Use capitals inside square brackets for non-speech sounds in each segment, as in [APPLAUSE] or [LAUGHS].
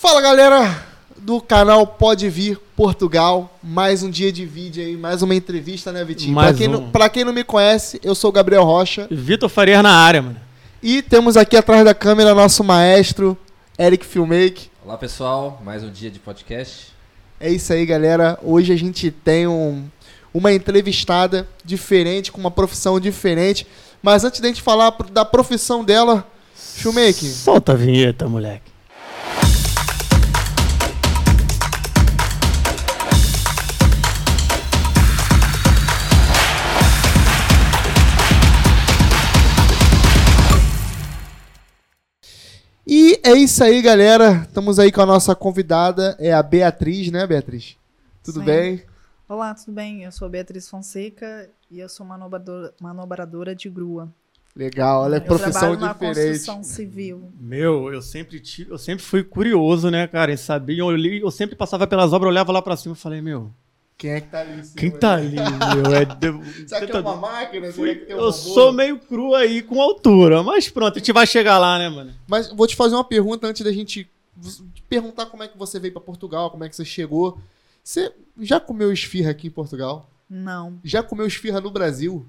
Fala galera do canal Pode Vir Portugal, mais um dia de vídeo aí, mais uma entrevista, né, Vitinho? Mais pra, quem um. não, pra quem não me conhece, eu sou o Gabriel Rocha Vitor Farias na área, mano. e temos aqui atrás da câmera nosso maestro, Eric Filmake. Olá pessoal, mais um dia de podcast. É isso aí, galera. Hoje a gente tem um, uma entrevistada diferente, com uma profissão diferente. Mas antes da gente falar da profissão dela, Filmake, Solta a vinheta, moleque. E é isso aí, galera. Estamos aí com a nossa convidada, é a Beatriz, né, Beatriz? Tudo Sim. bem? Olá, tudo bem? Eu sou a Beatriz Fonseca e eu sou manobradora, manobradora de grua. Legal, olha a eu profissão trabalho na diferente. construção civil. Meu, eu sempre tive, eu sempre fui curioso, né, cara, em saber. Eu, li- eu sempre passava pelas obras, olhava lá pra cima e falei, meu, Quem é que tá ali? quem tá ali, meu? É de- Será que é uma máquina? Fui- Será que tem um eu robô? sou meio cru aí com altura, mas pronto, a gente vai chegar lá, né, mano? Mas vou te fazer uma pergunta antes da gente perguntar como é que você veio pra Portugal, como é que você chegou. Você já comeu esfirra aqui em Portugal? Não, Já comeu esfirra no Brasil?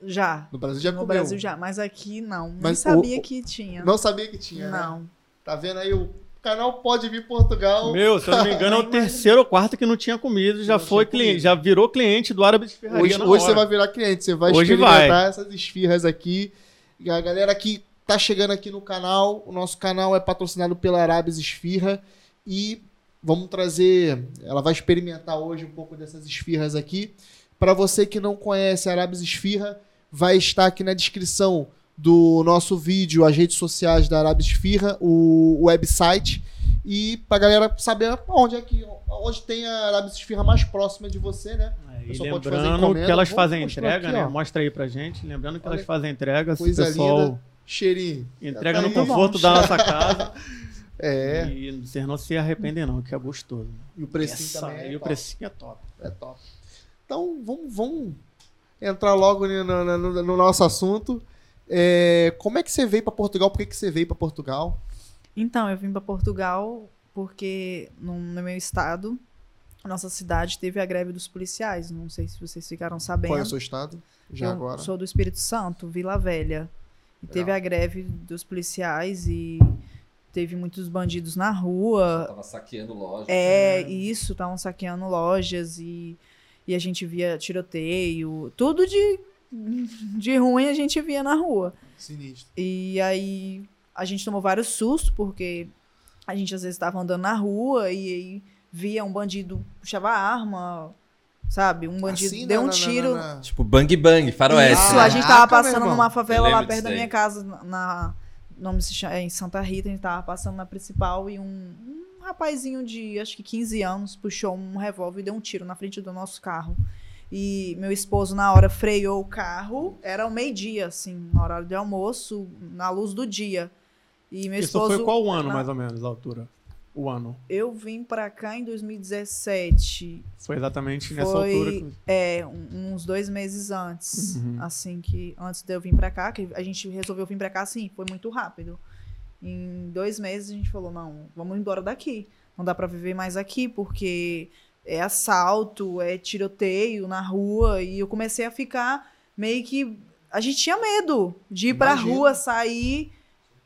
já. No Brasil já no comeu. Brasil já, mas aqui não. Nem Mas sabia o- que tinha. Não sabia que tinha, né? Não. Tá vendo aí? O canal Pode Vir Portugal. Meu, se eu não me engano, é o [LAUGHS] terceiro ou quarto que não tinha comido, já Não foi cliente, já virou cliente do Árabe de Ferraria Hoje, hoje você vai virar cliente, você vai Hoje experimentar essas esfirras aqui. E a galera que tá chegando aqui no canal, o nosso canal é patrocinado pela Arabes Esfirra e vamos trazer, ela vai experimentar hoje um pouco dessas esfirras aqui. Para você que não conhece a Arabes Esfirra, vai estar aqui na descrição do nosso vídeo, as redes sociais da Arabes Esfirra, o, o website e pra galera saber onde é que onde tem a Arabes Esfirra mais próxima de você, né? É, E pessoa pode fazer lembrando que elas fazem entrega, aqui, né? ó. Mostra aí pra gente. Lembrando que Olha elas fazem entrega. Se o pessoal linda. Cheirinho. entrega Tá no conforto da nossa casa. [LAUGHS] É. E vocês não se arrependem, não, que é gostoso. E o precinho Essa- também é e o top. precinho é top. É top. Então, vamos, vamos entrar logo no, no- no- no nosso assunto. É, como é que você veio para Portugal? Por que, que você veio para Portugal? Então, eu vim para Portugal porque no, no meu estado, nossa cidade teve a greve dos policiais. Não sei se vocês ficaram sabendo. Qual é o seu estado? Já eu agora. sou do Espírito Santo, Vila Velha. E Legal. teve a greve dos policiais e teve muitos bandidos na rua. Tava saqueando loja. É, isso, estavam saqueando lojas e, e a gente via tiroteio, tudo de, de ruim a gente via na rua. Sinistro. E aí a gente tomou vários sustos, porque a gente às vezes estava andando na rua e aí via um bandido puxava a arma, sabe? Um bandido Assim, deu na- um na- na- tiro. na- na- Tipo Bang Bang, faroeste. Isso, né? a gente tava passando numa favela lá perto da minha casa, na, nome se chama, é em Santa Rita, a gente tava passando na principal e um, um rapazinho de acho que 15 anos puxou um revólver e deu um tiro na frente do nosso carro. E meu esposo, na hora, freou o carro. Era o meio-dia, assim, na hora de almoço, na luz do dia. E meu Isso esposo. foi qual ano, na- mais ou menos, a altura? O ano. Eu vim pra cá em 2017. Foi exatamente nessa Foi- altura. Que... É, um- uns dois meses antes, Uhum. assim que antes de eu vir pra cá, que a gente resolveu vir pra cá, assim, foi muito rápido. Em dois meses a gente falou não, vamos embora daqui. Não dá pra viver mais aqui porque é assalto, é tiroteio na rua e eu comecei a ficar meio que a gente tinha medo de ir pra Imagino. rua, sair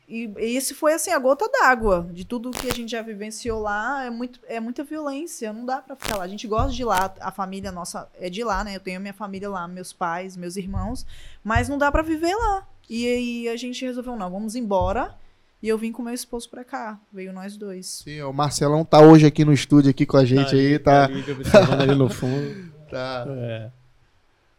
e, e esse foi assim a gota d'água de tudo que a gente já vivenciou lá. É, muito, é muita violência, não dá pra ficar lá. A gente gosta de ir lá, a família nossa é de lá, né? Eu tenho minha família lá, meus pais, meus irmãos, mas não dá pra viver lá. E aí a gente resolveu, não, vamos embora. E eu vim com meu esposo pra cá. Veio nós dois. Sim, o Marcelão tá hoje aqui no estúdio aqui com a gente Tá aí, tá? ali, observando ali no fundo. [LAUGHS] tá. É.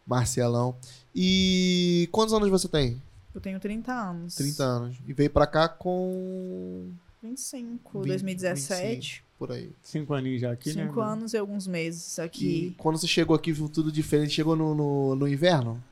Marcelão. E quantos anos você tem? Eu tenho 30 anos. 30 anos. E veio pra cá com 25, 20, 2017. por aí. Cinco aninhos já aqui, né? Cinco anos e alguns meses E aqui. quando você chegou aqui, viu tudo diferente? Chegou no, no, no inverno?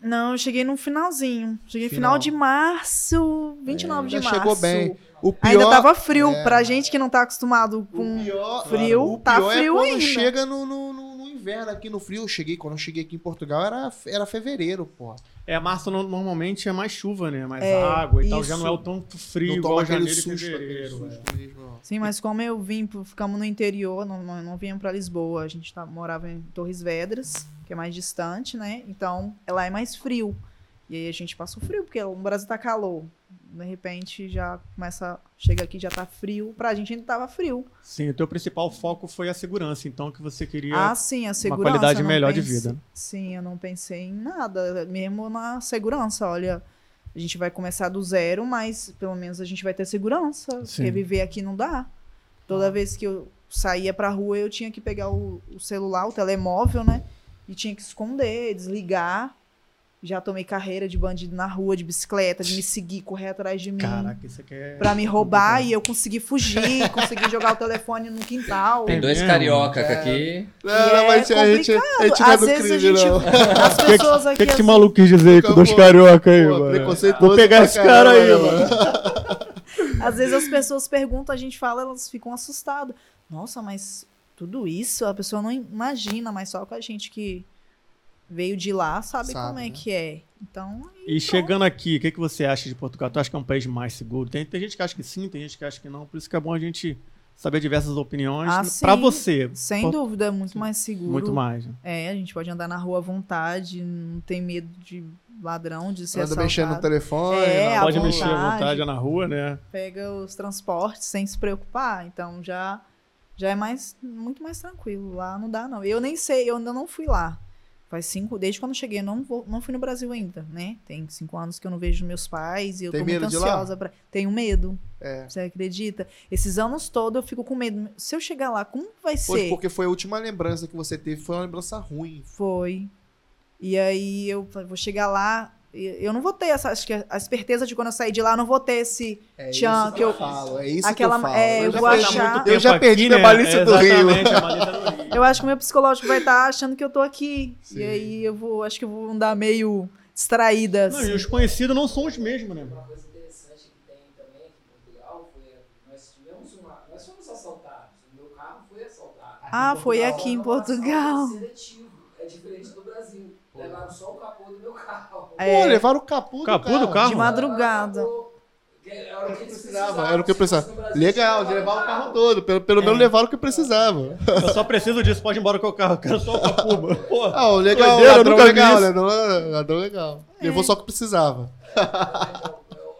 Não, eu cheguei no finalzinho. Cheguei Final. final, de março, 29 já de março. chegou bem. O pior, Ainda tava frio. é. Pra gente que não tá acostumado com. o pior, frio, o tá pior frio é quando ainda. chega no, no, no- no inverno aqui no frio. Eu cheguei, quando eu cheguei aqui em Portugal, era, era fevereiro, pô. É, março no- normalmente é mais chuva, né? Mais É, água e tal. Já isso. não é o tanto frio Não igual janeiro e susto, fevereiro. é. susto. Sim, mas como eu vim, ficamos no interior, não, não, não viemos pra Lisboa. A gente tá, morava em Torres Vedras, que é mais distante, né? Então, lá é mais frio. E aí a gente passa o frio, porque no Brasil tá calor. De repente já começa. Chega aqui já tá frio. Pra gente ainda tava frio. Sim, o teu principal foco foi a segurança, então, que você queria. Ah, sim, a segurança. qualidade eu não melhor de pensei- vida. Sim, eu não pensei em nada, mesmo na segurança. Olha, a gente vai começar do zero, mas pelo menos a gente vai ter segurança. Sim. Porque viver aqui não dá. Toda vez que eu saía pra rua, eu tinha que pegar o, o celular, o telemóvel, né? E tinha que esconder, desligar. Já tomei carreira de bandido na rua, de bicicleta, de me seguir, correr atrás de mim. Caraca, isso aqui é. Pra me roubar e eu consegui fugir, [LAUGHS] consegui jogar o telefone no quintal. Tem dois mesmo? carioca É. aqui. Não, E não, é mas a gente, a gente não é Às do vezes a crime, gente. não. As [LAUGHS] pessoas O aqui. que, que esse assim, maluco quis dizer aí com dois carioca aí, Pô, mano? Vou pegar esse cara aí, caramba, mano. Às vezes as pessoas perguntam, a gente fala, elas ficam assustadas. Nossa, mas tudo isso a pessoa não imagina, mas só com a gente que veio de lá sabe, Sabe, como é né? que é. Então, E chegando aqui, o que, que você acha de Portugal? Tu acha que é um país mais seguro? Tem, tem gente que acha que sim, tem gente que acha que não. Por isso que é bom a gente saber diversas opiniões. Ah, pra sim. você, sem Por- dúvida, é muito mais seguro. muito mais. né? É, a gente pode andar na rua à vontade, não tem medo de ladrão, de ser Anda mexendo no assaltado. telefone. É, não. Pode mexer à vontade. vontade na rua, né? Pega os transportes sem se preocupar, então já já é mais muito mais tranquilo. Lá não dá não. Eu nem sei, eu ainda não fui lá. Faz cinco, desde quando eu cheguei, eu não, vou, não fui no Brasil ainda, né? Tem cinco anos que eu não vejo meus pais e eu Tem tô medo muito ansiosa pra. Tenho medo. É. Você acredita? Esses anos todos eu fico com medo. Se eu chegar lá, como vai Pois, ser? porque foi a última lembrança que você teve, foi uma lembrança ruim. Foi. E aí eu vou chegar lá. Eu não vou ter essa, acho que a esperteza de quando eu sair de lá, eu não vou ter esse É Tchan, isso que eu- falo, é isso aquela- que eu falo. é, eu já vou perdi achar- muito- Tempo Eu já aqui, perdi minha né? malícia do Rio. Malícia do Rio. Eu acho que o meu psicológico vai estar achando que eu tô aqui. Sim. E aí eu vou, acho que eu vou andar meio distraída. Não, assim. e os conhecidos não são os mesmos, né? Uma coisa interessante que tem também aqui em Portugal foi nós tivemos uma. Nós fomos assaltados. O meu carro foi assaltado. Ah, foi aqui em é Portugal. seletivo. É diferente. Levaram só o capô do meu carro. É. Pô, levaram o capu do Capu carro. do carro? De madrugada. Era o que Precisava, era o que eu precisava. Brasil, Legal, de levar o carro. todo. Pelo, pelo menos levaram o que precisava. Eu só preciso disso, pode ir embora com o carro. Eu quero só o capu, mano. Porra. [LAUGHS] Ah, o legal, Doideira, ladrão legal, ladrão, ladrão legal. Levou só o que precisava. É,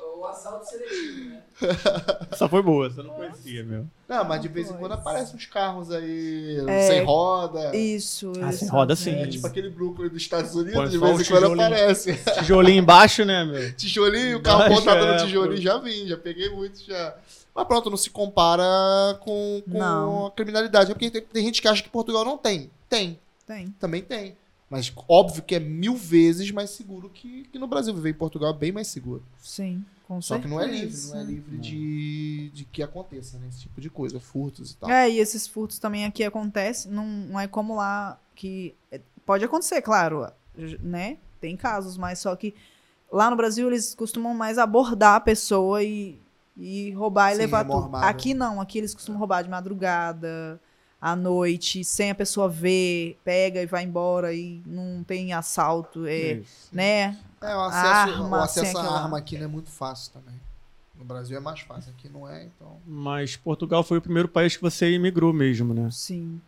o- o assalto seletivo, né? [LAUGHS] Essa foi boa, você não conhecia, meu. Não, mas de vez em quando aparecem uns carros aí É. sem roda. Isso. Ah, isso, sem roda, né? sim. É tipo aquele Brooklyn dos Estados Unidos, Põe de só vez em quando aparece. [LAUGHS] Tijolinho embaixo, né, meu? Tijolinho, o carro Baixa, montado no é, tijolinho, pô. já vim, já peguei muito já. Mas pronto, não se compara com, com Não. a criminalidade. Porque tem, tem gente que acha que Portugal não tem. Tem, Tem. também tem. Mas óbvio que é mil vezes mais seguro que, que no Brasil. Viver em Portugal é bem mais seguro. Sim, com Só que não é livre, certeza. não é livre de, de que aconteça, né? Esse tipo de coisa, furtos e tal. É, e esses furtos também aqui acontecem, não, não é como lá que é, pode acontecer, claro, né? Tem casos, mas só que lá no Brasil eles costumam mais abordar a pessoa e, e roubar e Sim, levar é tudo. armada. Aqui não, aqui eles costumam roubar de madrugada, à noite, sem a pessoa ver, pega e vai embora e não tem assalto, é, Isso. né? É, o acesso, Arma, o acesso sem à aquela- arma aqui não é muito fácil também. No Brasil é mais fácil, aqui não é, então. Mas Portugal foi o primeiro país que você imigrou mesmo, né? Sim.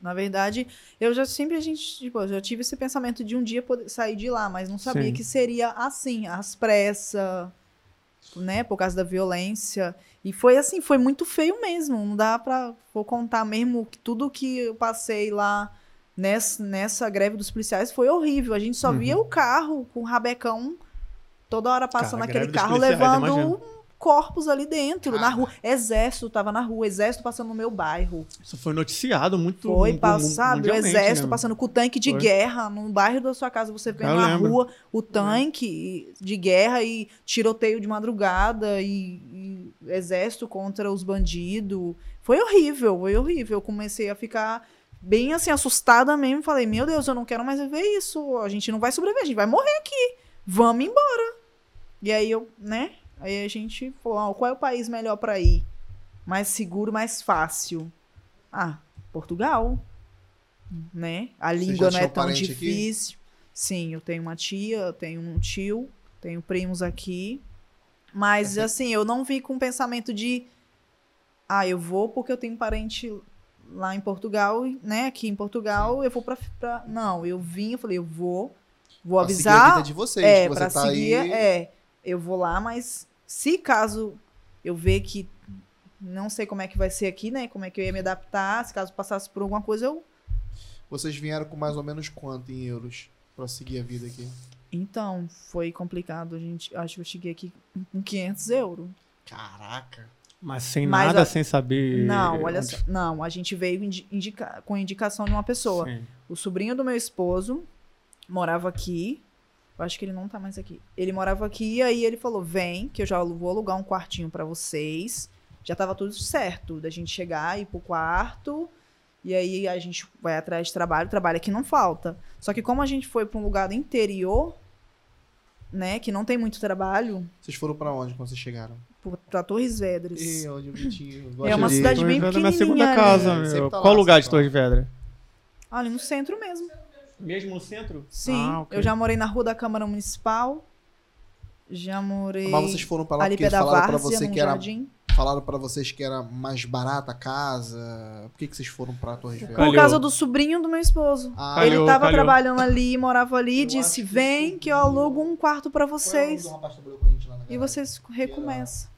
Na verdade, eu já sempre a gente, tipo, eu já tive esse pensamento de um dia poder sair de lá, mas não sabia Sim. que seria assim, às pressas, né, por causa da violência. E foi assim, foi muito feio mesmo. Não dá pra vou contar mesmo tudo que eu passei lá nessa, nessa greve dos policiais foi horrível. A gente só Uhum. via o carro com o rabecão toda hora passando Cara, aquele carro levando corpos ali dentro, na Cara. rua. Exército tava na rua, exército passando no meu bairro. Isso foi noticiado muito. Foi, mu- pa- mu- sabe? O mundialmente, exército né? passando com o tanque de Foi. guerra no bairro da sua casa. Você vê na lembro. rua o tanque de guerra e tiroteio de madrugada e, e exército contra os bandidos. Foi horrível, foi horrível. Eu comecei a ficar bem assim, assustada mesmo. Falei, meu Deus, eu não quero mais viver isso. A gente não vai sobreviver, a gente vai morrer aqui. Vamos embora. E aí eu, né? Aí a gente falou, ah, qual é o país melhor pra ir? Mais seguro, mais fácil. Ah, Portugal. né? A língua não é tão parente aqui? difícil. Sim, eu tenho uma tia, eu tenho um tio, tenho primos aqui. Mas, assim, eu não vi com o pensamento de. Ah, eu vou porque eu tenho parente lá em Portugal, né? Aqui em Portugal, eu vou pra, pra. Não, eu vim, eu falei, eu vou. Vou Pra seguir a avisar. vida de vocês. É, você pra tá seguir, aí. é. Eu vou lá, mas se caso eu ver que não sei como é que vai ser aqui, né? Como é que eu ia me adaptar, se caso passasse por alguma coisa, eu. Vocês vieram com mais ou menos quanto em euros pra seguir a vida aqui? Então, foi complicado. A gente, acho que eu cheguei aqui com 500 euros. Caraca. Mas sem Mas nada, a- sem saber. Não, olha onde- só. Não, a gente veio indi- indica- com indicação de uma pessoa. Sim. O sobrinho do meu esposo morava aqui. Eu acho que ele não tá mais aqui. Ele morava aqui e aí ele falou: vem, que eu já vou alugar um quartinho pra vocês. Já tava tudo certo da gente chegar, ir pro quarto. E aí a gente vai atrás de trabalho. Trabalho aqui não falta. Só que como a gente foi pra um lugar do interior, né, que não tem muito trabalho, Vocês foram pra onde quando vocês chegaram? Por- pra Torres Vedras. Ih, onde o Vitinho É uma de- cidade Torre bem Vedra é minha pequenininha, segunda casa, né? meu. Tá Qual lá, lugar de sempre Torre Vedra? Ali no centro mesmo. Mesmo no centro? Sim, Ah, ok. eu já morei na rua da Câmara Municipal. Já morei Mas vocês foram pra lá ali porque falaram pra Várzea, você num que era jardim. falaram para vocês que era mais barata a casa. Por que que vocês foram pra Torres Vedras? Por causa do sobrinho do meu esposo. Ah, Calhou, ele tava calhou. trabalhando ali, morava ali, Eu disse: vem que eu alugo um quarto pra é vocês. E vocês recomeçam.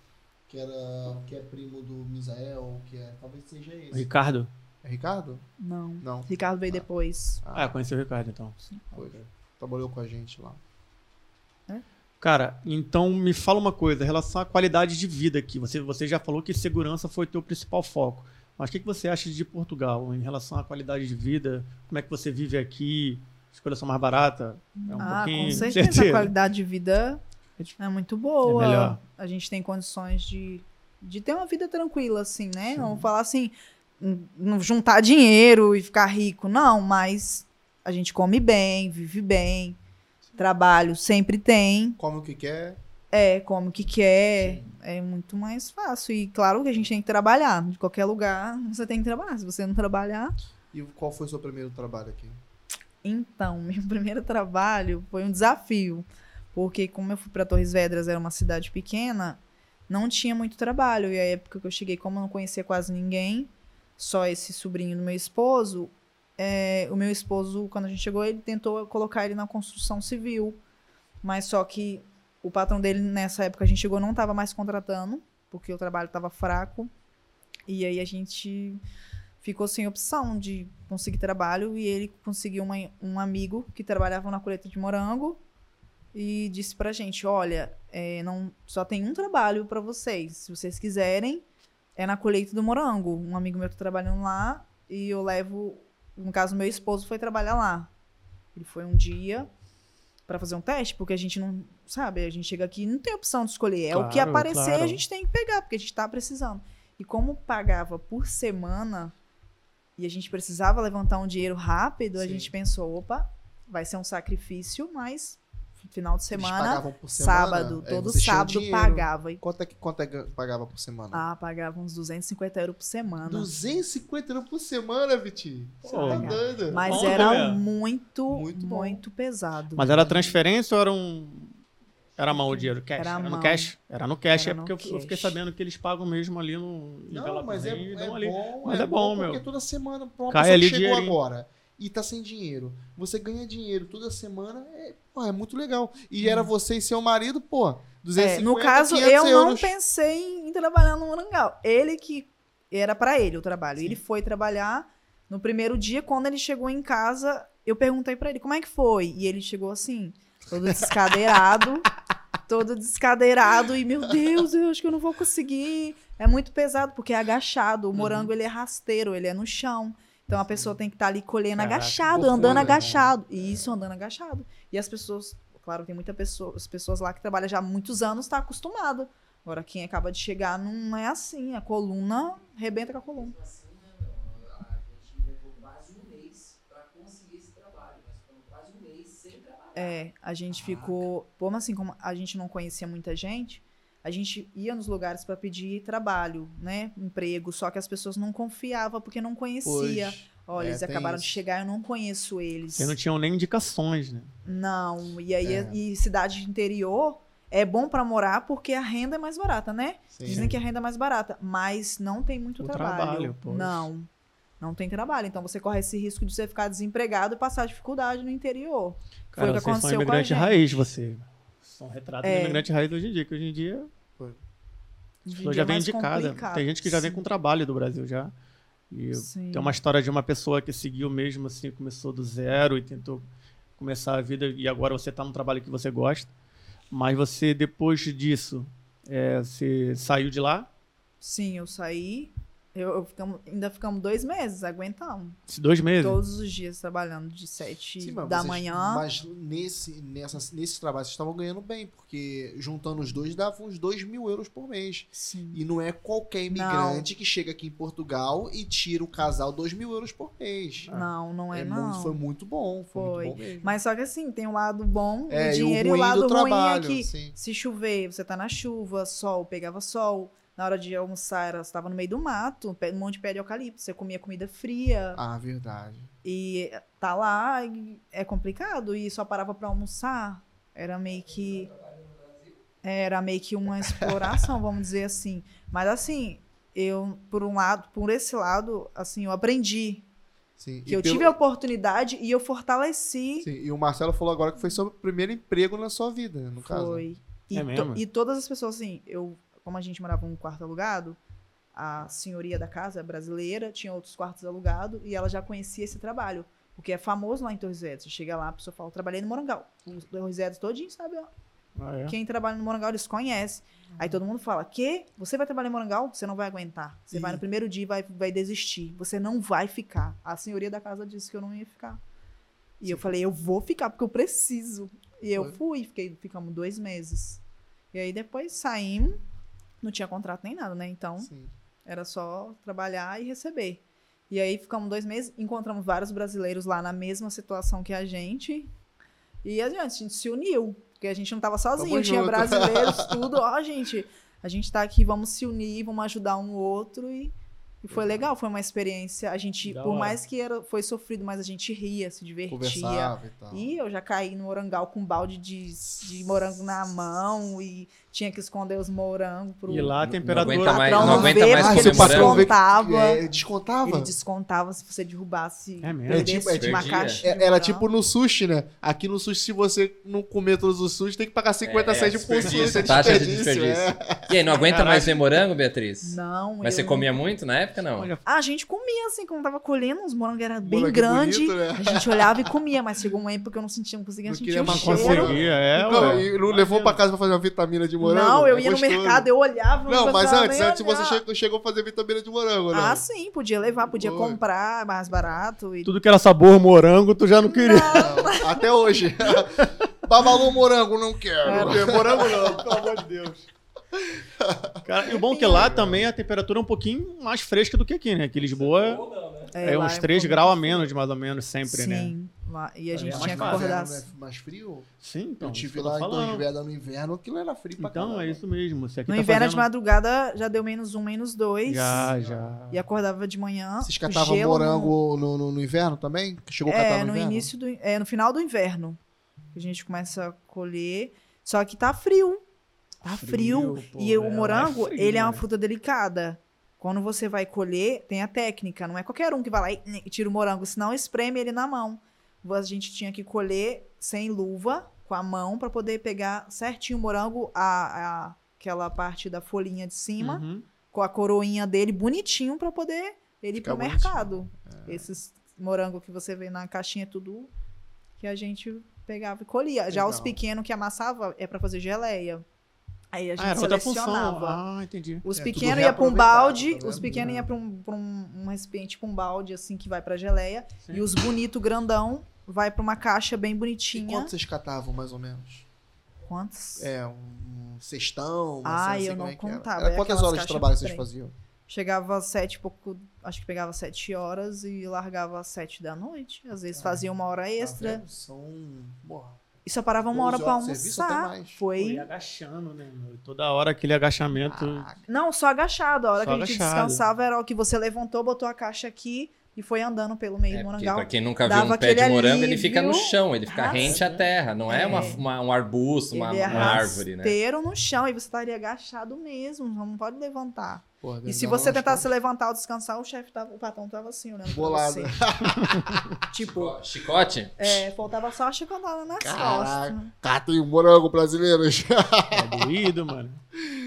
Que era que é primo do Misael, que é talvez seja O esse. Ricardo? É Ricardo? Não. Não. Ricardo veio Ah. depois. Ah, conheci o Ricardo então. foi. Trabalhou com a gente lá. Cara, então me fala uma coisa, em relação à qualidade de vida aqui. Você, você já falou que segurança foi teu principal foco. Mas o que, que você acha de Portugal em relação à qualidade de vida? Como é que você vive aqui? As coisas são mais baratas? É um ah, pouquinho. com certeza. A qualidade de vida é muito boa. É melhor. A gente tem condições de, de ter uma vida tranquila, assim, né? Não vou falar assim, não juntar dinheiro e ficar rico, não, mas a gente come bem, vive bem, trabalho sempre tem, Come o que quer. é, come o que quer, é muito mais fácil. E claro que a gente tem que trabalhar. De qualquer lugar você tem que trabalhar. Se você não trabalhar, E qual foi o seu primeiro trabalho aqui? Então, [LAUGHS] meu primeiro trabalho foi um desafio, porque como eu fui para Torres Vedras, era uma cidade pequena, não tinha muito trabalho. E a época que eu cheguei, como eu não conhecia quase ninguém, só esse sobrinho do meu esposo, é, o meu esposo, quando a gente chegou, ele tentou colocar ele na construção civil, mas só que o patrão dele, nessa época a gente chegou, não estava mais contratando, porque o trabalho estava fraco. E aí a gente ficou sem opção de conseguir trabalho e ele conseguiu uma- um amigo que trabalhava na colheita de morango e disse pra gente, olha, é, não só tem um trabalho pra vocês, se vocês quiserem, é na colheita do morango. Um amigo meu tá trabalhando lá e eu levo, no caso meu esposo foi trabalhar lá. Ele foi um dia pra fazer um teste, porque a gente não, sabe, a gente chega aqui e não tem opção de escolher, é o que Claro, aparecer claro. a gente tem que pegar, porque a gente tá precisando. E como pagava por semana e a gente precisava levantar um dinheiro rápido, a Sim. gente pensou, opa, vai ser um sacrifício, mas final de Eles semana, pagavam por semana? sábado, É, todo sábado dinheiro. pagava. E, Quanto é que quanto é que pagava por semana? ah, pagava uns 250 euros por semana. 250 euros por semana, Vitinho. Você Pô, tá doido. Mas Bom, era muito, Muito muito, bom. pesado. Mas era transferência ou era um. Era mão o dinheiro? Cash? Era Era, no cash? Era no cash, Era é porque eu- eu, fiquei sabendo que eles pagam mesmo ali no Não, mas é, é bom. Mas é bom, meu. Porque toda semana, pra uma Cai pessoa ali que chegou dinheirinho. agora e tá sem dinheiro, você ganha dinheiro toda semana, é, pô, é muito legal. E era você e seu marido, pô, 250, É, no caso, 500 eu não euros. pensei em, trabalhar no Morangal. Ele que era pra ele o trabalho. Ele foi trabalhar no primeiro dia, quando ele chegou em casa, eu perguntei pra ele como é que foi. E ele chegou assim, todo descadeirado, [LAUGHS] todo descadeirado e meu Deus, eu acho que eu não vou conseguir. É muito pesado porque é agachado. O Uhum. morango ele é rasteiro, ele é no chão. Então a pessoa tem que estar ali colhendo Caraca, agachado, andando né? agachado. E isso andando agachado. E as pessoas, claro, tem muitas pessoas, as pessoas lá que trabalham já há muitos anos, tá acostumado. Agora, quem acaba de chegar não é assim. A coluna rebenta com a coluna. Mesmo meu? A gente levou quase mês pra conseguir esse trabalho. Nós ficamos quase mês sem trabalhar. É, a gente ficou. Como assim, como a gente não conhecia muita gente, a gente ia nos lugares para pedir trabalho, né? Emprego, só que as pessoas não confiavam porque não conhecia. Pois. Olha, É, eles acabaram isso. de chegar, eu não conheço eles. Vocês não tinham nem indicações, né? Não, e aí É. e cidade de interior é bom para morar porque a renda é mais barata, né? Sim. Dizem que a renda é mais barata, mas não tem muito O trabalho. trabalho, pois. não. Não tem trabalho, então você corre esse risco de você ficar desempregado e passar dificuldade no interior. Cara, Foi o que são aconteceu com a imigrante gente. raiz, você. São retratos É. de imigrante raiz hoje em dia, que hoje em dia as Hoje em pessoas dia já é casa. complicado. Tem gente que já vem com trabalho do Brasil já. E Sim. tem uma história de uma pessoa que seguiu mesmo assim, começou do zero e tentou começar a vida e agora você está no trabalho que você gosta. Mas você, depois disso, é, você saiu de lá, Sim, eu saí. Eu, eu ficamos- ainda ficamos dois meses, aguentamos. dois meses. Todos os dias trabalhando de sete Sim, mas da vocês- manhã. Mas nesse, nessa, nesse trabalho vocês estavam ganhando bem, porque juntando os dois dava uns 2 mil euros por mês. Sim. E não é qualquer imigrante que chega aqui em Portugal e tira o casal 2 mil euros por mês. Não, não é, É não. muito- foi muito bom. Foi, Foi. muito bom mesmo. Mas só que assim, tem um lado bom É, do e o dinheiro e o ruim lado do ruim trabalho, é que sim. se chover, você tá na chuva, sol, pegava sol. Na hora de almoçar, era- você tava no meio do mato, pé- um monte de pé de eucalipto, você comia comida fria. Ah, verdade. E tá lá, e é complicado. E só parava pra almoçar. Era meio que. Era meio que uma exploração, vamos dizer assim. Mas assim, eu, por um lado, por esse lado, assim, eu aprendi. Sim. Que E eu pelo- tive a oportunidade e eu fortaleci. Sim, E o Marcelo falou agora que foi seu primeiro emprego na sua vida, no caso. Foi. E, É to- mesmo? e todas as pessoas, assim, eu, como a gente morava num quarto alugado, a senhoria da casa é brasileira, tinha outros quartos alugados, e ela já conhecia esse trabalho. Porque é famoso lá em Torres Vedras. Você chega lá, a pessoa fala, eu trabalhei no Morangal. Os Torres Vedras todinho, sabe? ó. Ah, é? Quem trabalha no Morangal, eles conhecem. Aí todo mundo fala, que? Você vai trabalhar em Morangal? Você não vai aguentar. Você Ih. vai no primeiro dia e vai, vai desistir. Você não vai ficar. A senhoria da casa disse que eu não ia ficar. E eu falei, eu vou ficar, porque eu preciso. E eu Foi. fui, fiquei, ficamos dois meses. E aí depois saímos, não tinha contrato nem nada, né? Então, Sim. era só trabalhar e receber. E aí ficamos dois meses, encontramos vários brasileiros lá na mesma situação que a gente. E a gente, a gente se uniu, porque a gente não estava sozinho, Tamo tinha junto. brasileiros, [LAUGHS] tudo. Ó, gente, a gente tá aqui, vamos se unir, vamos ajudar um outro. E, e foi legal, foi uma experiência. A gente, Da por hora. mais que era, foi sofrido, mas a gente ria, se divertia. E tal. E eu já caí no morangal com um balde de, de morango na mão e tinha que esconder os morangos pro E lá a Não temperatura. aguenta mais- não não aguenta ver, mais porque se ele descontava. É, descontava? Ele descontava se você derrubasse. É mesmo? É tipo- é tipo- caixa. de É, era tipo no sushi, né? Aqui no sushi, se você não comer todos os sushi, tem que pagar 50 É, cents por desperdício, sushi. É taxa de desperdício, é. E aí, não aguenta Caraca. mais ver morango, Beatriz? Não, Mas você não- comia muito na época, não? Olha, Ah, a gente comia assim, quando tava colhendo, os morangos eram bem Morango grandes. bonito, né? A gente olhava e comia, mas chegou uma época que eu não sentia, não conseguia Não sentir o mais não cheiro. conseguia, é, Não, e não levou pra casa pra fazer uma vitamina de morango? Não, eu É ia no gostoso. mercado, eu olhava. Não, mas antes, antes você olhar. chegou, chegou a fazer vitamina de morango, né? Ah, sim, podia levar, podia Foi. comprar mais barato. E... Tudo que era sabor morango, tu já não queria. Não, Até hoje. [LAUGHS] Babalu morango, não quero. Não morango não, pelo amor de Deus. Cara, e o bom é que lá também a temperatura é um pouquinho mais fresca do que aqui, né? Que Lisboa é, lá uns um 3 pouco graus a menos, mais ou menos, sempre, né? Sim, lá- e a É gente mais tinha que fácil, acordar. Inverno é mais frio? Sim, então. eu tive lá em falando. Torres Vedras no inverno, aquilo era frio pra Então, caramba. é isso mesmo. Você aqui No tá inverno de fazendo... madrugada já deu menos um, menos dois. Já, já. E acordava de manhã. Vocês catavam morango no, no- no inverno também? Chegou a No... catar É, no, no inverno? início do. É, no final do inverno. A gente começa a colher. Só que tá frio. Tá frio. Frio, pô, e é, o lá é morango, frio, ele é uma né? fruta delicada. Quando você vai colher, tem a técnica. Não é qualquer um que vai lá e tira o morango, senão espreme ele na mão. A gente tinha que colher sem luva, com a mão, para poder pegar certinho o morango, a, a- aquela parte da folhinha de cima, Uhum. com a coroinha dele bonitinho, para poder ele ir Ficar pro bonitinho. mercado. Esses morango que você vê na caixinha, é tudo que a gente pegava e colhia. Já os Legal. pequenos que amassava é para fazer geleia. Aí a gente Ah, outra função. selecionava. Ah, entendi. Os É, pequenos iam para um balde, tá os pequenos É. iam para um, pra um, um recipiente com um balde, assim, que vai para geleia. Sim. E os bonito grandão vai para uma caixa bem E bonitinha. quanto vocês catavam, mais ou menos? Quantos? É, um cestão, uma Ah, assim, eu não é contava, Era é quantas horas de trabalho vocês faziam? Chegava às sete e pouco, acho que pegava sete horas e largava às sete da noite. Às vezes fazia uma hora Tá extra. vendo? São. Porra. E só parava uma hora 12 pra horas de serviço, até almoçar. e Foi. agachando, né? meu? Toda hora aquele agachamento. Não, só agachado. A hora Só que a gente agachado. descansava era o que você levantou, botou a caixa aqui e foi andando pelo meio É, do morangal. pra quem nunca viu um pé de morango, ele fica no chão, ele fica rente à terra, não é, É. uma, uma- um arbusto, uma, Ele é uma árvore, né? no chão e você estaria agachado mesmo, não pode levantar. Porra, E se você tentasse costas. levantar ou descansar, o chefe tava, o patrão tava assim, olhando pra Bolado. você. [LAUGHS] tipo, Chicote? é, faltava só a chicotada nas Caraca. costas. Catem o morango brasileiros. É doído, mano.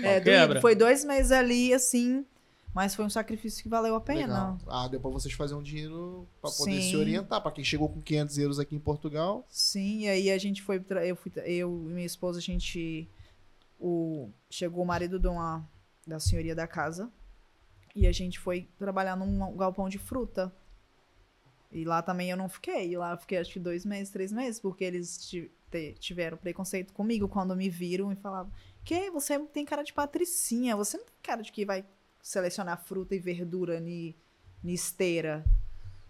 É, doído. foi dois meses ali, assim, mas foi um sacrifício que valeu a pena. Legal. Ah, deu pra vocês fazerem um dinheiro pra poder Sim. se orientar. Pra quem chegou com 500 euros aqui em Portugal. Sim, e aí a gente foi, eu, fui, eu e minha esposa, a gente, o, chegou o marido de uma, da senhoria da casa, e a gente foi trabalhar num galpão de fruta. E lá também eu não fiquei, lá eu fiquei acho que dois meses, três meses, porque eles tiveram preconceito comigo quando me viram e falavam, que você tem cara de patricinha, você não tem cara de que vai selecionar fruta e verdura ni, ni esteira.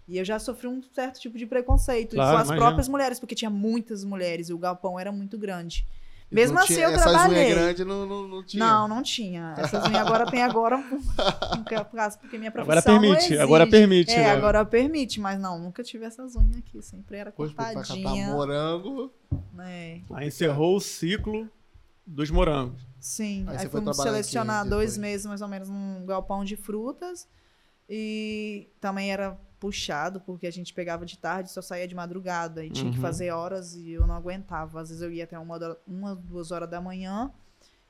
E eu já sofri um certo tipo de preconceito. Claro, e com as imagino. próprias mulheres, porque tinha muitas mulheres e o galpão era muito grande. Mesmo não assim, tinha- eu essas trabalhei. unhas grandes não, não, não tinha. Não, não tinha. Essas unhas agora tem agora, [LAUGHS] porque minha profissão Agora permite, agora permite. É, né? agora permite, mas não, nunca tive essas unhas aqui. Sempre era Depois pra catar cortadinha. morango. né? Aí encerrou o ciclo dos morangos. Sim, Aí aí, fomos selecionar dois meses mais ou menos num galpão de frutas. E também era puxado, porque a gente pegava de tarde e só saía de madrugada. E tinha que Uhum. fazer horas e eu não aguentava. Às vezes eu ia até uma, uma duas horas da manhã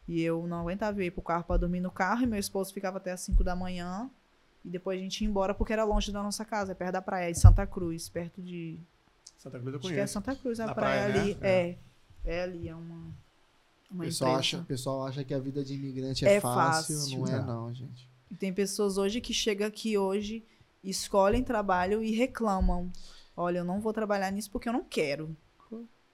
e eu não aguentava. Eu ia pro carro pra dormir no carro e meu esposo ficava até as 5 da manhã. E depois a gente ia embora porque era longe da nossa casa, é perto da praia, em Santa Cruz, perto de. Santa Cruz eu Acho que é conheço. Santa Cruz, a praia, praia, ali. né? É. é. ali, é uma. O Uma pessoal empresa. acha, pessoal acha que a vida de imigrante é, É fácil. fácil. Não é, Não. não, gente. E tem pessoas hoje que chegam aqui hoje, escolhem trabalho e reclamam. Olha, eu não vou trabalhar nisso porque eu não quero.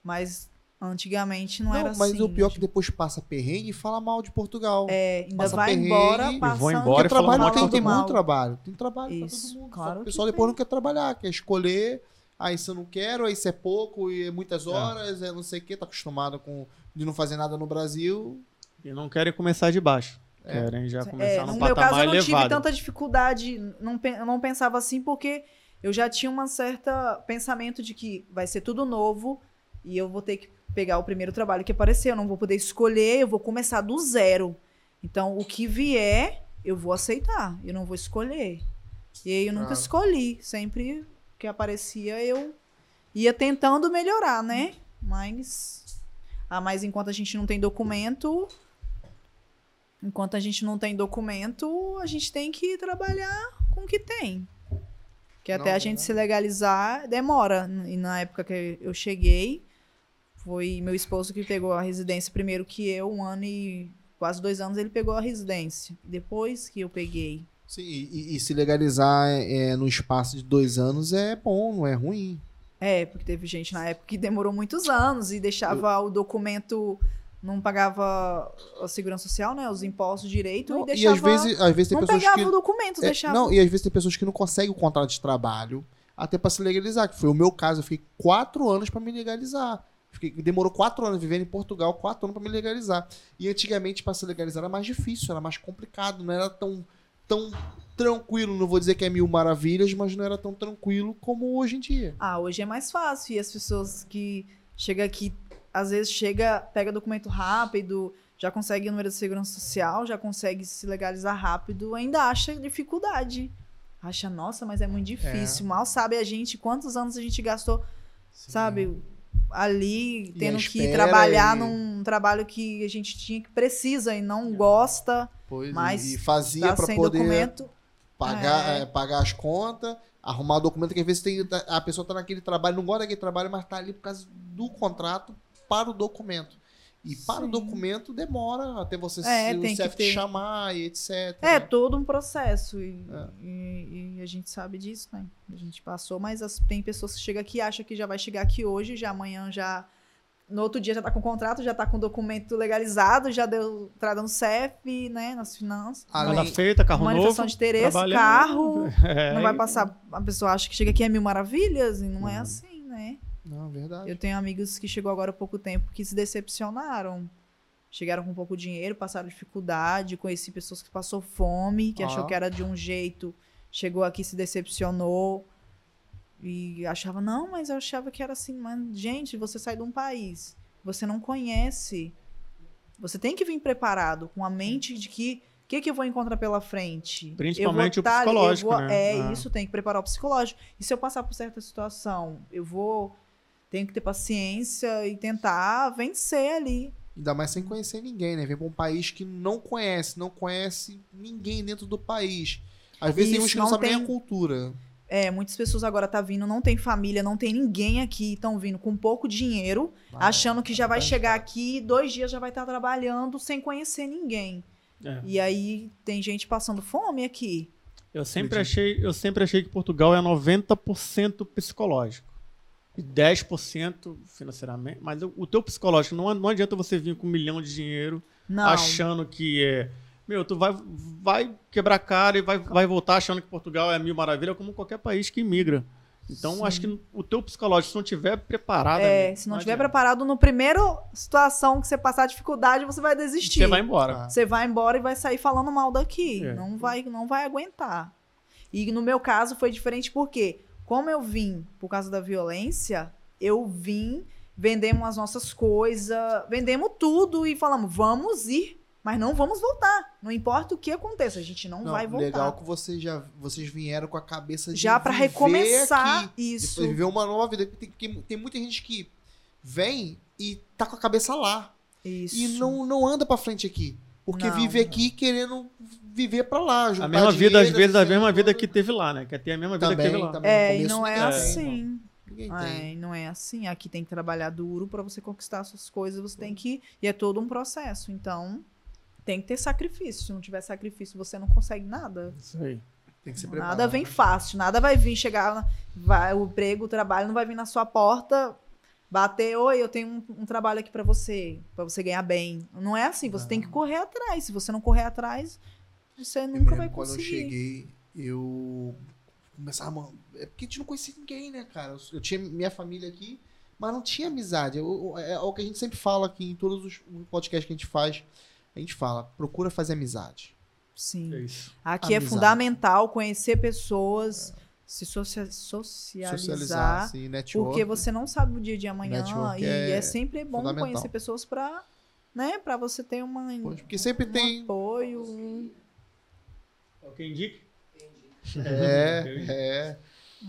Mas antigamente não, Não, era mas assim. o pior é que depois passa perrengue e fala mal de Portugal. É, ainda passa vai embora e passando vão embora e trabalho mal tem, tem muito trabalho. Tem trabalho Isso, pra todo mundo. claro o pessoal depois tem. não quer trabalhar, quer escolher. Aí isso eu não quero, aí isso é pouco, e é muitas horas, é não sei o que, tá acostumado com de não fazer nada no Brasil. E não querem começar de baixo. É. Querem já É, começar no num meu caso, eu não elevado. tive tanta dificuldade, não, eu não pensava assim, porque eu já tinha um certo pensamento de que vai ser tudo novo e eu vou ter que pegar o primeiro trabalho que aparecer, eu não vou poder escolher, eu vou começar do zero. Então, o que vier, eu vou aceitar, eu não vou escolher. E aí eu nunca Claro. escolhi, sempre que aparecia eu ia tentando melhorar, né? Mas, ah, mas enquanto a gente não tem documento, Enquanto a gente não tem documento, a gente tem que trabalhar com o que tem. Que até Não, a gente verdade. se legalizar demora. E na época que eu cheguei, foi meu esposo que pegou a residência primeiro que eu, um ano e quase dois anos ele pegou a residência. Depois que eu peguei. Sim, e, e- e se legalizar é, no espaço de dois anos é bom, não é ruim. É, porque teve gente na época que demorou muitos anos e deixava o documento, não pagava a segurança social, né? Os impostos direito Não, e deixava. às vezes, às vezes tem não pessoas pegava que. o documento, É, deixava. não, e às vezes tem pessoas que não conseguem o contrato de trabalho até pra se legalizar, que foi o meu caso. Eu fiquei quatro anos pra me legalizar. Fiquei- demorou quatro anos vivendo em Portugal, quatro anos pra me legalizar. E antigamente, pra se legalizar, era mais difícil, era mais complicado, não era tão, tão tranquilo. Não vou dizer que é mil maravilhas, mas não era tão tranquilo como hoje em dia. Ah, hoje é mais fácil. E as pessoas que chegam aqui, às vezes chega, pega documento rápido, já consegue número de segurança social, já consegue se legalizar rápido, ainda acha dificuldade. Acha, nossa, mas é muito difícil. Mal sabe a gente quantos anos a gente gastou, sabe, ali, tendo que trabalhar e- num trabalho que a gente tinha que precisa e não gosta, Pois, Mas e fazia tá sem poder documento. pagar, É. é, pagar as contas, arrumar documento, que às vezes tem, a pessoa tá naquele trabalho, não gosta daquele trabalho, mas tá ali por causa do contrato para o documento. E para o Sim. documento demora até você É, se, o CEF te ter. chamar e etc. É, todo um processo. E, É. e- e a gente sabe disso, né? A gente passou, mas as- tem pessoas que chegam aqui e acham que já vai chegar aqui hoje, já amanhã já. No outro dia já tá com contrato, já tá com documento legalizado, já deu entrada no CEF, né? Nas finanças. Além- feita, carro manifestação novo. de interesse, carro. [LAUGHS] É, não vai passar. A pessoa acha que chega aqui é mil maravilhas e não é assim, né? Não, verdade. Eu tenho amigos que chegou agora há pouco tempo que se decepcionaram. Chegaram com pouco dinheiro, passaram dificuldade, conheci pessoas que passou fome, que Ó. achou que era de um jeito, chegou aqui se decepcionou e achava não, mas eu achava que era assim, mas gente, você sai de um país, você não conhece, você tem que vir preparado com a mente de que o que, que eu vou encontrar pela frente? Principalmente Eu vou o tá psicológico, vou- né? É Ah. isso, tem que preparar o psicológico. E se eu passar por certa situação, eu vou tenho que ter paciência e tentar vencer ali. Ainda mais sem conhecer ninguém, né? Vem pra um país que não conhece, não conhece ninguém dentro do país. Às vezes tem Isso, uns que não, não sabem nem tem- a cultura. É, muitas pessoas agora tá vindo, não tem família, não tem ninguém aqui, estão vindo com pouco dinheiro, Ah, achando que já vai tá chegar aqui, dois dias já vai estar trabalhando sem conhecer ninguém. É. E aí tem gente passando fome aqui. Eu sempre Acredito. achei, eu sempre achei que Portugal é 90% psicológico. E 10% financeiramente. Mas o, teu psicológico, não, não adianta você vir com um milhão de dinheiro Não. achando que é. Meu, tu vai, vai quebrar a cara e vai, vai voltar achando que Portugal é mil maravilha, como qualquer país que imigra. Então, Sim. acho que o teu psicológico, se não tiver preparado. É, amigo, se não tiver adianta. preparado no primeiro situação que você passar dificuldade, você vai desistir. Você vai embora. Ah. Você vai embora e vai sair falando mal daqui. É. Não vai, não vai aguentar. E no meu caso foi diferente porque, como eu vim por causa da violência, eu vim, vendemos as nossas coisas, vendemos tudo e falamos, vamos ir, mas não vamos voltar. Não importa o que aconteça, a gente não, Não, vai voltar. legal que vocês já vocês vieram com a cabeça de Já pra viver recomeçar aqui, isso. viver uma nova vida. Tem, tem, muita gente que vem e tá com a cabeça lá Isso. e não, não anda pra frente aqui, porque Não. vive aqui querendo viver pra lá, juntar A mesma vida, às vezes, a essa mesma vida que teve lá, né? Quer ter a mesma vida que também, teve lá. também. É, e não é assim. Ninguém tem. É, não é assim. Aqui tem que trabalhar duro para você conquistar suas coisas, você tem que. E é todo um processo. Então, tem que ter sacrifício. Se não tiver sacrifício, você não consegue nada. Isso aí. Tem que se Nada preparar. vem fácil, nada vai vir chegar, vai, o emprego, o trabalho não vai vir na sua porta, bater, oi, eu tenho um, um trabalho aqui para você, para você ganhar bem. Não é assim, você tem que correr atrás. Se você não correr atrás, você Eu nunca vai lembro quando eu conseguir. cheguei, eu começava, mano, é porque a gente não conhecia ninguém, né, cara? Eu, eu tinha minha família aqui, mas não tinha amizade. Eu- eu- é o que a gente sempre fala aqui em todos os podcasts que a gente faz. A gente fala, procura fazer amizade. Sim. É isso. Aqui é Amizade. fundamental conhecer pessoas, se socia- socializar, Socializar, assim, network. porque você não sabe o dia de amanhã e é é, sempre bom conhecer pessoas para, né, para você ter uma Porque sempre um tem. apoio. um- É o que indica? É, [LAUGHS] é.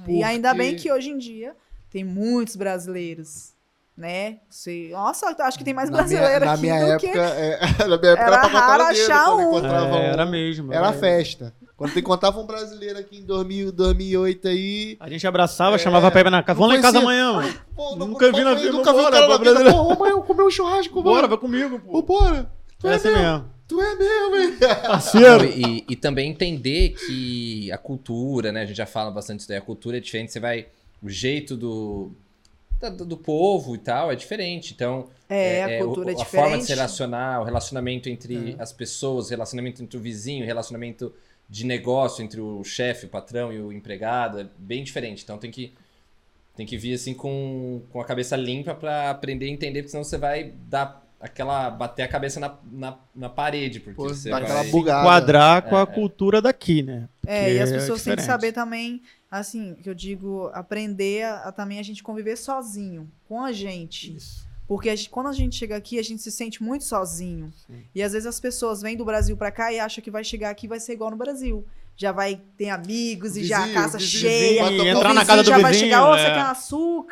E ainda bem que hoje em dia tem muitos brasileiros, né? Você, nossa, acho que tem mais na minha, brasileiro na aqui minha do época, que é, [LAUGHS] na minha época Era pra contar raro achar um. É, era mesmo. Era era. festa. Quando tu encontrava um brasileiro aqui em 2000, 2008 aí. A gente abraçava, chamava pra ir na casa. não Vamos lá em casa amanhã, mano. Pô, Nunca vi na vida, Nunca vi o cara na vida. brasileiro. Pô, amanhã comer um churrasco, Bora, vai comigo, Pô, pô. bora. Tu É é, mesmo. Tu é mesmo, hein? [LAUGHS] Não, Parceiro. e, e também entender que a cultura, né? A gente já fala bastante isso daí. A cultura é diferente. Você vai. O jeito do. Da- Do, povo e tal é diferente. Então. é, a cultura o- é A diferente. forma de se relacionar, o relacionamento entre É. as pessoas, o relacionamento entre o vizinho, o relacionamento de negócio entre o chefe, o patrão e o empregado é bem diferente. Então tem que. Tem que vir assim com, com a cabeça limpa pra aprender a entender, porque senão você vai dar aquela. bater a cabeça na, na, na parede. Porque Pô, você vai... bugada. Quadrar com É, a é. cultura daqui, né? É, e as Porque é pessoas têm que saber também, assim, que eu digo, aprender a, a também a gente conviver sozinho, com a gente. Isso. Porque a gente- quando a gente chega aqui, a gente se sente muito sozinho. Sim. E às vezes as pessoas vêm do Brasil pra cá e acham que vai chegar aqui e vai ser igual no Brasil. Já vai ter amigos e já a Vizinho, casa vizinho, cheia. vai E entrar na vizinho casa do já vai vizinho, chegar, ô, é. você quer açúcar?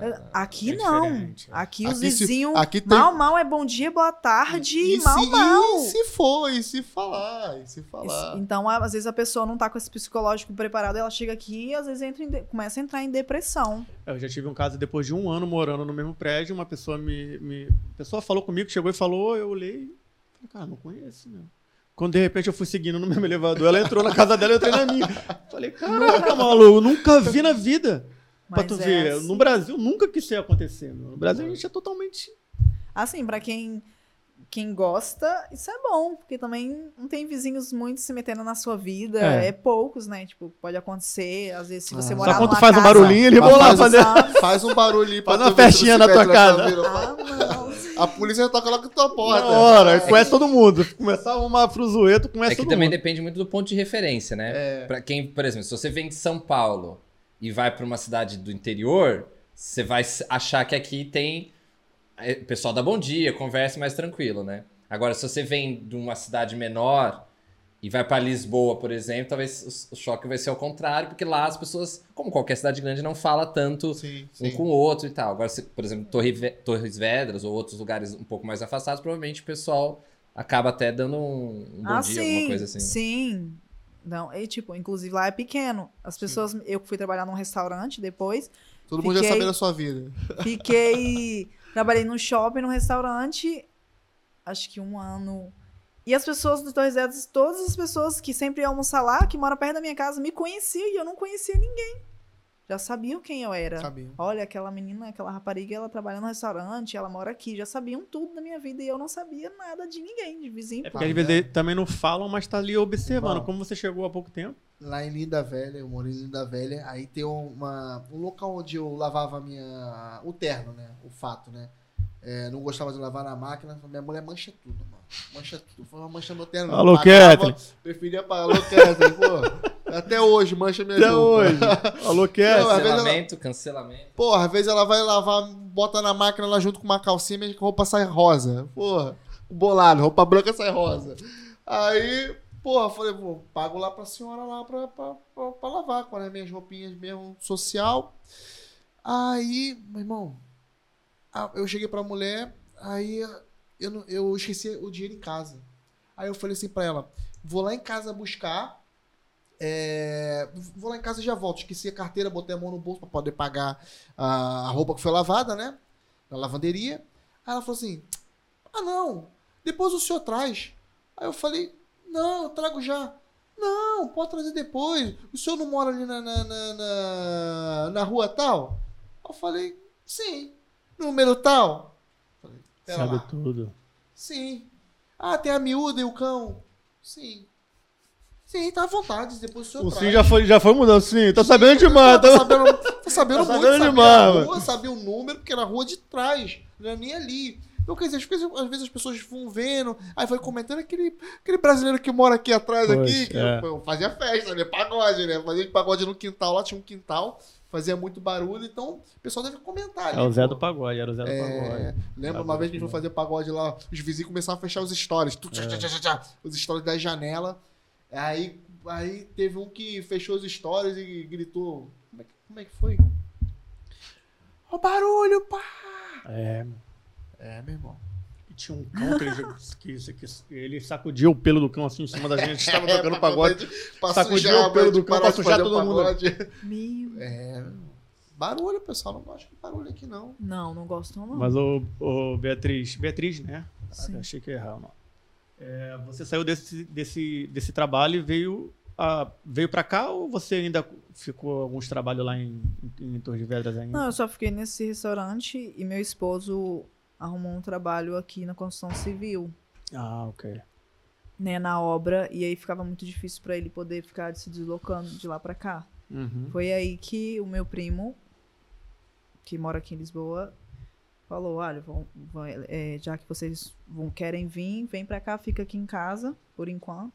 Claro. Aqui É não. diferente, é. Aqui os Aqui se- vizinhos, aqui tem- mal, mal é bom dia, boa tarde, e, E mal, se, mal. E se for, e se falar, e se falar. Então, a- às vezes a pessoa não tá com esse psicológico preparado, ela chega aqui e às vezes entra em de- começa a entrar em depressão. Eu já tive um caso depois de um ano morando no mesmo prédio, uma pessoa me. me a pessoa falou comigo, chegou e falou, eu olhei. Falei, cara, não conheço, meu. Quando de repente eu fui seguindo no [LAUGHS] mesmo elevador, ela entrou na casa dela, eu entrei na minha. Falei, caraca, maluco, nunca vi na vida. Pra Mas tu é ver. assim. No Brasil, nunca que isso ia acontecer. meu. No Brasil, a gente é totalmente. Assim, pra quem quem gosta, isso é bom, porque também não tem vizinhos muito se metendo na sua vida, É. é, poucos, né? Tipo, pode acontecer, às vezes se você Ah. morar Só quando tu faz um casa- barulhinho, ele vai lá faz, fazer. faz um barulho aí pra Faz uma festinha na se tua casa. Ah, não. [LAUGHS] A polícia toca logo na tua porta. Na hora, É. conhece todo mundo. Começar uma fruzoeto, conhece É que todo também mundo. depende muito do ponto de referência, né? É. Pra quem, por exemplo, se você vem de São Paulo e vai pra uma cidade do interior, você vai achar que aqui tem é, o pessoal dá bom dia, conversa mais tranquilo, né? Agora, se você vem de uma cidade menor e vai pra Lisboa, por exemplo, talvez o, choque vai ser ao contrário, porque lá as pessoas, como qualquer cidade grande, não fala tanto Sim, um sim. com o outro e tal. Agora, se, por exemplo, Torre Torres Vedras ou outros lugares um pouco mais afastados, provavelmente o pessoal acaba até dando um, um bom ah, dia, sim, alguma coisa assim. Sim. Não, e tipo, inclusive lá é pequeno. As pessoas, eu fui trabalhar num restaurante depois, Todo mundo já Fiquei- sabe da sua vida. Fiquei. [LAUGHS] trabalhei no shopping, no restaurante, acho que um ano. E as pessoas do Torres Vedras, todas as pessoas que sempre iam almoçar lá, que moram perto da minha casa, me conheciam e eu não conhecia ninguém. Já sabiam quem eu era. Sabia. Olha, aquela menina, aquela rapariga, ela trabalha no restaurante, ela mora aqui. Já sabiam tudo da minha vida e eu não sabia nada de ninguém, de vizinho. É porque às vezes também não falam, mas tá ali observando. Bom. Como você chegou há pouco tempo. Lá em Linda Velha, eu moro em Linda Velha, aí tem uma, um local onde eu lavava a minha, o terno, né? O fato, né? É, não gostava de lavar na máquina, minha mulher mancha tudo, mano. Mancha tudo. Foi uma mancha no terno. não. Alô, Kathleen. Preferia pagar. Alô, Kathleen, pô. Até hoje, mancha minha Até roupa. hoje. Alô, às vezes ela- Cancelamento, cancelamento. Porra, às vezes ela vai lavar, bota na máquina lá junto com uma calcinha e a roupa sai rosa. Porra, bolado, roupa branca sai rosa. Aí, porra, falei, pô, pago lá pra senhora lá pra, pra, pra, pra lavar, com as minhas roupinhas mesmo social. Aí, meu irmão, eu cheguei pra mulher, aí eu, não- eu esqueci o dinheiro em casa. Aí eu falei assim pra ela, vou lá em casa buscar. é, vou lá em casa e já volto. Esqueci a carteira, botei a mão no bolso pra poder pagar a roupa que foi lavada, né? Na lavanderia. Aí ela falou assim: Ah, não, depois o senhor traz. Aí eu falei: Não, eu trago já. Não, pode trazer depois. O senhor não mora ali na, na, na, na, rua tal? Eu falei: Sim. Número tal? Falei, Sabe lá. tudo. Sim. Ah, tem a miúda e o cão? Sim. Sim, tá à vontade. Depois o senhor O traz. sim já foi, já foi mudando. Sim, tá sabendo demais. Tá Tá... sabendo, tá sabendo [LAUGHS] Tá muito. sabendo sabia demais, a mano. rua, sabia o número, porque era a rua de trás. Não era nem ali. Então, quer dizer, às vezes, as pessoas vão vendo, aí vai comentando aquele, aquele brasileiro que mora aqui atrás, aqui, que é. fazia festa, né? Pagode, né? Fazia pagode no quintal, lá tinha um quintal, fazia muito barulho, então o pessoal deve comentar ali. É o Zé pô. do Pagode, era o Zé do É, Pagode. lembra uma vez que a gente foi fazer pagode lá, os vizinhos começaram a fechar os stories. Tu, tchá, tchá, tchá, os stories da janela. Aí, aí teve um que fechou os stories e gritou. Como é que, como é que foi? Ó, barulho, pá! É, É, meu irmão. e tinha um cão que ele, [LAUGHS] que, ele sacudia o pelo do cão assim em cima da gente. Tava [LAUGHS] É, tocando pra- pagode. sujar, o pelo do cão de sujar todo mundo. Meu. É, barulho, pessoal. Não gosto de barulho aqui, não. Não, não gosto, não. Mas o, o Beatriz. Beatriz, né? Ah, Sim. achei que ia errar o nome. É, você saiu desse, desse, desse trabalho e veio, a, veio pra cá ou você ainda ficou alguns trabalhos lá em, em, em Torres de Vedras ainda? Não, eu só fiquei nesse restaurante e meu esposo arrumou um trabalho aqui na construção civil, Ah, ok. né, na obra, e aí ficava muito difícil pra ele poder ficar se deslocando de lá pra cá. Uhum. Foi aí que o meu primo, que mora aqui em Lisboa, falou: olha, vão- vão- é, já que vocês vão, querem vir, vem pra cá, fica aqui em casa, por enquanto.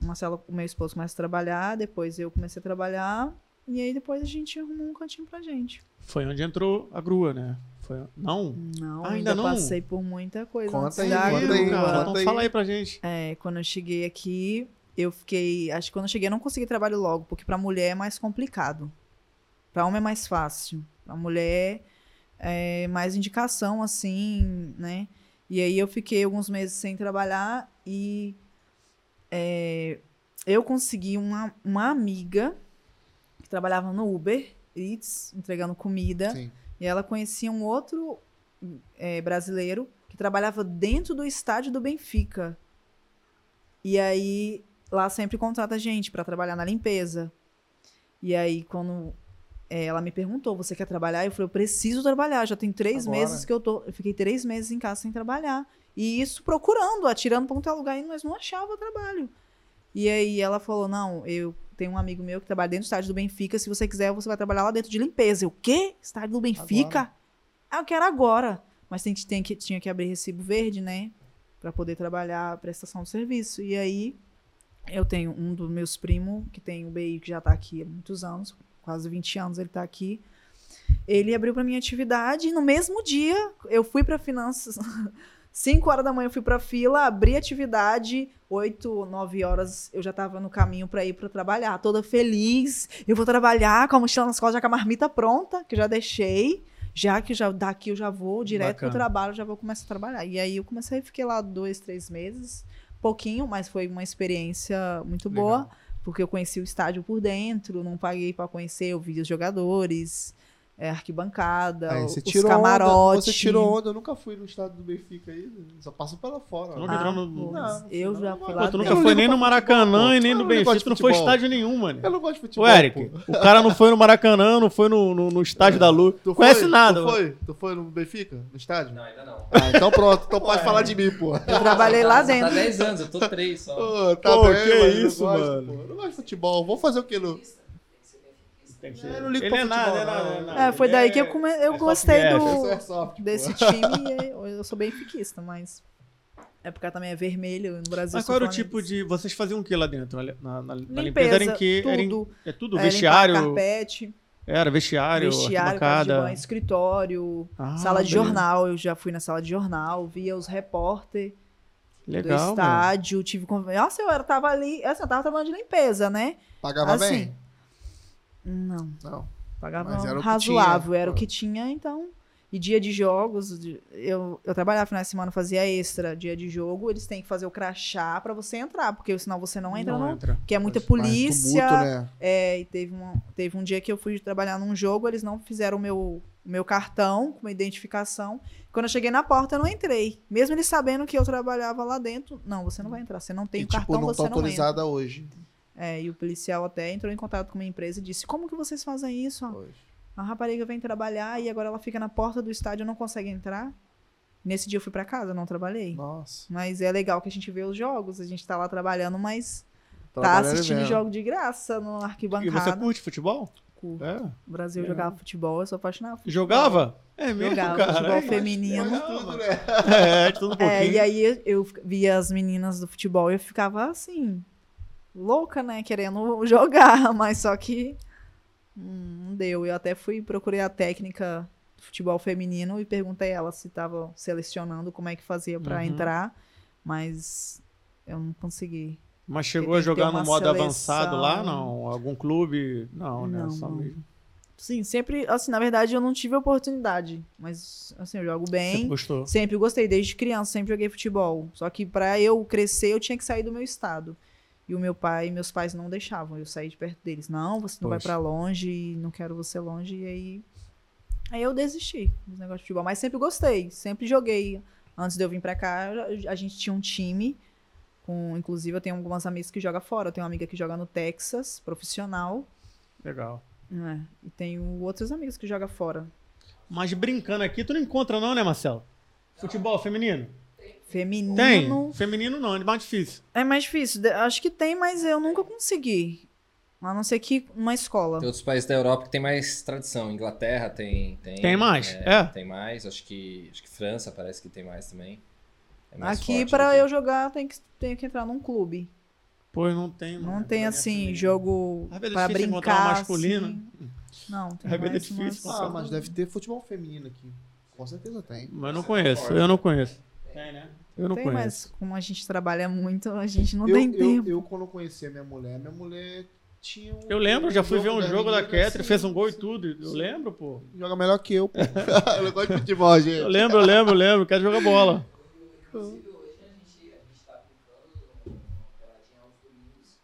O Marcelo, o meu esposo, começa a trabalhar, depois eu comecei a trabalhar, e aí depois a gente arrumou um cantinho pra gente. Foi onde entrou a grua, né? Foi... Não? Não, Ah, ainda, ainda não? passei por muita coisa Conta aí, conta aí, cara. conta Então aí. fala aí pra gente. É, quando eu cheguei aqui, eu fiquei. Acho que quando eu cheguei, eu não consegui trabalho logo, porque pra mulher é mais complicado. Pra homem é mais fácil. Pra mulher é mais indicação, assim, né? E aí eu fiquei alguns meses sem trabalhar e é, eu consegui uma, uma amiga que trabalhava no Uber Eats, entregando comida. Sim. E ela conhecia um outro eh, brasileiro que trabalhava dentro do estádio do Benfica. E aí lá sempre contrata gente para trabalhar na limpeza. E aí quando eh, ela me perguntou, você quer trabalhar? Eu falei, eu preciso trabalhar. Já tem três Agora. meses que eu tô, eu fiquei três meses em casa sem trabalhar. E isso procurando, atirando pra um tal lugar, nós não achava trabalho. E aí ela falou: não, eu tenho um amigo meu que trabalha dentro do estádio do Benfica. Se você quiser, você vai trabalhar lá dentro de limpeza. Eu, o quê? Estádio do Benfica? Ah, eu quero agora. Mas tem, tem que, tinha que abrir recibo verde, né? Pra poder trabalhar a prestação de serviço. E aí, eu tenho um dos meus primos, que tem o BI, que já tá aqui há muitos anos, quase 20 anos ele tá aqui. Ele abriu pra minha atividade e no mesmo dia eu fui pra finanças. [LAUGHS] 5 horas da manhã eu fui pra fila, abri atividade, 8, 9 horas eu já tava no caminho pra ir pra trabalhar, toda feliz. Eu vou trabalhar com a mochila nas costas, já com a marmita pronta, que eu já deixei. Já que já daqui eu já vou direto Bacana. pro trabalho, já vou começar a trabalhar. E aí eu comecei, fiquei lá dois, três meses, pouquinho, mas foi uma experiência muito boa, Legal. porque eu conheci o estádio por dentro, não paguei pra conhecer, eu vi os jogadores, é, arquibancada, Aí os você tirou camarotes. onda, você tirou onda. Eu nunca fui no estado do Benfica aí, só passo pela fora. Tu nunca Ah, entrou no- pô, Não, eu não, já não fui lá Pô, tu nunca Eu foi nem no Maracanã futebol, e nem no Eu Benfica. Tu não foi estádio nenhum, mano. Eu não gosto de futebol. Ô, Eric, pô. o cara não foi no Maracanã, não foi no, no, no estádio da Luz. Tu Conhece foi? nada. Tu mano. foi? Tu foi no Benfica? No estádio? Não, ainda não. Ah, então pronto. Então pode falar de mim, pô. Eu trabalhei lá Tá- Tá dentro. 10 anos, eu tô 3 só. Tá bem, que eu isso, mano. Eu não gosto de futebol. Vou fazer o quê? No... Tem que Eu ser. não ligo Ele é nada, futebol, é nada, é nada. É, foi Ele daí é- que eu, come... eu é gostei soft do, pô. desse time e eu, sou bem fiquista, mas é porque também é vermelho no Brasil. Mas qual era o tipo de. Vocês faziam o que lá dentro? Na, na, na limpeza, Limpeza, era em que? Era em- tudo. é tudo? É, vestiário? carpete, Era vestiário, arquibancada. escritório, Ah, sala de beleza. jornal. Eu já fui na sala de jornal, via os repórter do Legal, mano. estádio, tive conv- Nossa, eu era, tava ali, assim, eu tava trabalhando de limpeza, né? Pagava Assim, bem? Não, Não. pagava Mas era razoável, era o que tinha, então. E dia de jogos, eu, eu trabalhava final de semana, fazia extra. Dia de jogo, eles têm que fazer o crachá pra você entrar, porque senão você não entra, não. entra. Porque é muita Mas polícia. tumulto, né? É, e teve um, teve um dia que eu fui trabalhar num jogo, eles não fizeram o meu, meu cartão com uma identificação. Quando eu cheguei na porta, eu não entrei. Mesmo eles sabendo que eu trabalhava lá dentro, não, você não vai entrar. Você não tem E, o tipo, cartão, não você tá não entra. autorizada hoje. É, e o policial até entrou em contato com uma empresa e disse: Como que vocês fazem isso? ó? Hoje. A rapariga vem trabalhar e agora ela fica na porta do estádio e não consegue entrar. Nesse dia eu fui pra casa, não trabalhei. Nossa. Mas é legal que a gente vê os jogos, a gente tá lá trabalhando, mas tá Trabalhando assistindo mesmo. jogo de graça no E você arquibancada. curte futebol? Curto. É. O Brasil Legal. jogava futebol, eu sou apaixonada. por futebol. Jogava? É mesmo, Jogava cara. futebol É, feminino. Tudo, né? [LAUGHS] É, de tudo um pouquinho. É, e aí eu via as meninas do futebol e eu ficava assim, louca, né? Querendo [LAUGHS] jogar, mas só que hum, não deu. Eu até fui, procurei a técnica do futebol feminino e perguntei a ela se tava selecionando, como é que fazia pra Uhum. entrar, mas eu não consegui. Mas chegou a jogar no modo seleção. avançado lá? Não. Algum clube? Não, né? Não, Só não. mesmo. Sim, sempre, assim, na verdade eu não tive oportunidade, mas assim, eu jogo bem. gostou? Sempre gostei, desde criança, sempre joguei futebol. Só que pra eu crescer, eu tinha que sair do meu estado. E o meu pai e meus pais não deixavam eu sair de perto deles. Não, você não vai Poxa. pra longe, não quero você longe. E aí. Aí eu desisti dos negócios de futebol. Mas sempre gostei, sempre joguei. Antes de eu vir pra cá, eu- a gente tinha um time. Com, inclusive, eu tenho algumas amigas que jogam fora. Eu tenho uma amiga que joga no Texas, profissional. Legal. né? E tenho outros amigos que jogam fora. Mas brincando aqui, tu não encontra não, né, Marcelo? Futebol feminino? Feminino. Tem. Feminino não, é mais difícil. É mais difícil. Acho que tem, mas eu nunca consegui. A não ser que uma escola. Tem outros países da Europa que tem mais tradição. Inglaterra tem. Tem, Tem mais? É. Tem mais. Acho que, acho que França parece que tem mais também. É mais Aqui, que- eu jogar, tem que, tem que entrar num clube. Pois não tem, Não mano. tem, É assim, jogo é encontrar brincar. uma masculina. assim. Não, tem é mais difícil, umas- Ah, mas deve ter futebol feminino aqui. Com certeza tem. Mas eu não conheço, eu não conheço. Tem, né? Eu não Tem, conheço. mas como a gente trabalha muito, a gente não eu, tem eu, tempo. eu, quando conheci a minha mulher, minha mulher tinha um. Eu lembro, já fui ver um das jogo da Ketri, assim, fez um gol e tudo. Eu lembro, pô. Joga melhor que eu, pô. [LAUGHS] eu não gosto de futebol, gente. Eu lembro, eu lembro, eu lembro. Quero jogar bola. Inclusive, hoje a gente, a gente tá aplicando ela tinha os domingos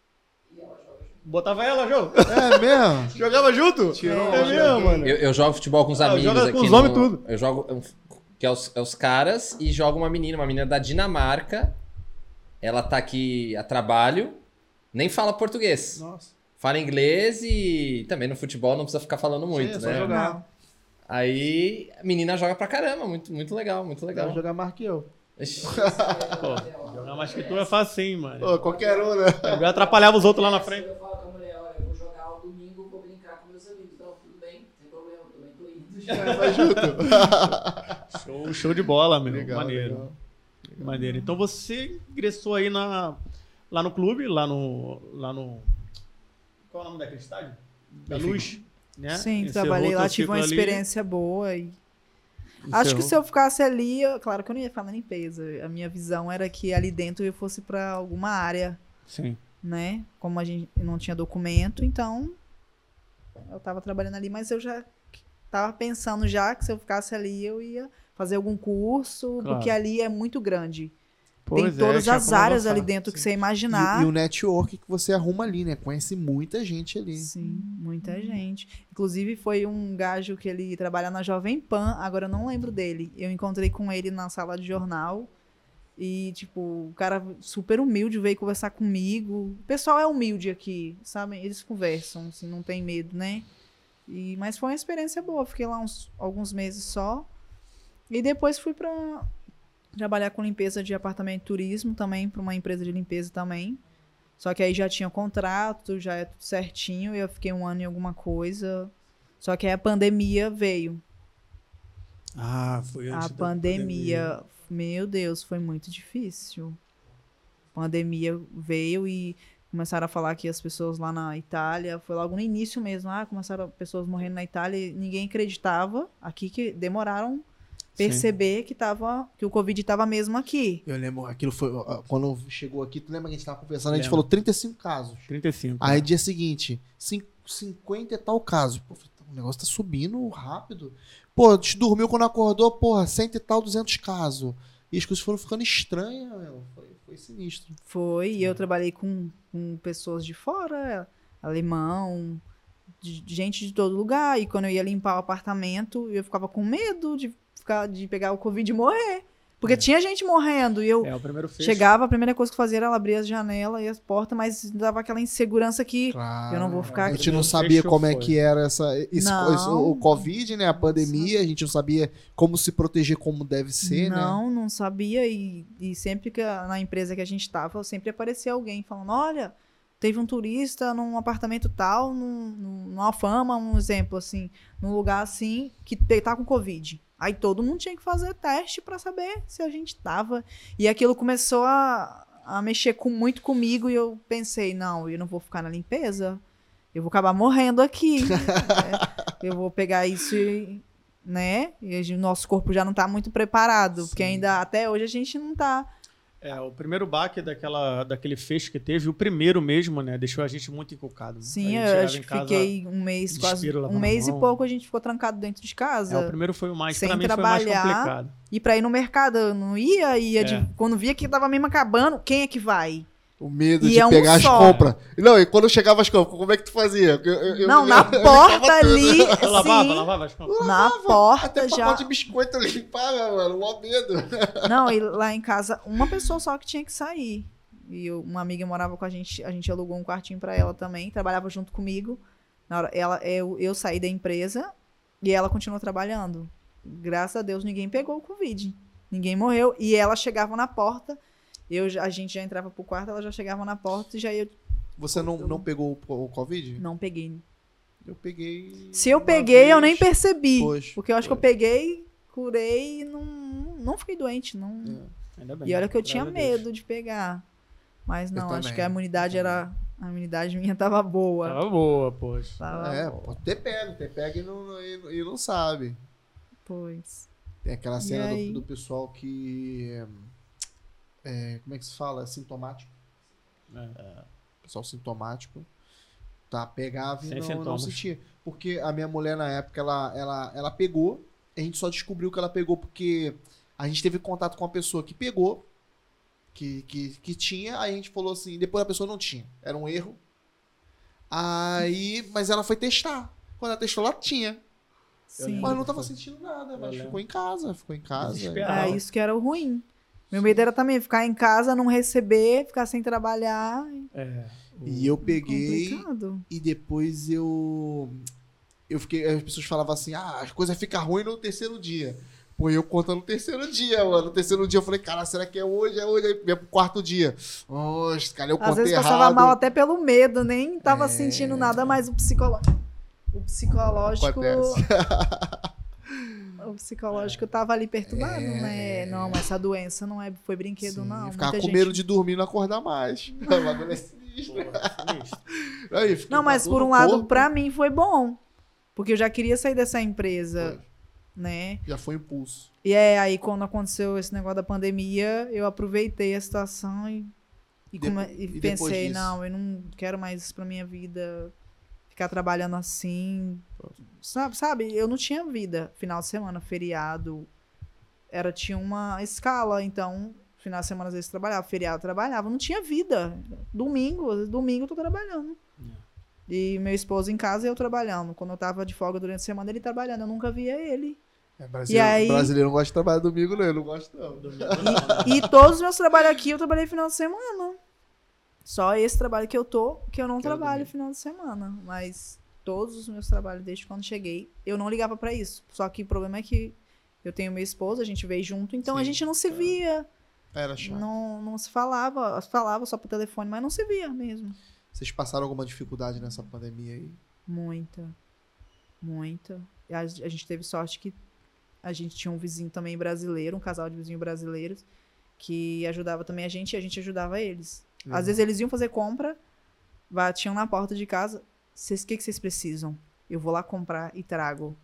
e ela joga junto. Botava ela, jogo? É mesmo? [LAUGHS] Jogava junto? Tirou é mesmo, mano. Eu, eu jogo futebol com os Ah, amigos joga aqui. com os no- homens tudo. Eu jogo. Que é os, é os caras e jogo uma menina, uma menina da Dinamarca. Ela tá aqui a trabalho, nem fala português. Nossa. Fala inglês e também no futebol não precisa ficar falando muito, é só né? jogar. Aí a menina joga pra caramba, muito, muito legal, muito legal. jogar mais que eu. [LAUGHS] Pô, jogar mais que tu é facinho, mano. Pô, qualquer um, né? Eu atrapalhava os outros lá na frente. Eu falo com a mulher, olha, eu vou jogar o domingo, vou brincar com meus amigos. Não, tudo bem, sem problema, também tô indo. já. [LAUGHS] Vai junto. [LAUGHS] Show, show de bola, meu. Legal, Maneiro. legal. Maneiro. Então você ingressou aí na, lá no clube, lá no. Lá no. Qual é o nome daquele estádio? Da. Luz. Né? Sim, Encerrou trabalhei lá, tive uma ali. experiência boa. E... Acho que se eu ficasse ali, eu- claro que eu não ia ficar na limpeza. A minha visão era que ali dentro eu fosse para alguma área, Sim. né? Como a gente não tinha documento, então eu tava trabalhando ali, mas eu já tava pensando já que se eu ficasse ali eu ia fazer algum curso, Claro. porque ali é muito grande. Pois Tem é, todas as áreas avançar. ali dentro que Sim. você imaginar. E, e o network que você arruma ali, né? Conhece muita gente ali. Sim, muita gente. Inclusive, foi um gajo que ele trabalha na Jovem Pan, agora eu não lembro dele. Eu encontrei com ele na sala de jornal. E, tipo, o cara super humilde veio conversar comigo. O pessoal é humilde aqui, sabe? Eles conversam, assim, não tem medo, né? E, mas foi uma experiência boa. Fiquei lá uns, alguns meses só. E depois fui pra trabalhar com limpeza de apartamento e turismo também, para uma empresa de limpeza também. Só que aí já tinha contrato, já é tudo certinho, e eu fiquei um ano em alguma coisa. Só que aí a pandemia veio. Ah, foi antes A da pandemia, meu Deus, foi muito difícil. A pandemia veio e começaram a falar que as pessoas lá na Itália, foi logo no início mesmo, ah, começaram pessoas morrendo na Itália e ninguém acreditava. Aqui que demoraram perceber que tava que o Covid estava mesmo aqui. Eu lembro, aquilo foi. Quando chegou aqui, tu lembra que a gente tava conversando? A gente falou 35 casos. 35. Aí dia seguinte, cin- 50 e tal casos. Pô, falei, o negócio tá subindo rápido. Pô, te dormiu quando acordou, porra, 100 e tal, 200 casos. E as coisas foram ficando estranhas, meu. Foi, foi sinistro. Foi, e eu trabalhei com, com pessoas de fora, alemão, de, de gente de todo lugar. E quando eu ia limpar o apartamento, eu ficava com medo de, ficar, de pegar o Covid e morrer. Porque tinha gente morrendo. E eu É, o primeiro fecho. chegava, a primeira coisa que eu fazia era abrir as janelas e as portas, mas dava aquela insegurança que Claro. eu não vou ficar A aqui. gente não sabia fechou, como é foi. que era essa, esse, Não. esse- o Covid, né? A pandemia, a gente não sabia como se proteger como deve ser, né? não, não sabia. E, e sempre que a- na empresa que a gente tava, sempre aparecia alguém falando: olha, teve um turista num apartamento tal, num, num, numa fama, um exemplo assim, num lugar assim, que tá com Covid. Aí todo mundo tinha que fazer teste pra saber se a gente tava. E aquilo começou a, a mexer com, muito comigo e eu pensei: não, eu não vou ficar na limpeza. Eu vou acabar morrendo aqui. [LAUGHS] É, eu vou pegar isso e né? E o nosso corpo já não tá muito preparado, porque Sim. ainda até hoje a gente não tá. É, o primeiro baque daquela, daquele fecho que teve, o primeiro mesmo, né? Deixou a gente muito encucado. Sim, A gente eu acho que casa- fiquei um mês, quase um mês e pouco a gente ficou trancado dentro de É, o casa. primeiro foi o mais, Sem pra mim foi o mais trabalhar. complicado. E pra ir no mercado, eu não ia, ia de- É. quando via que tava mesmo acabando, quem é que vai? O medo E de é um pegar as só. compras. Não, e quando chegava as compras, como é que tu fazia? Eu- eu- não, eu- na [LAUGHS] eu porta ali, Eu lavava, sim, lavava as compras. na Até porta já. pacote de biscoito limpava, mano. Mó medo. [LAUGHS] Não, e lá em casa, uma pessoa só que tinha que sair. E eu- uma amiga morava com a gente, a gente alugou um quartinho pra ela também, trabalhava junto comigo. Na hora, ela, eu, eu saí da empresa e ela continuou trabalhando. Graças a Deus ninguém pegou o Covid. Ninguém morreu. E ela chegava na porta, eu, a gente já entrava pro quarto, ela já chegava na porta e já ia. Você não, não pegou o, Covid? Não peguei. Eu peguei. Se eu peguei, eu vez. nem percebi. Pois, porque eu acho que pois. eu peguei, curei e não, não fiquei doente. Não, Ainda bem. E olha que eu tinha medo de pegar. Mas Eu não, acho também, que a imunidade eu era. A imunidade minha tava boa. Tava boa, poxa. Tava É, boa. pode ter pego, ter pego e não, e, e não sabe. Pois. Tem aquela cena do, do pessoal que. é, como é que se fala? Sintomático. É. Pessoal sintomático. Tá, pegava e Sem não, não sentia. Porque a minha mulher, na época, ela, ela, ela pegou. A gente só descobriu que ela pegou porque a gente teve contato com uma pessoa que pegou, que, que, que tinha, aí a gente falou assim, depois a pessoa não tinha. Era um erro. Aí, mas ela foi testar. Quando ela testou, ela tinha. Sim. Mas não tava sentindo nada, mas ficou em casa, ficou em casa. É isso que era o ruim. Meu medo era também ficar em casa, não receber, ficar sem trabalhar. É. E eu peguei Complicado. e depois eu. Eu fiquei. As pessoas falavam assim: ah, as coisas ficam ruins no terceiro dia. Pô, eu contando no terceiro dia, mano. No terceiro dia eu falei, cara, será que é hoje? É hoje? Aí pro quarto dia. Oxe, cara, eu Às contei vezes errado. passava mal até pelo medo, nem tava É. sentindo nada, mas o psicológico. O psicológico. Acontece. [LAUGHS] O psicológico tava ali perturbado, É. né? Não, mas essa doença não é, foi brinquedo, Sim, não. Ficar Muita com gente- medo de dormir e não acordar mais. O bagulho é sinistro. Aí, Não, mas por um lado, pra mim foi bom. Porque eu já queria sair dessa empresa, Foi. né? Já foi impulso. E é aí, quando aconteceu esse negócio da pandemia, eu aproveitei a situação e, e, Depo- e e pensei, disso? não, eu não quero mais isso pra minha vida, ficar trabalhando assim. Sabe, sabe, eu não tinha vida. Final de semana, feriado, era, tinha uma escala, então, final de semana às vezes trabalhava, feriado trabalhava, não tinha vida. Domingo, às vezes, domingo eu tô trabalhando. E meu esposo em casa e eu trabalhando. Quando eu tava de folga durante a semana, ele trabalhando. Eu nunca via ele. É, brasileiro, E aí- brasileiro não gosta de trabalhar domingo, não. Eu não gosto, não. E todos os meus trabalhos aqui eu trabalhei final de semana. Só esse trabalho que eu tô, que eu não Que trabalho domingo. final de semana. Mas todos os meus trabalhos desde quando cheguei, eu não ligava pra isso. Só que o problema é que eu tenho meu esposo, a gente veio junto, então a Sim, gente não se tá. via. Era chato. Não, não se falava. Falava só por telefone, mas não se via mesmo. Vocês passaram alguma dificuldade nessa pandemia aí? Muita. Muita. E A, a gente teve sorte que a gente tinha um vizinho também brasileiro, um casal de vizinhos brasileiros, que ajudava também a gente e a gente ajudava eles. Uhum. Às vezes eles iam fazer compra, batiam na porta de casa. Vocês, o que, que vocês precisam? Eu vou lá comprar e trago.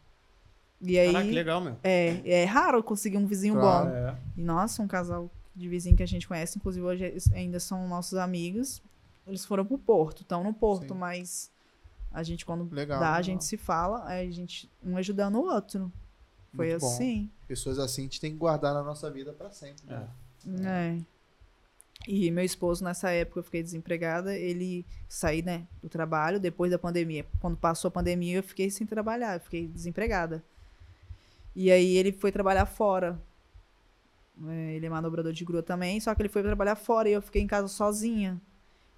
E aí. Caraca, que legal, meu. É, é raro conseguir um vizinho Claro. bom. É. E nossa, um casal de vizinho que a gente conhece, inclusive hoje ainda são nossos amigos. Eles foram pro Porto, estão no Porto, Sim. mas a gente, quando Legal, dá, a legal. gente se fala, a gente um ajudando o outro. Foi Muito bom. assim. Pessoas assim a gente tem que guardar na nossa vida pra sempre. né? É. É. E meu esposo, nessa época, eu fiquei desempregada. Ele saí, né, do trabalho depois da pandemia. Quando passou a pandemia, eu fiquei sem trabalhar, eu fiquei desempregada. E aí ele foi trabalhar fora. É, ele é manobrador de grua também, só que ele foi trabalhar fora e eu fiquei em casa sozinha.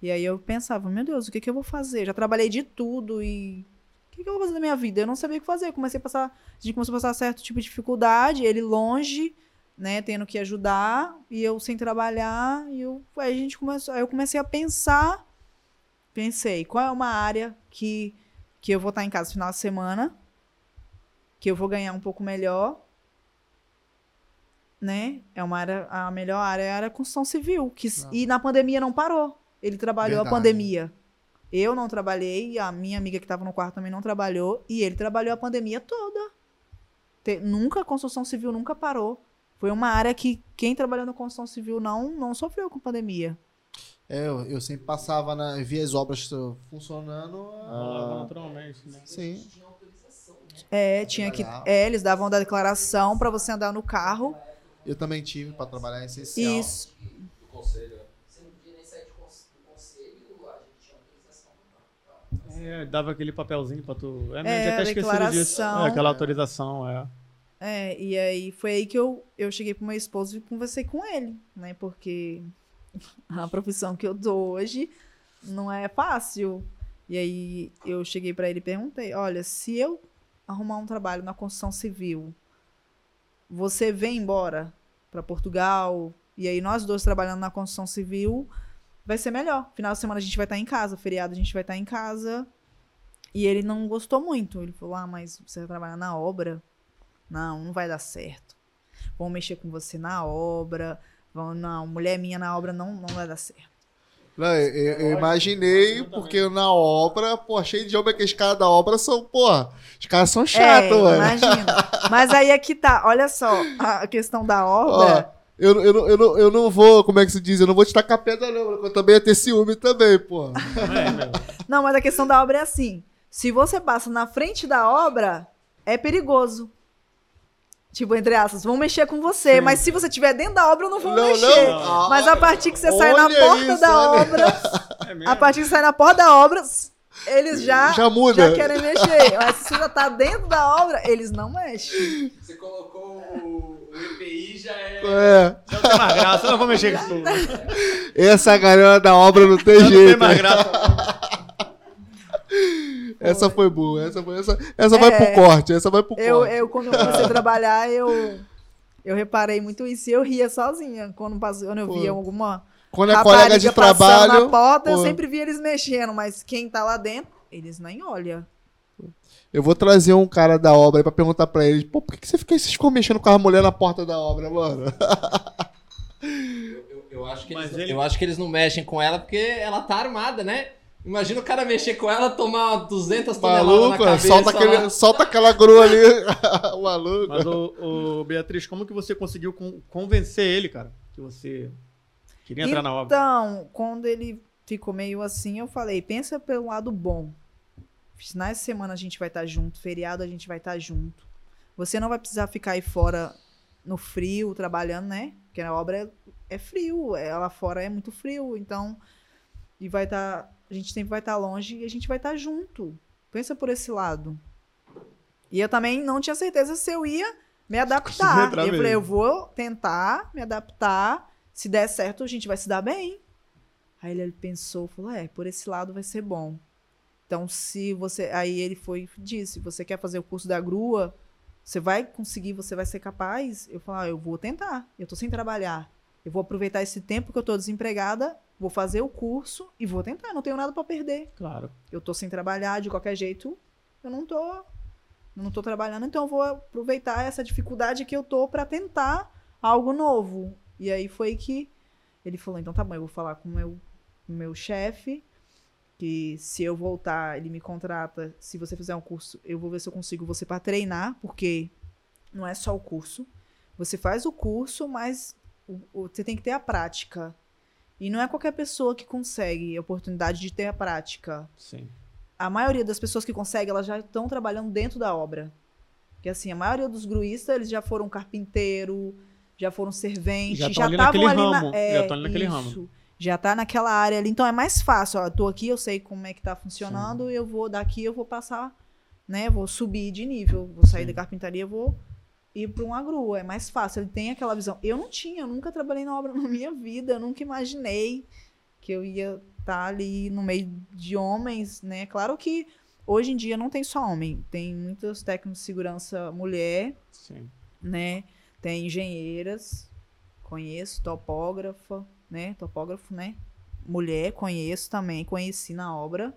E aí eu pensava, meu Deus, o que, que eu vou fazer? Já trabalhei de tudo e. O que, que eu vou fazer na minha vida? Eu não sabia o que fazer. Eu comecei a passar. A gente começou a passar certo tipo de dificuldade, ele longe né, tendo que ajudar e eu sem trabalhar e eu, aí a gente começou, eu comecei a pensar, pensei, qual é uma área que que eu vou estar em casa no final de semana, que eu vou ganhar um pouco melhor, né? É uma área, a melhor área é a construção civil, que Ah. e na pandemia não parou. Ele trabalhou Verdade. a pandemia. Eu não trabalhei, a minha amiga que estava no quarto também não trabalhou e ele trabalhou a pandemia toda. Te- nunca a construção civil nunca parou. Foi uma área que quem trabalhou na construção civil não, não sofreu com pandemia. É, eu, eu sempre passava na. via as obras funcionando. Ah, naturalmente, né? sim. Tinha autorização, né? É, tinha que. É, eles davam da declaração para você andar no carro. Eu também tive pra trabalhar em essencial. Isso. Do conselho, né? Você não podia nem sair de cons- do conselho, a gente tinha autorização pra É, dava aquele papelzinho pra tu. É, É, mesmo, tinha até esquecido disso. É, aquela autorização, é. É, e aí foi aí que eu, eu cheguei pro meu esposo e conversei com ele, né? Porque [LAUGHS] a profissão que eu dou hoje não é fácil. E aí eu cheguei pra ele e perguntei: olha, se eu arrumar um trabalho na construção civil, você vem embora pra Portugal, e aí nós dois trabalhando na construção civil, vai ser melhor. Final de semana a gente vai estar em casa, feriado a gente vai estar em casa. E ele não gostou muito. Ele falou: ah, mas você vai trabalhar na obra? Não, não vai dar certo. Vão mexer com você na obra. Vão, não, mulher minha na obra não, não vai dar certo. Não, eu, eu- imaginei, porque na obra, pô, cheio de homem que os caras da obra são, pô, os caras são chatos, é, mano. imagina. Mas aí é que tá, olha só, a questão da obra. Ó, eu, eu, não- eu, não, eu não vou, como é que se diz? Eu não vou te tacar pedra, não, porque eu também ia ter ciúme também, pô. É. Não, mas a questão da obra é assim: se você passa na frente da obra, é perigoso. Tipo, entre aspas, vão mexer com você. Sim. Mas se você estiver dentro da obra, não vão Não, mexer. não. Mas a partir que você sai na porta isso, da olha. obra, É a partir que você sai na porta da obra, eles já, Já muda. já querem mexer. Mas se você já tá dentro da obra, eles não mexem. Você colocou o, o EPI, já é. É, Não tem mais graça, eu não vou mexer com tudo. essa galera da obra não tem Não tem jeito. mais graça. [LAUGHS] Essa foi boa, essa, foi, essa, essa vai É. pro corte, essa vai pro Eu, corte. eu, quando eu comecei a [LAUGHS] trabalhar, eu, Eu reparei muito isso e eu ria sozinha quando, passou, quando eu Pô. via alguma Quando é colega de trabalho. na porta, eu sempre via eles mexendo, mas quem tá lá dentro, eles nem olham. Eu vou trazer um cara da obra aí pra perguntar pra eles, pô, por que, que você fica, ficam mexendo com a mulher na porta da obra, mano? Eu, eu- eu acho eles, ele- eu acho que eles não mexem com ela porque ela tá armada, né? Imagina o cara mexer com ela, tomar 200 toneladas na Maluco, cabeça. solta, aquele, lá. solta aquela grua ali. [LAUGHS] o maluco. Mas, ô, ô, Beatriz, como que você conseguiu con- convencer ele, cara? Que você queria entrar na obra? Então, quando ele ficou meio assim, eu falei, pensa pelo lado bom. Finais de semana a gente vai estar junto, feriado a gente vai estar junto. Você não vai precisar ficar aí fora no frio, trabalhando, né? Porque a obra é, é frio, é, lá fora é muito frio, então e vai estar, a gente sempre vai estar longe e a gente vai estar junto. Pensa por esse lado. E eu também não tinha certeza se eu ia me adaptar. [LAUGHS] eu falei, eu vou tentar me adaptar. Se der certo, a gente vai se dar bem. Aí ele, ele pensou, falou, é, por esse lado vai ser bom. Então, se você. Aí ele foi disse: você quer fazer o curso da grua? Você vai conseguir, você vai ser capaz? Eu falei, ah, eu vou tentar. Eu tô sem trabalhar. Eu vou aproveitar esse tempo que eu tô desempregada, vou fazer o curso e vou tentar. Não tenho nada para perder. Claro. Eu tô sem trabalhar de qualquer jeito. Eu não tô. eu Não tô trabalhando, então eu vou aproveitar essa dificuldade que eu tô para tentar algo novo. E aí foi que ele falou: então tá bom, eu vou falar com o meu, com meu chefe. Que se eu voltar, ele me contrata. Se você fizer um curso, eu vou ver se eu consigo você para treinar, porque não é só o curso. Você faz o curso, mas o- o- você tem que ter a prática. E não é qualquer pessoa que consegue a oportunidade de ter a prática Sim. a maioria das pessoas que conseguem, elas já estão trabalhando dentro da obra. Porque assim, a maioria dos gruístas, eles já foram carpinteiro, já foram servente, Já ali estavam naquele ali ramo, na, é, já tão ali naquele ramo. isso. Já tá naquela área ali, então é mais fácil, ó, eu tô aqui, eu sei como é que tá funcionando, eu vou daqui, eu vou passar, né, vou subir de nível, vou sair Sim. da carpintaria, eu vou ir para uma grua, é mais fácil, ele tem aquela visão. Eu não tinha, eu nunca trabalhei na obra na [LAUGHS] minha vida, eu nunca imaginei que eu ia estar ali no meio de homens, né? Claro que hoje em dia não tem só homem, tem muitos técnicos de segurança mulher, Sim. né? Tem engenheiras, conheço, topógrafa, né? Topógrafo, né? Mulher, conheço também, conheci na obra.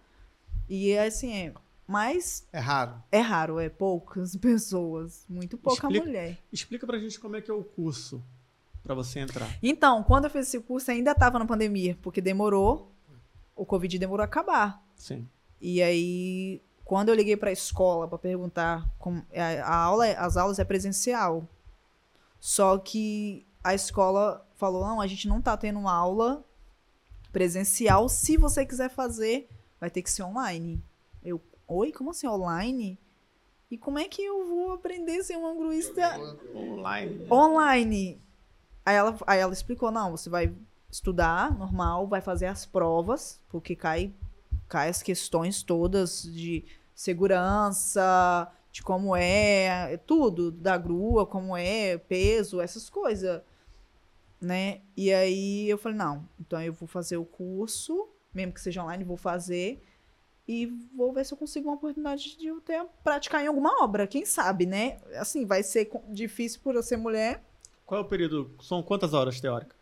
E assim, é, mas É raro. é raro, é poucas [LAUGHS] pessoas, muito pouca Explica- mulher. Explica pra gente como é que é o curso pra você entrar. Então, quando eu fiz esse curso, ainda estava na pandemia, porque demorou, o Covid demorou a acabar. Sim. E aí, quando eu liguei para a escola para perguntar como a, a aula, é- as aulas é presencial. Só que a escola falou: "Não, a gente não tá tendo uma aula presencial. Se você quiser fazer, vai ter que ser online". Eu: "Oi, como assim online?" E como é que eu vou aprender a ser uma gruista Online. online. Aí ela, aí ela explicou, não, você vai estudar normal, vai fazer as provas, porque cai, cai as questões todas de segurança, de como é, tudo, da grua, como é, peso, essas coisas, né? E aí eu falei, não, então eu vou fazer o curso, mesmo que seja online, vou fazer e vou ver se eu consigo uma oportunidade de eu ter praticar em alguma obra, quem sabe, né? Assim, vai ser difícil por eu ser mulher, Qual é o período? São quantas horas teóricas?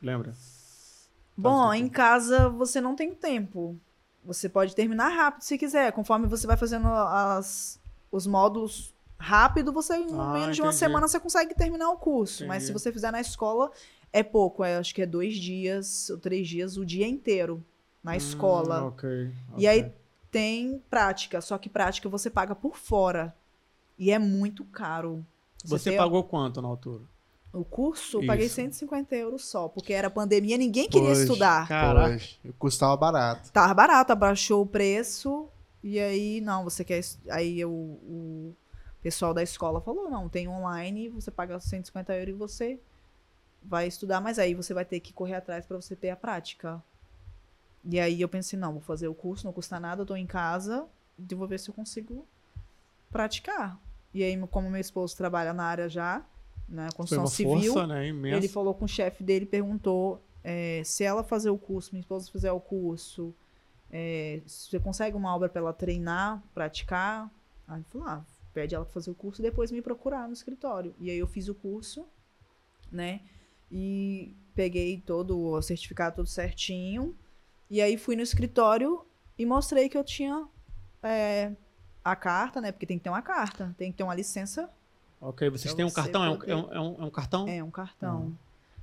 Lembra? Bom, em casa você não tem tempo. Você pode terminar rápido se quiser. Conforme você vai fazendo as, os módulos rápido, você em Ah, menos de uma entendi. semana você consegue terminar o curso. Mas se Entendi. você fizer na escola, é pouco. É, acho que é dois dias ou três dias, o dia inteiro na escola. Hum, ok. E aí tem prática, só que prática você paga por fora. E é muito caro. Você tem- pagou quanto na altura? O curso, eu paguei Isso. 150 euros só, porque era pandemia, ninguém queria Pois, estudar. Caraca. Pois, o custo tava barato. Tava barato, abaixou o preço. E aí, não, você quer. Aí o, o pessoal da escola falou: não, tem online, você paga 150 euros e você vai estudar, mas aí você vai ter que correr atrás para você ter a prática. E aí eu pensei: não, vou fazer o curso, não custa nada, eu tô em casa, e vou ver se eu consigo praticar. E aí, como meu esposo trabalha na área já, na Foi construção civil, força, né? Ele falou com o chefe dele, perguntou é, se ela fazer o curso, minha esposa fizer o curso, é, você consegue uma obra para ela treinar, praticar? Aí ele falou, ah, pede ela pra fazer o curso e depois me procurar no escritório. E aí eu fiz o curso, né? E peguei todo o certificado tudo certinho. E aí fui no escritório e mostrei que eu tinha é, a carta, né? Porque tem que ter uma carta, tem que ter uma licença. Ok, vocês têm um você cartão? É um, é um- é um- é um cartão? É um cartão. Uhum.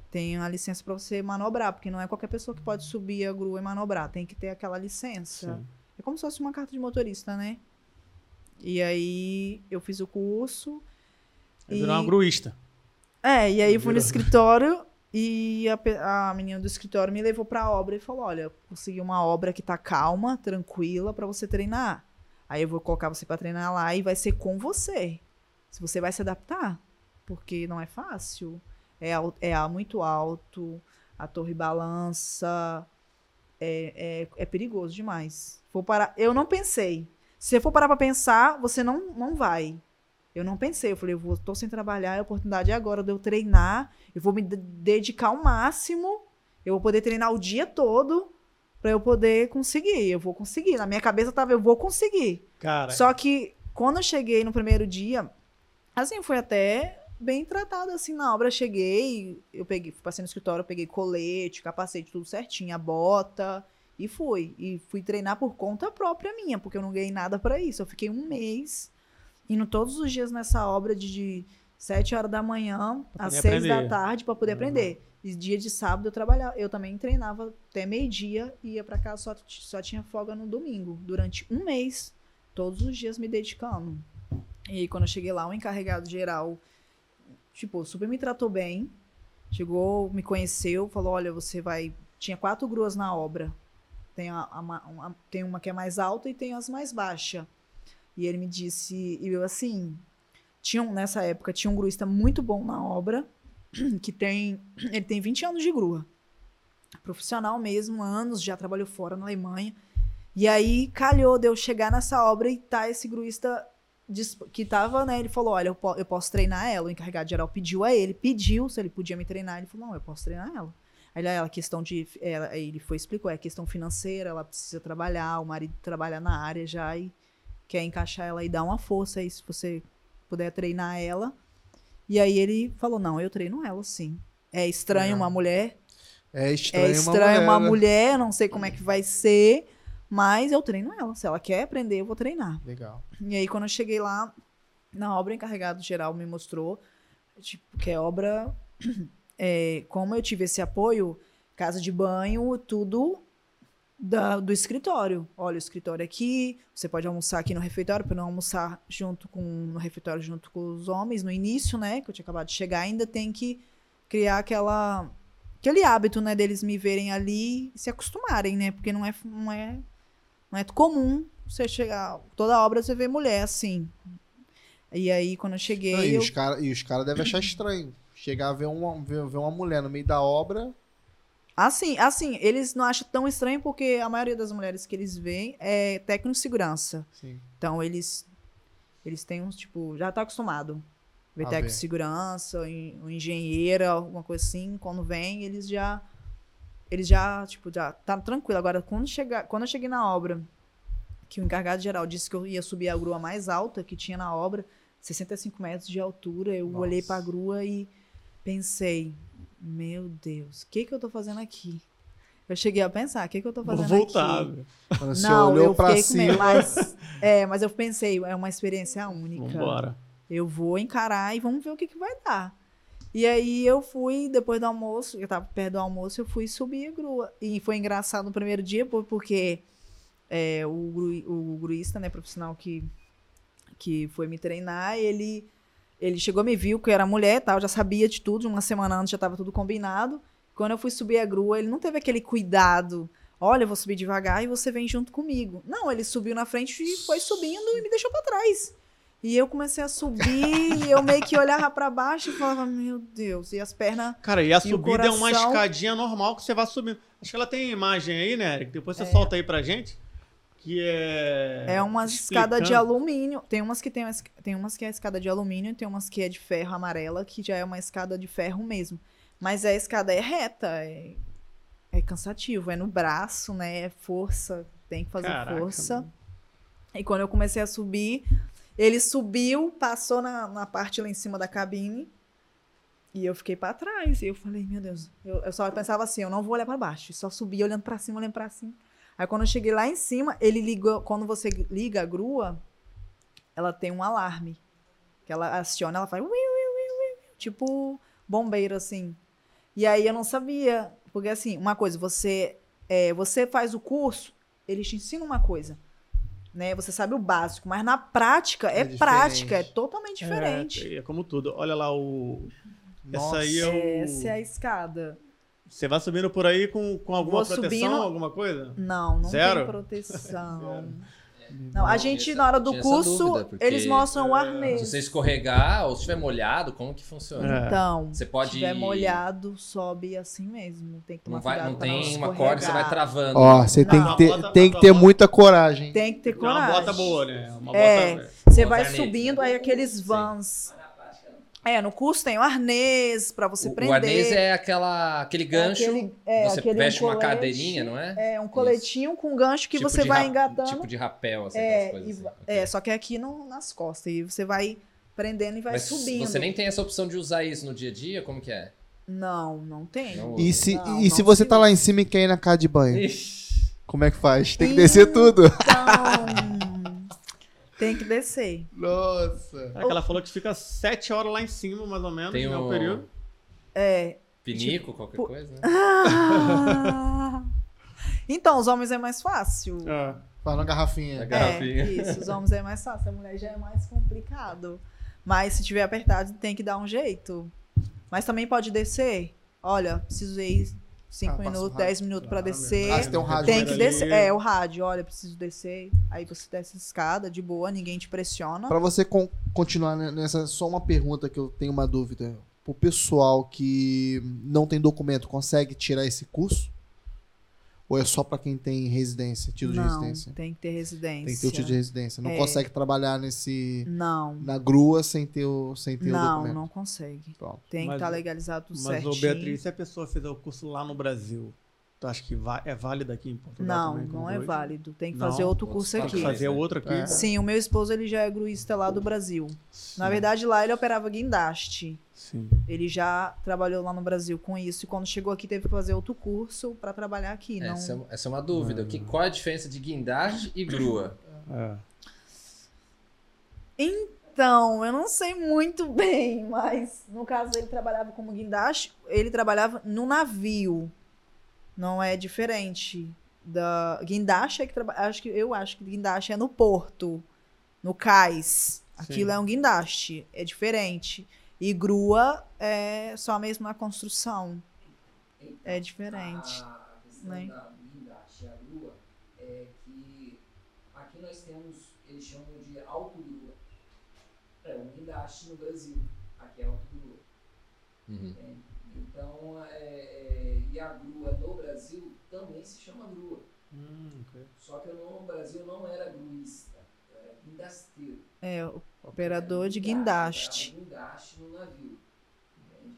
Tem a licença pra você manobrar, porque não é qualquer pessoa que pode subir a grua e manobrar. Tem que ter aquela licença. Sim. É como se fosse uma carta de motorista, né? E aí eu fiz o curso. Vai virar uma gruísta. É, e aí eu fui no Virou. escritório e a, a menina do escritório me levou pra obra e falou: Olha, consegui uma obra que tá calma, tranquila, pra você treinar. Aí eu vou colocar você pra treinar lá e vai ser com você. Se você vai se adaptar, porque não é fácil. É, é a- muito alto, a torre balança, é, é, é perigoso demais. For parar, eu não pensei. Se você for parar pra pensar, você não, não vai. Eu não pensei, eu falei, eu vou, tô sem trabalhar, é a oportunidade é agora de eu treinar, eu vou me de- dedicar ao máximo, eu vou poder treinar o dia todo pra eu poder conseguir. Eu vou conseguir. Na minha cabeça tava, eu vou conseguir. Cara, Só que quando eu cheguei no primeiro dia, assim, foi até bem tratado assim na obra. Cheguei, eu peguei, passei no escritório, peguei colete, capacete, tudo certinho, a bota e fui. E fui treinar por conta própria minha, porque eu não ganhei nada pra isso. Eu fiquei um mês indo todos os dias nessa obra de, de 7 horas da manhã às poder 6 da aprender. tarde pra poder Uhum. aprender. E dia de sábado eu trabalhava, eu também treinava até meio-dia e ia pra casa só, só tinha folga no domingo. Durante um mês, todos os dias me dedicando. E aí, quando eu cheguei lá, o encarregado geral, tipo, super me tratou bem. Chegou, me conheceu, falou: olha, você vai. Tinha quatro gruas na obra. Tem, a, a tem uma que é mais alta e tem as mais baixas. E ele me disse, e eu assim, tinha um- nessa época tinha um gruista muito bom na obra, [CLEARS THROAT] que tem, [CLEARS THROAT] ele tem 20 anos de grua. Profissional mesmo, anos, já trabalhou fora na Alemanha. E aí calhou de eu chegar nessa obra e tá esse gruista que tava, né? Ele falou: Olha, eu, po- eu posso treinar ela. O encarregado geral pediu a ele, pediu se ele podia me treinar. Ele falou: Não, eu posso treinar ela. Aí ele, "Ah, ela, questão de. Ela, ele foi explicou: é questão financeira, ela precisa trabalhar, o marido trabalha na área já e quer encaixar ela e dar uma força aí se você puder treinar ela. E aí ele falou: Não, eu treino ela sim. É estranho uma mulher É estranho, é estranho uma né? mulher, não sei como é que vai ser, mas eu treino ela. Se ela quer aprender, eu vou treinar. Legal. E aí, quando eu cheguei lá, na obra, o encarregado geral me mostrou tipo, que é obra. [CLEARS THROAT] é, como eu tive esse apoio, casa de banho, tudo da- do escritório. Olha, o escritório aqui, você pode almoçar aqui no refeitório, para não almoçar junto com no refeitório junto com os homens no início, né? Que eu tinha acabado de chegar, ainda tem que criar aquela aquele hábito, né, deles me verem ali e se acostumarem, né? Porque não é não é não é comum você chegar toda obra você vê mulher assim. E aí quando eu cheguei, Não, e eu os caras cara devem achar estranho. Chegar a ver uma, ver, ver uma mulher no meio da obra. Assim, assim, eles não acham tão estranho porque a maioria das mulheres que eles veem é técnico de segurança. Sim. Então eles eles têm uns tipo, já tá acostumado. Ver A técnico ver. de segurança, en- um engenheiro, alguma coisa assim, quando vem, eles já eles já, tipo, já tá tranquilo. Agora quando chegar, quando eu cheguei na obra, que o encarregado geral disse que eu ia subir a grua mais alta que tinha na obra, 65 metros de altura, eu Nossa. olhei pra grua e pensei, meu Deus, o que que eu tô fazendo aqui? Eu cheguei a pensar, o que que eu tô vou fazendo voltar. aqui? Quando você Não, olhou eu pra fiquei com medo, cima. mas, é, mas eu pensei, é uma experiência única. Vambora. Eu vou encarar e vamos ver o que, que vai dar. E aí eu fui, depois do almoço, eu tava perto do almoço, eu fui subir a grua. E foi engraçado no primeiro dia, por- porque é, o, gru- o gruista, né, profissional que, que foi me treinar, ele, ele chegou, me viu que eu era mulher, tal, já sabia de tudo, uma semana antes já tava tudo combinado. Quando eu fui subir a grua, ele não teve aquele cuidado. Olha, eu vou subir devagar e você vem junto comigo. Não, ele subiu na frente e foi subindo e me deixou pra trás. E eu comecei a subir e eu meio que olhava pra baixo e falava, meu Deus, e as pernas. Cara, e a E subida é uma coração- escadinha normal que você vai subindo. Acho que ela tem imagem aí, né, Eric? Depois você É. solta aí pra gente. Que é. É uma escada de explicando. alumínio. Tem umas que tem, tem umas que é escada de alumínio, tem umas que é de ferro amarela, que já é uma escada de ferro mesmo. Mas a escada é reta, é, é cansativo, é no braço, né? É força, tem que fazer Caraca, força. mano. E quando eu comecei a subir, Ele subiu, passou na, na parte lá em cima da cabine. E eu fiquei pra trás. E eu falei, meu Deus. Eu, eu só pensava assim, eu não vou olhar pra baixo. Só subi olhando pra cima, olhando pra cima. Aí quando eu cheguei lá em cima, ele ligou. Quando você liga a grua, ela tem um alarme. Que ela aciona, ela faz. "Uiu, uiu, uiu, uiu", Tipo bombeiro, assim. E aí eu não sabia. Porque assim, uma coisa, você, é, você faz o curso, eles te ensinam uma coisa. Né? Você sabe o básico, mas na prática é, É prática, é totalmente diferente. É, é como tudo. Olha lá o. Nossa. Essa aí é o. Essa é a escada. Você vai subindo por aí com, com alguma Vou proteção, subindo- alguma coisa? Não, não Zero? tem proteção. [LAUGHS] Não, a gente, na hora do curso, dúvida, porque, eles mostram o Se arnês. você escorregar ou se estiver molhado, como que funciona? É. Então, Você pode- se tiver molhado, sobe assim mesmo. Tem que tomar Não, vai, não pra não tem uma corda que você vai travando. Ó, você tem que ter, Bota- tem que ter muita coragem. Tem que ter É uma coragem. bota boa, né? Uma É. bota. Você vai arnês, subindo, aí aqueles Sim. vans. Não. É, no curso tem o arnês pra você O, prender. o arnês é aquela, aquele gancho, aquele- é, você aquele veste uma colete. cadeirinha, não é? É um coletinho com gancho que Tipo você vai engatando. Tipo de rapel, assim, é, aquelas coisas e assim. é, só que é aqui no- nas costas. E você vai prendendo e vai Mas subindo. você nem tem essa opção de usar isso no dia a dia? Como que é? Não, não tem. Não E se, Não, e não se você se tá lá em cima e quer ir na casa de banho? Ixi. Como é que faz? Tem que descer tudo. [LAUGHS] Tem que descer. Nossa. É que ela falou que fica sete horas lá em cima, mais ou menos, Tem né? O um período. É. pinico, qualquer Pu- coisa? né? Ah. Então, os homens é mais fácil. É. Faz na Na garrafinha. garrafinha. É, isso, os [LAUGHS] homens é mais fácil, a mulher já é mais complicado. Mas se tiver apertado, tem que dar um jeito. Mas também pode descer. Olha, preciso ir 5 Ah, minutos, rádio. 10 minutos pra Ah, descer. Ah, tem um rádio Tem que descer. É, o rádio, olha, preciso descer. Aí você desce a escada, de boa, ninguém te pressiona. Pra você con- continuar ne- nessa, só uma pergunta que eu tenho uma dúvida. O pessoal que não tem documento consegue tirar esse curso? Ou é só pra quem tem residência, título de Não, residência? tem que ter residência. Tem que ter o título de residência. Não É. consegue trabalhar nesse Não, na grua sem ter o, sem ter o não, documento. não consegue. Pronto. Tem que Mas estar o- legalizado tudo Mas, ô certinho. Beatriz, se a pessoa fizer o curso lá no Brasil, tu acha que é válido aqui em Portugal Não, também? não é gruista? válido. Tem que Não, fazer outro curso aqui. Fazer outro aqui? É. Sim, o meu esposo ele já é gruísta lá do Brasil. Na verdade, lá ele operava guindaste. Sim. Ele já trabalhou lá no Brasil com isso. E quando chegou aqui, teve que fazer outro curso para trabalhar aqui. Não... Essa, é, essa é uma dúvida. O que, qual é a diferença de guindaste e grua? É. Então, eu não sei muito [LAUGHS] bem, mas no caso ele trabalhava como guindaste, ele trabalhava no navio. Não é diferente da guindaste é que trabalha, acho que eu acho que guindaste é no porto, no cais. Aquilo Sim. é um guindaste, é diferente. E grua é só mesmo na construção. É diferente. A, questão né? da guindaste e a grua é que aqui nós temos, eles chamam de autogrua. É um guindaste no Brasil, aqui é autogrua. Uhum. Então, é, é, e a grua no Brasil também se chama grua. Hum, ok. Só que no Brasil não era gruista, era guindasteiro. É, operador de Era guindaste. guindaste no navio. Entende?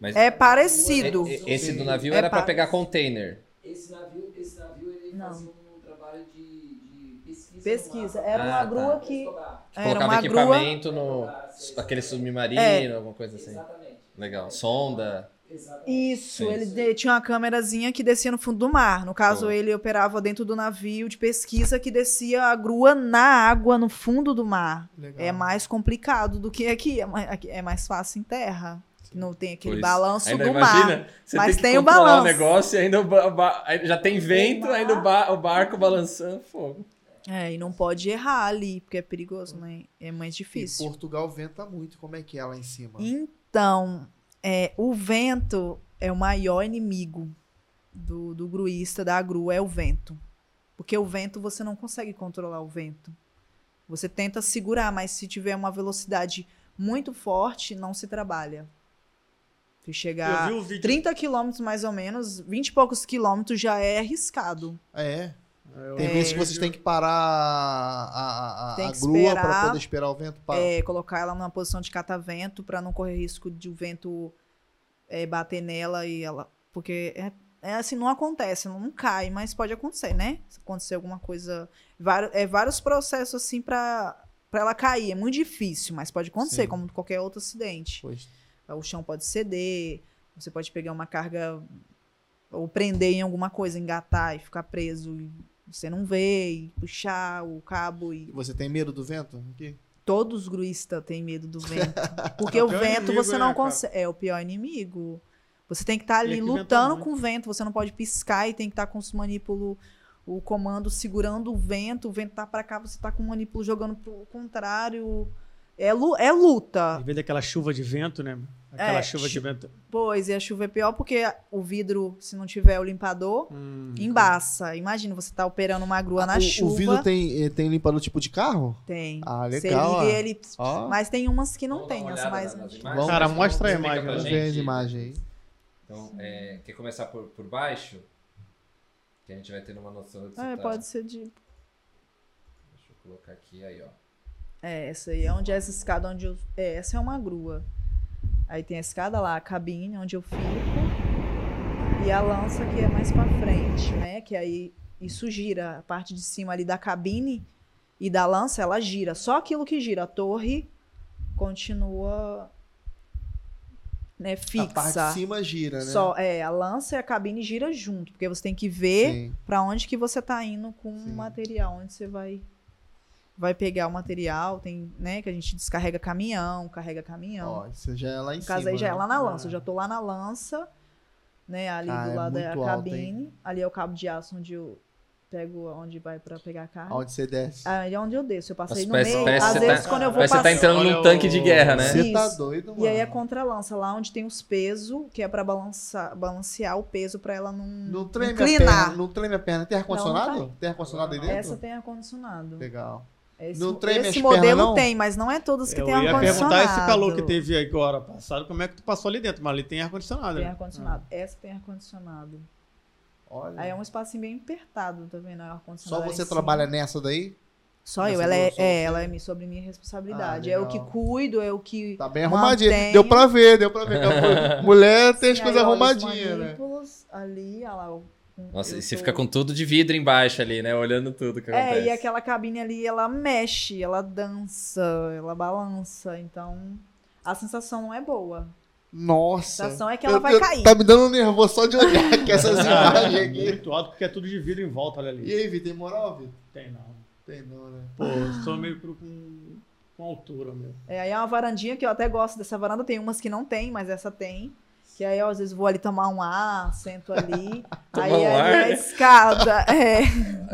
Mas É parecido. e- e- esse do navio É era pra pa- pegar container. Esse navio, esse navio ele Não. fazia um trabalho de, de pesquisa. Pesquisa. Era Ah, uma tá. grua que Petrobras. era Colocava uma grua equipamento no. Aquele submarino, É. alguma coisa assim. Exatamente. Legal. Sonda. Exatamente. Isso, Sim. ele de- tinha uma câmerazinha que descia no fundo do mar. No caso, Pô. ele operava dentro do navio de pesquisa que descia a grua na água, no fundo do mar. Legal. É mais complicado do que aqui. É mais, é mais fácil em terra. que Não tem aquele Por isso. balanço Ainda do imagina, mar. você Mas tem que tem o controlar o balanço. negócio e ainda o já tem vento, mar. ainda o, ba- o barco balançando fogo. É, e não pode errar ali, porque é perigoso, né? É mais Em difícil. Portugal venta muito. Como é que é lá em cima? Então, é, o vento é o maior inimigo do, do gruísta, da grua, é o vento. Porque o vento, você não consegue controlar o vento. Você tenta segurar, mas se tiver uma velocidade muito forte, não se trabalha. Se Eu chegar vi o vídeo. 30 quilômetros mais ou menos, 20 e poucos quilômetros já é arriscado. É. Eu Tem vezes que vocês têm que parar a, a, a, Tem a que grua para poder esperar o vento parar. É, colocar ela numa posição de catavento para não correr risco de o vento é, bater nela e ela. Porque é, é assim, não acontece, não cai, mas pode acontecer, né? Se acontecer alguma coisa. Vários, é vários processos assim para pra ela cair. É muito difícil, mas pode acontecer, Sim. como qualquer outro acidente. Pois. O chão pode ceder, você pode pegar uma carga ou prender em alguma coisa, engatar e ficar preso e você não vê, e puxar o cabo e Você tem medo do vento? Aqui? todos os gruistas têm medo do vento. [LAUGHS] Porque É o o vento inimigo, você né, não cara? consegue. É o pior inimigo. Você tem que estar ali aqui venta lutando com o vento, você não pode piscar e tem que estar com os manipulos, o comando segurando o vento, o vento tá pra cá, você tá com o manipulo jogando pro contrário. É, lu- é luta. Em vez daquela chuva de vento, né? Aquela É, chuva de vento. Pois, e a chuva é pior porque o vidro, se não tiver o limpador, Hum, embaça. Imagina, você tá operando uma grua na o, chuva. o vidro tem, eh, tem limpador tipo de carro? Tem. Ah, Você legal, liga ó. ele. Ó. Mas tem umas que não Vamos tem, olhada mais nas antiga. imagens? Vamos- Cara, mostra a Explica imagem, pra Vamos ver as imagens aí. Então, é, quer começar por, por baixo? Que a gente vai ter uma noção do que É, você tá... pode ser de. Deixa eu colocar aqui, aí, ó. É, essa aí é onde é essa escada onde eu. É, essa é uma grua. Aí tem a escada lá, a cabine onde eu fico. E a lança que é mais pra frente, né? Que aí isso gira. A parte de cima ali da cabine e da lança, ela gira. Só aquilo que gira. A torre continua né, A parte fixa. de cima gira, né? Só, é, a lança e a cabine gira junto, porque você tem que ver. Pra onde que você tá indo com Sim. o material, onde você vai vai pegar o material, tem, né, que a gente descarrega caminhão, carrega caminhão. Ó, isso já é lá em no cima. caso aí já é né? lá na lança, Ah. eu já tô lá na lança, né, ali Ah, do é lado é a muito alto, cabine, ali é o cabo de aço onde eu pego onde vai pra pegar a carga. Onde você desce. Aí é onde eu desço, eu passei Nossa, no parece- meio, parece às você vezes tá- quando eu vou que você tá passar- entrando num tanque de guerra, né? Você tá doido, mano. E aí é contra-lança, lá onde tem os pesos, que é pra balançar, balancear o peso pra ela não, Não treme a inclinar. perna. Não treme a perna. Tem ar-condicionado? Não, Tem ar-condicionado aí dentro? Essa tem ar-condicionado. Legal. Esse, Não treme esse as modelo pernas, não? tem, mas não é todos que Eu tem ia ar-condicionado. perguntar esse calor que teve agora passado, como é que tu passou ali dentro, mas ali tem ar-condicionado. Tem né? ar-condicionado. Essa tem ar-condicionado. Olha. Aí é um espacinho bem apertado, tá vendo? Só Ar-condicionado lá você trabalha nessa daí? Só eu. nessa Ela é, é, ela é sobre minha responsabilidade. Ah, é o que cuido, é o que. Tá bem arrumadinha. Mantenho. Deu pra ver, deu pra ver. [LAUGHS] Mulher tem as Sim, coisas ó, os arrumadinhas, né? Ali, olha lá. Nossa, eu e você tô- fica com tudo de vidro embaixo ali, né? Olhando tudo que acontece. É, e aquela cabine ali, ela mexe, ela dança, ela balança. Então, a sensação não é boa. A Nossa. sensação é que ela Eu- vai eu- cair. Tá me dando nervoso só de olhar aqui essas [LAUGHS] imagens é aqui. muito alto porque é tudo de vidro em volta, olha E ali. aí, Vitor, tem moral, Vitor? Tem não. Tem não, né? Pô, eu sou meio pro com, com altura, meu. É, aí é uma varandinha que eu até gosto dessa varanda. Tem umas que não tem, mas essa tem. Que aí eu, às vezes vou ali tomar um ar, sento ali. [LAUGHS] Aí um ali ar? a escada. É,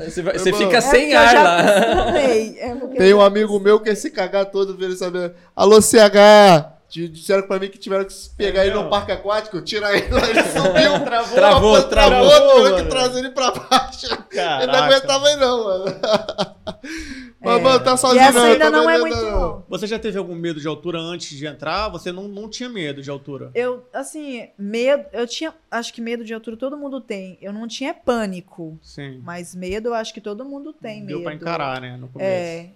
Você, vai- você fica é sem eu ar já lá. [LAUGHS] é Tem eu um amigo meu que é se cagar todo, vendo saber. Alô, CH! Di- Disseram pra mim que tiveram que pegar É ele no parque aquático, tirar ele lá, ele subiu, [LAUGHS] travou, Travou, travou, travou, tiveram que trazer ele pra baixo. Ele não Caraca. aguentava ele não, mano. Mas, É. tá E sozinho essa não. ainda tô não é muito. Você já teve algum medo de altura antes de entrar? Você não, não tinha medo de altura? Eu, assim, medo. Eu tinha. Acho que medo de altura todo mundo tem. Eu não tinha pânico. Sim. Mas medo, eu acho que todo mundo tem Deu medo. pra encarar, né? No começo. É.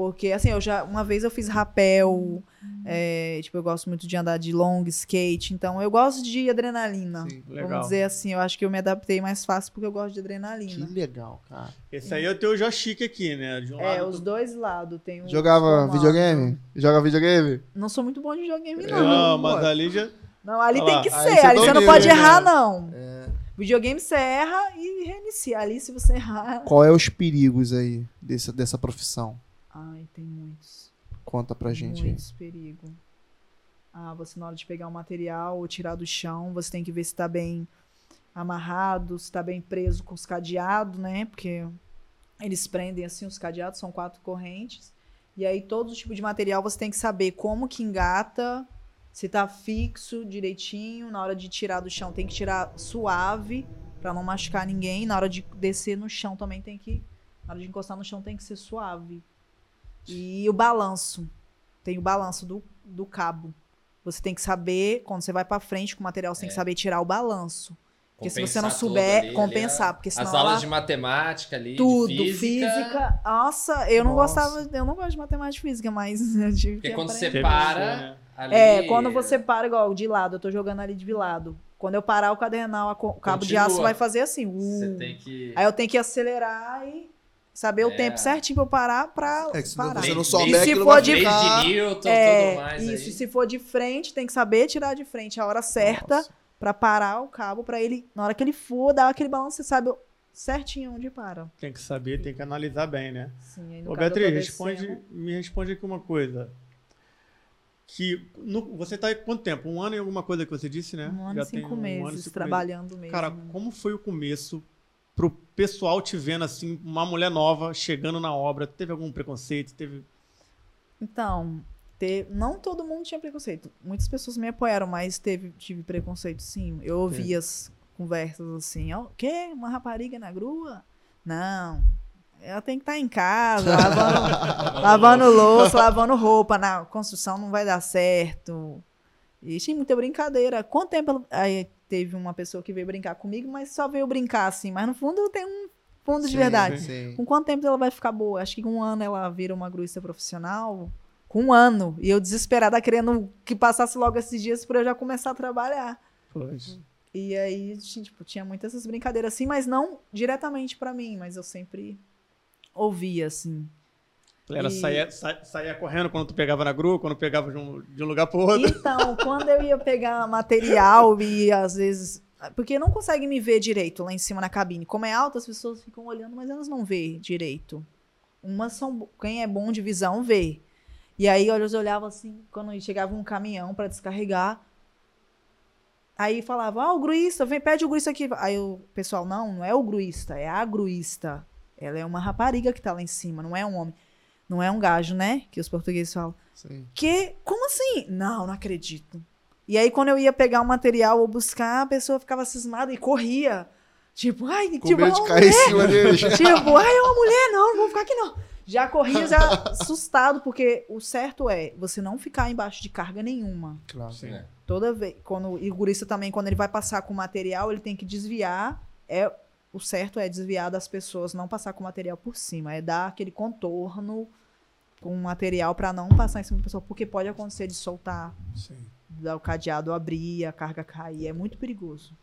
Porque, assim, eu já. Uma vez eu fiz rapel. é, tipo, eu gosto muito de andar de long skate. Então, eu gosto de adrenalina. Sim, legal. Vamos dizer assim, eu acho que eu me adaptei mais fácil porque eu gosto de Que adrenalina. legal, cara. Esse aí é o teu joystick aqui, né? De um É, lado os tu- dois lados. Tem um Jogava videogame? Joga videogame? Não sou muito bom de videogame, não. Não, mas ali já. Não, ali Olha tem que ser. você Ali você não pode né? errar, não. É. Videogame você erra e reinicia. Ali, se você errar. Qual é os perigos aí dessa, dessa profissão? Ai, tem muitos. Conta pra gente aí. Muitos perigos. Ah, você na hora de pegar o material ou tirar do chão, você tem que ver se tá bem amarrado, se tá bem preso com os cadeados, né? Porque eles prendem assim os cadeados, são quatro correntes. E aí todo tipo de material você tem que saber como que engata, se tá fixo direitinho, na hora de tirar do chão tem que tirar suave pra não machucar ninguém, na hora de descer no chão também tem que, na hora de encostar no chão tem que ser suave. E o balanço. Tem o balanço do, do cabo. Você tem que saber, quando você vai pra frente com o material, você tem que saber tirar o balanço. Porque se você não Compensar souber, ali, compensar. a- porque senão As aulas ela- de matemática ali, de tudo, física. física. Nossa, eu não Nossa. gostava, eu não gosto de matemática e física, mas [LAUGHS] eu tive Porque que quando você aprender. Teve para, ali... É, quando você para igual de lado, eu tô jogando ali de lado. Quando eu parar o cadernal, o cabo de Continua. aço vai fazer assim. uh. Você tem que... Aí eu tenho que acelerar e Saber o É. tempo certinho pra eu parar pra É que se parar. você não souber bem- se for de- ficar... Leis de Newton, É, tudo mais. isso, aí. se for de frente, tem que saber tirar de frente a hora certa Nossa. pra parar o cabo, pra ele, na hora que ele for, dar aquele balanço, você sabe certinho onde para. Tem que saber, tem que analisar bem, né? Sim, Ô, Beatriz, responde, me responde aqui uma coisa. Que no- você tá há quanto tempo? Um ano e alguma coisa que você disse, né? Um ano Já e cinco tem um meses ano e cinco trabalhando mesmo. Cara, como foi o começo pro pessoal te vendo assim, uma mulher nova chegando na obra? Teve algum preconceito? Teve. Então, te- não todo mundo tinha preconceito. Muitas pessoas me apoiaram, mas teve, tive preconceito sim. Eu ouvi as conversas assim, o quê? Uma rapariga na grua? Não. Ela tem que estar em casa, lavando, [LAUGHS] lavando louça, lavando roupa. Na construção não vai dar certo. E tinha muita brincadeira. Quanto tempo ela- aí teve uma pessoa que veio brincar comigo, mas só veio brincar assim. Mas no fundo tem um fundo de Sim, verdade. sim. Com quanto tempo ela vai ficar boa? Acho que com um ano ela vira uma gruista profissional. Com um ano. E eu desesperada querendo que passasse logo esses dias pra eu já começar a trabalhar. Pois. E aí, ti- tipo, tinha muitas essas brincadeiras assim, mas não diretamente pra mim, mas eu sempre ouvia, assim. Ela E- saía, sa- saía correndo quando tu pegava na grua, quando pegava de um, de um lugar pro outro. Então, quando eu ia pegar material e às vezes. Porque não consegue me ver direito lá em cima na cabine. Como é alto, as pessoas ficam olhando, mas elas não vê direito. Umas são. Quem é bom de visão vê. E aí eu olhava assim, quando chegava um caminhão para descarregar. Aí falava, ah, o gruísta, vem, pede o gruísta aqui. Aí o pessoal, não, não é o gruísta, é a gruísta. Ela é uma rapariga que tá lá em cima, não é um homem. Não é um gajo, né? Que os portugueses falam. sim. Que? Como assim? Não, não acredito. E aí, quando eu ia pegar o material ou buscar, a pessoa ficava cismada e corria. Tipo, ai, Com tipo, medo é de uma cair em cima deles. [LAUGHS] Tipo, ai, é uma mulher, não, não vou ficar aqui não. Já corria, já assustado, porque o certo é você não ficar embaixo de carga nenhuma. Claro. Sim. É. Toda vez, quando e o gurista também, quando ele vai passar com o material, ele tem que desviar. É o certo é desviar das pessoas, não passar com o material por cima, é dar aquele contorno com o material para não passar em cima da pessoa, porque pode acontecer de soltar, Sim. dar o cadeado abrir, a carga cair, é muito perigoso.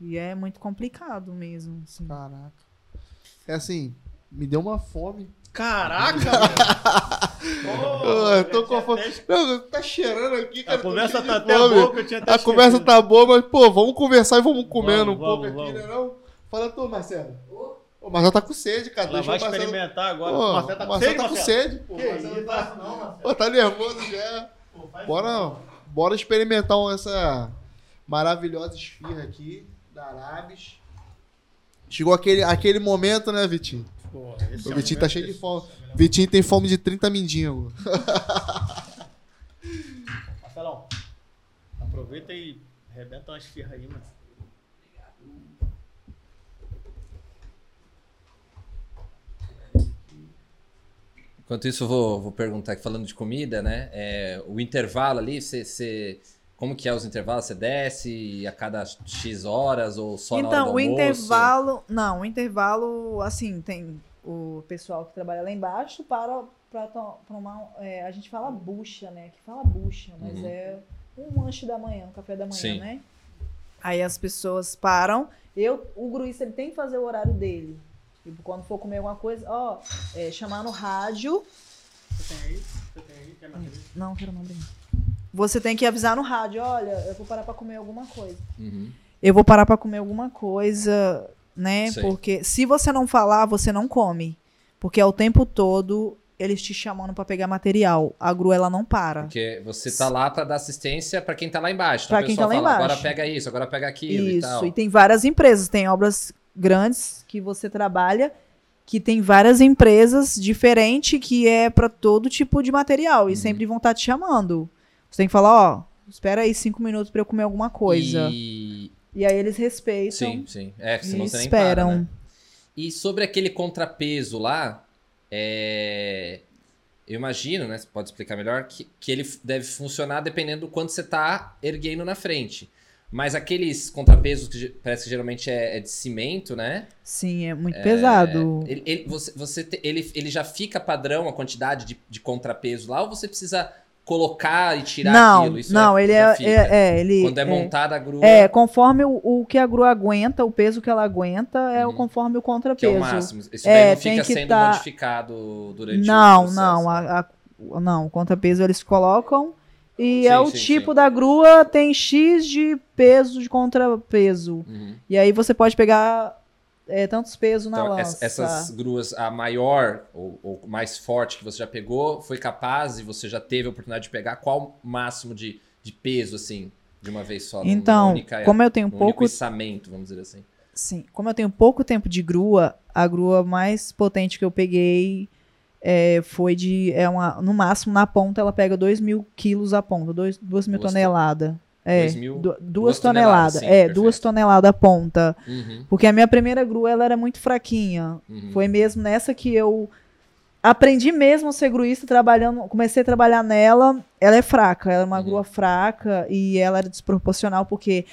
E é muito complicado mesmo, assim. Caraca. É assim, me deu uma fome. Caraca, [LAUGHS] velho! Ah, eu tô com a fome. Não, tá cheirando aqui, cara. A conversa tá até fome. boa, eu tinha até A conversa esquecido. tá boa, mas, pô, vamos conversar e vamos comendo Vamos, um pouco vamos, aqui, vamos. né? Não? Fala tu, Marcelo. Ô, o Marcelo tá com sede, cara. Ela Deixa vai o Marcelo... experimentar agora. Pô, o Marcelo tá com Marcelo sede, tá com sede, pô. Que Marcelo isso, tá... não, Marcelo. Pô, tá nervoso já. Pô, Bora, bora experimentar essa maravilhosa esfirra aqui da Arabes. Chegou aquele, aquele momento, né, Vitinho? Pô, esse O é Vitinho tá momento cheio de fome. Vitinho tem fome de 30 mindinhos. [LAUGHS] Marcelão, aproveita e arrebenta umas firras aí, mano. Enquanto isso, eu vou, vou perguntar aqui, falando de comida, né? É, o intervalo ali, você, como que é os intervalos? Você desce a cada X horas ou só na hora do Então, o almoço? intervalo. Não, o intervalo, assim, tem o pessoal que trabalha lá embaixo para, para to- tomar. é, a gente fala bucha, né? Que fala bucha, mas Uhum. é um lanche da manhã, um café da manhã, Sim. né? Aí as pessoas param. Eu, o gruista ele tem que fazer o horário dele. Tipo, quando for comer alguma coisa, ó, é, chamar no rádio. Você tem aí? Você tem aí? Quer mais? Não, quero não, obrigada. Você tem que avisar no rádio, olha, eu vou parar para comer alguma coisa. Uhum. eu vou parar pra comer alguma coisa, né? Sei. Porque se você não falar, você não come. Porque é o tempo todo eles te chamando pra pegar material. A grua ela não para. Porque você tá lá pra dar assistência pra quem tá lá embaixo. Então Pra o quem tá lá fala, embaixo. agora pega isso, agora pega aquilo e Isso. tal. E tem várias empresas, tem obras grandes que você trabalha que tem várias empresas diferentes que é pra todo tipo de material e Uhum. sempre vão estar te chamando. Você tem que falar, ó, espera aí cinco minutos pra eu comer alguma coisa. E, E... aí eles respeitam Sim, sim. É, e senão você nem esperam. para, né? E sobre aquele contrapeso lá, é, eu imagino, né? Você pode explicar melhor, que, que ele deve funcionar dependendo do quanto você tá erguendo na frente. Mas aqueles contrapesos que parece que geralmente é, é de cimento, né? Sim, é muito pesado. Ele, ele- você, você te- ele, ele já fica padrão a quantidade de, de contrapeso lá ou você precisa colocar e tirar não, aquilo. Isso não, é, ele é, é, é, ele Quando é, é, montada a grua, é, conforme o, o que a grua aguenta, o peso que ela aguenta é o Uhum. conforme o que é contrapeso. o máximo. Isso É, daí não fica sendo tá- modificado durante Não, o processo. não, a, a- não, o contrapeso eles colocam e Sim, é o sim, tipo sim. da grua tem X de peso de contrapeso. Uhum. E aí você pode pegar é, tantos pesos na Então, lança. ess- essas gruas, a maior ou, ou mais forte que você já pegou, foi capaz e você já teve a oportunidade de pegar qual o máximo de, de peso, assim, de uma vez só? Então, única, como eu tenho num pouco içamento, vamos dizer assim. Sim, como eu tenho pouco tempo de grua, a grua mais potente que eu peguei é, foi de. É uma, no máximo, na ponta, ela pega 2 mil quilos a ponta, 2 mil toneladas. É, mil- du- duas duas toneladas, toneladas. sim, é, perfeito. duas toneladas a ponta. Uhum, Porque a minha primeira grua ela era muito fraquinha. uhum. Foi mesmo nessa que eu aprendi mesmo a ser gruísta trabalhando, comecei a trabalhar nela. Ela é fraca, ela é uma Uhum. grua fraca e ela era desproporcional porque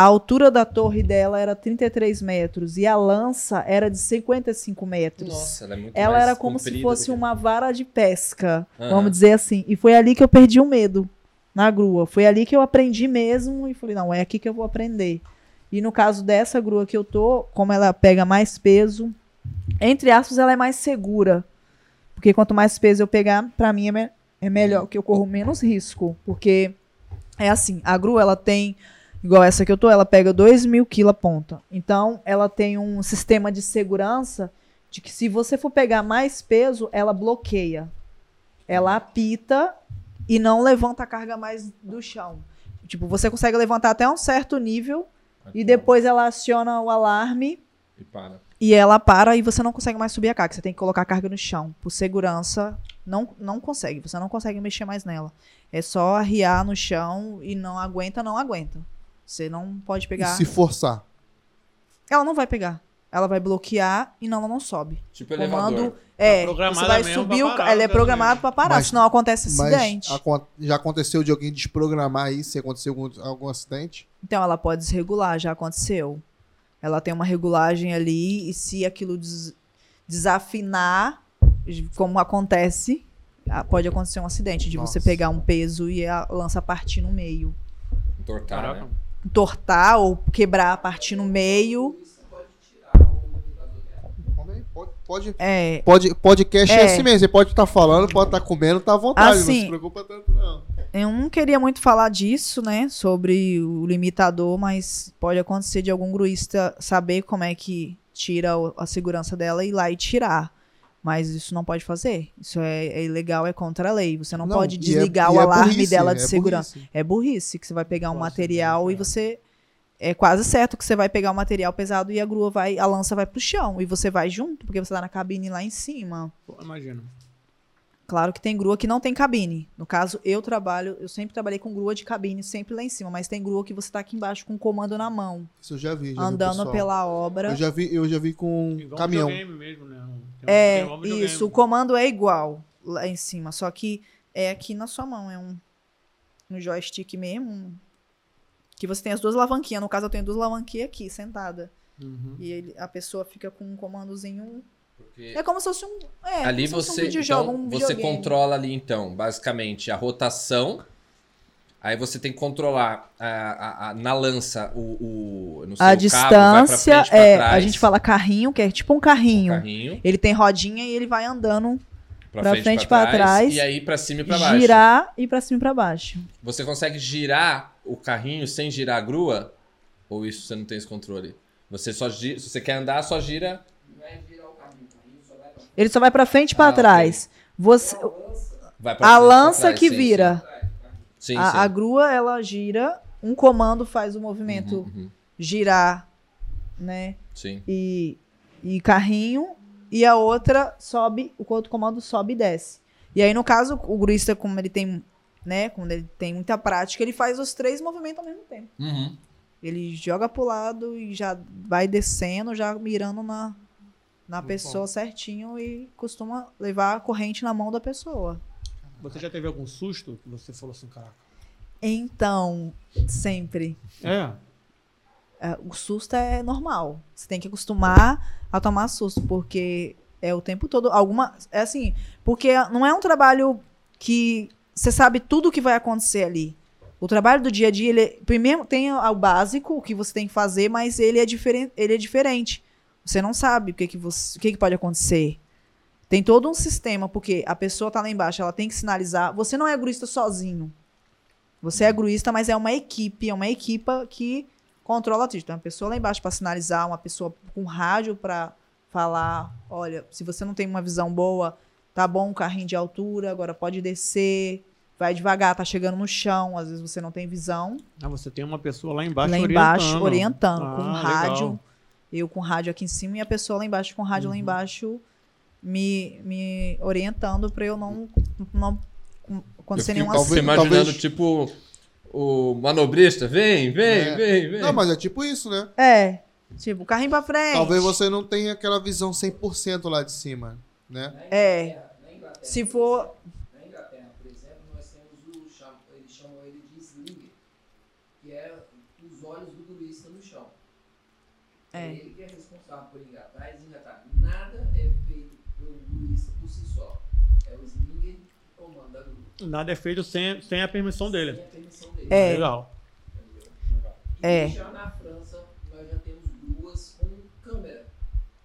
a altura da torre dela era 33 metros e a lança era de 55 metros. Nossa, ela é muito ela era como se fosse uma vara de pesca, Aham. vamos dizer assim. E foi ali que eu perdi o medo na grua. Foi ali que eu aprendi mesmo e falei, não, é aqui que eu vou aprender. E no caso dessa grua que eu tô, como ela pega mais peso, entre aspas, ela é mais segura. Porque quanto mais peso eu pegar, pra mim é, me- é melhor, que eu corro menos risco. Porque é assim, a grua ela tem, igual essa que eu tô, ela pega 2 mil quilos a ponta. Então, ela tem um sistema de segurança de que se você for pegar mais peso, ela bloqueia. Ela apita e não levanta a carga mais do chão. Tipo, você consegue levantar até um certo nível e depois ela aciona o alarme E para. e ela para e você não consegue mais subir a carga. Você tem que colocar a carga no chão. Por segurança, não, não consegue. Você não consegue mexer mais nela. É só arriar no chão e não aguenta, não aguenta. Você não pode E pegar. se forçar? Ela não vai pegar. Ela vai bloquear e não, ela não sobe. Tipo Comando elevador. é, programada você vai mesmo subir o ela é né, programada para parar, Mas- senão acontece Mas acidente. acon- já aconteceu de alguém desprogramar isso? Se aconteceu algum, algum acidente? Então ela pode desregular, já aconteceu. Ela tem uma regulagem ali e se aquilo des- desafinar, como acontece, pode acontecer um acidente de você Nossa. pegar um peso e a lança partir no meio. Entortar, né? Entortar ou quebrar, partir no meio. Pode, pode, É, pode, podcast é. É. assim mesmo. Você pode estar falando, pode estar comendo, tá à vontade. não Assim, se preocupa tanto, não. eu não queria muito falar disso, né, sobre o limitador, mas pode acontecer de algum gruísta saber como é que tira a segurança dela e ir lá e tirar. Mas isso não pode fazer. Isso é, é ilegal, é contra a lei. Você não, pode e é- desligar e o é alarme burrice, dela de é segurança. burrice. É burrice que você vai pegar um Nossa, material e cara. você. É quase certo que você vai pegar um material pesado e a grua vai. A lança vai pro chão. E você vai junto, porque você tá na cabine lá em cima. Pô, imagina. Claro que tem grua que não tem cabine. No caso, eu trabalho, eu sempre trabalhei com grua de cabine, sempre lá em cima, mas tem grua que você tá aqui embaixo com o comando na mão, Isso eu já vi. Já vi andando pessoal. pela obra. Eu já vi, eu já vi com Igual um caminhão. mesmo, né? Tem É, tem isso, o comando é igual lá em cima, só que é aqui na sua mão, é um, um joystick mesmo, que você tem as duas alavanquinhas, no caso eu tenho duas alavanquinhas aqui, sentada, Uhum. e ele- a pessoa fica com um comandozinho, Porque é como se fosse um, é, ali você, um videojogo, então, um você controla ali, então, basicamente, a rotação. Aí você tem que controlar a, a- a- na lança o, o, sei, A o cabo, distância, frente, pra é, a gente fala carrinho, que é tipo um carrinho, carrinho, ele tem rodinha e ele vai andando, pra, pra frente, frente, pra, pra trás, trás, e aí pra cima e pra baixo. girar e pra cima e pra baixo. Você consegue girar o carrinho sem girar a grua? Ou isso você não tem esse controle? Você só gira, se você quer andar, só gira. Não é girar o caminho, o caminho só vai pra Ele só vai pra frente e pra Ah, trás. Você, Vai pra a lança que sim, vira. Sim, a, sim. a grua, ela gira, um comando faz o movimento Uhum, uhum. girar, né? Sim. E, e carrinho, e a outra sobe, o outro comando sobe e desce. E aí, no caso, o gruista, como ele tem, né, como ele tem muita prática, ele faz os três movimentos ao mesmo tempo. Uhum. Ele joga pro lado e já vai descendo, já mirando na, na pessoa certinho e costuma levar a corrente na mão da pessoa. Você já teve algum susto que você falou assim, caraca? Então, sempre. É. É, o susto é normal. Você tem que acostumar a tomar susto, porque é o tempo todo. Alguma. É assim, porque não é um trabalho que você sabe tudo o que vai acontecer ali. O trabalho do dia a dia, ele primeiro tem o básico, o que você tem que fazer, mas ele é diferente, ele é diferente. Você não sabe o que que você, o que que pode acontecer. Tem todo um sistema, porque a pessoa tá lá embaixo, ela tem que sinalizar. Você não é gruista sozinho. Você é gruista, mas é uma equipe, é uma equipa que controla tudo. Então, uma pessoa lá embaixo para sinalizar, uma pessoa com rádio para falar, olha, se você não tem uma visão boa, tá bom, um carrinho de altura, agora pode descer, vai devagar, tá chegando no chão, às vezes você não tem visão. Ah, você tem uma pessoa lá embaixo lá embaixo, orientando. orientando, com Ah, rádio. Eu com rádio aqui em cima e a pessoa lá embaixo com rádio lá embaixo me, me orientando para eu não, não acontecer nenhum fico talvez- imaginando, talvez- tipo, o manobrista, vem, vem, É. vem, vem. Não, mas é tipo isso, né? É, tipo, carrinho pra frente. Talvez você não tenha aquela visão 100% lá de cima, né? É. Se for- exemplo- Na Inglaterra, por exemplo, nós temos o cham... eles chamam ele de slinger, que é os olhos do turista no chão. É. ele que é responsável por engatar e desengatar. Nada é feito pelo turista por si só. É o slinger que comanda a grua. Nada é feito sem, sem a permissão Sem dele. a permissão dele. É. Legal. E É. já na França, nós já temos gruas com câmera.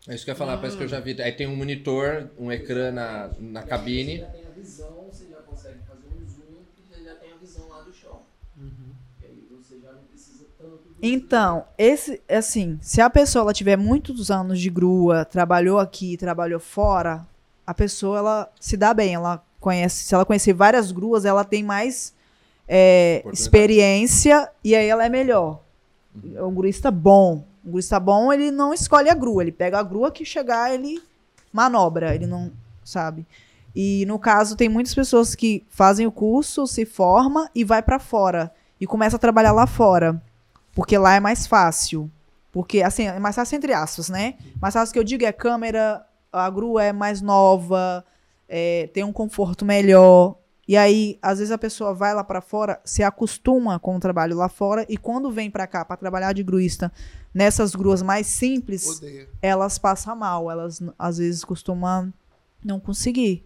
É isso que eu ia falar, parece que eu já vi. Aí tem um monitor, um ecrã na, na Você cabine. já tem a visão, você já consegue fazer um zoom e você já tem a visão lá do chão. E aí você já não precisa tanto do Então, esse, assim, se a pessoa ela tiver muitos anos de grua, trabalhou aqui, trabalhou fora, a pessoa ela se dá bem, ela conhece, se ela conhecer várias gruas, ela tem mais é, experiência e aí ela é melhor. É um gruista bom. Um gruista bom, ele não escolhe a grua, ele pega a grua que chegar, ele manobra, ele não sabe. E no caso tem muitas pessoas que fazem o curso, se forma e vai pra fora e começa a trabalhar lá fora. Porque lá é mais fácil. Porque, assim, é mais fácil entre aspas, né? Mais fácil que eu digo é câmera, a grua é mais nova, é, tem um conforto melhor. E aí, às vezes a pessoa vai lá pra fora, se acostuma com o trabalho lá fora e quando vem pra cá pra trabalhar de gruista nessas gruas mais simples, elas passam mal, elas às vezes costumam não conseguir.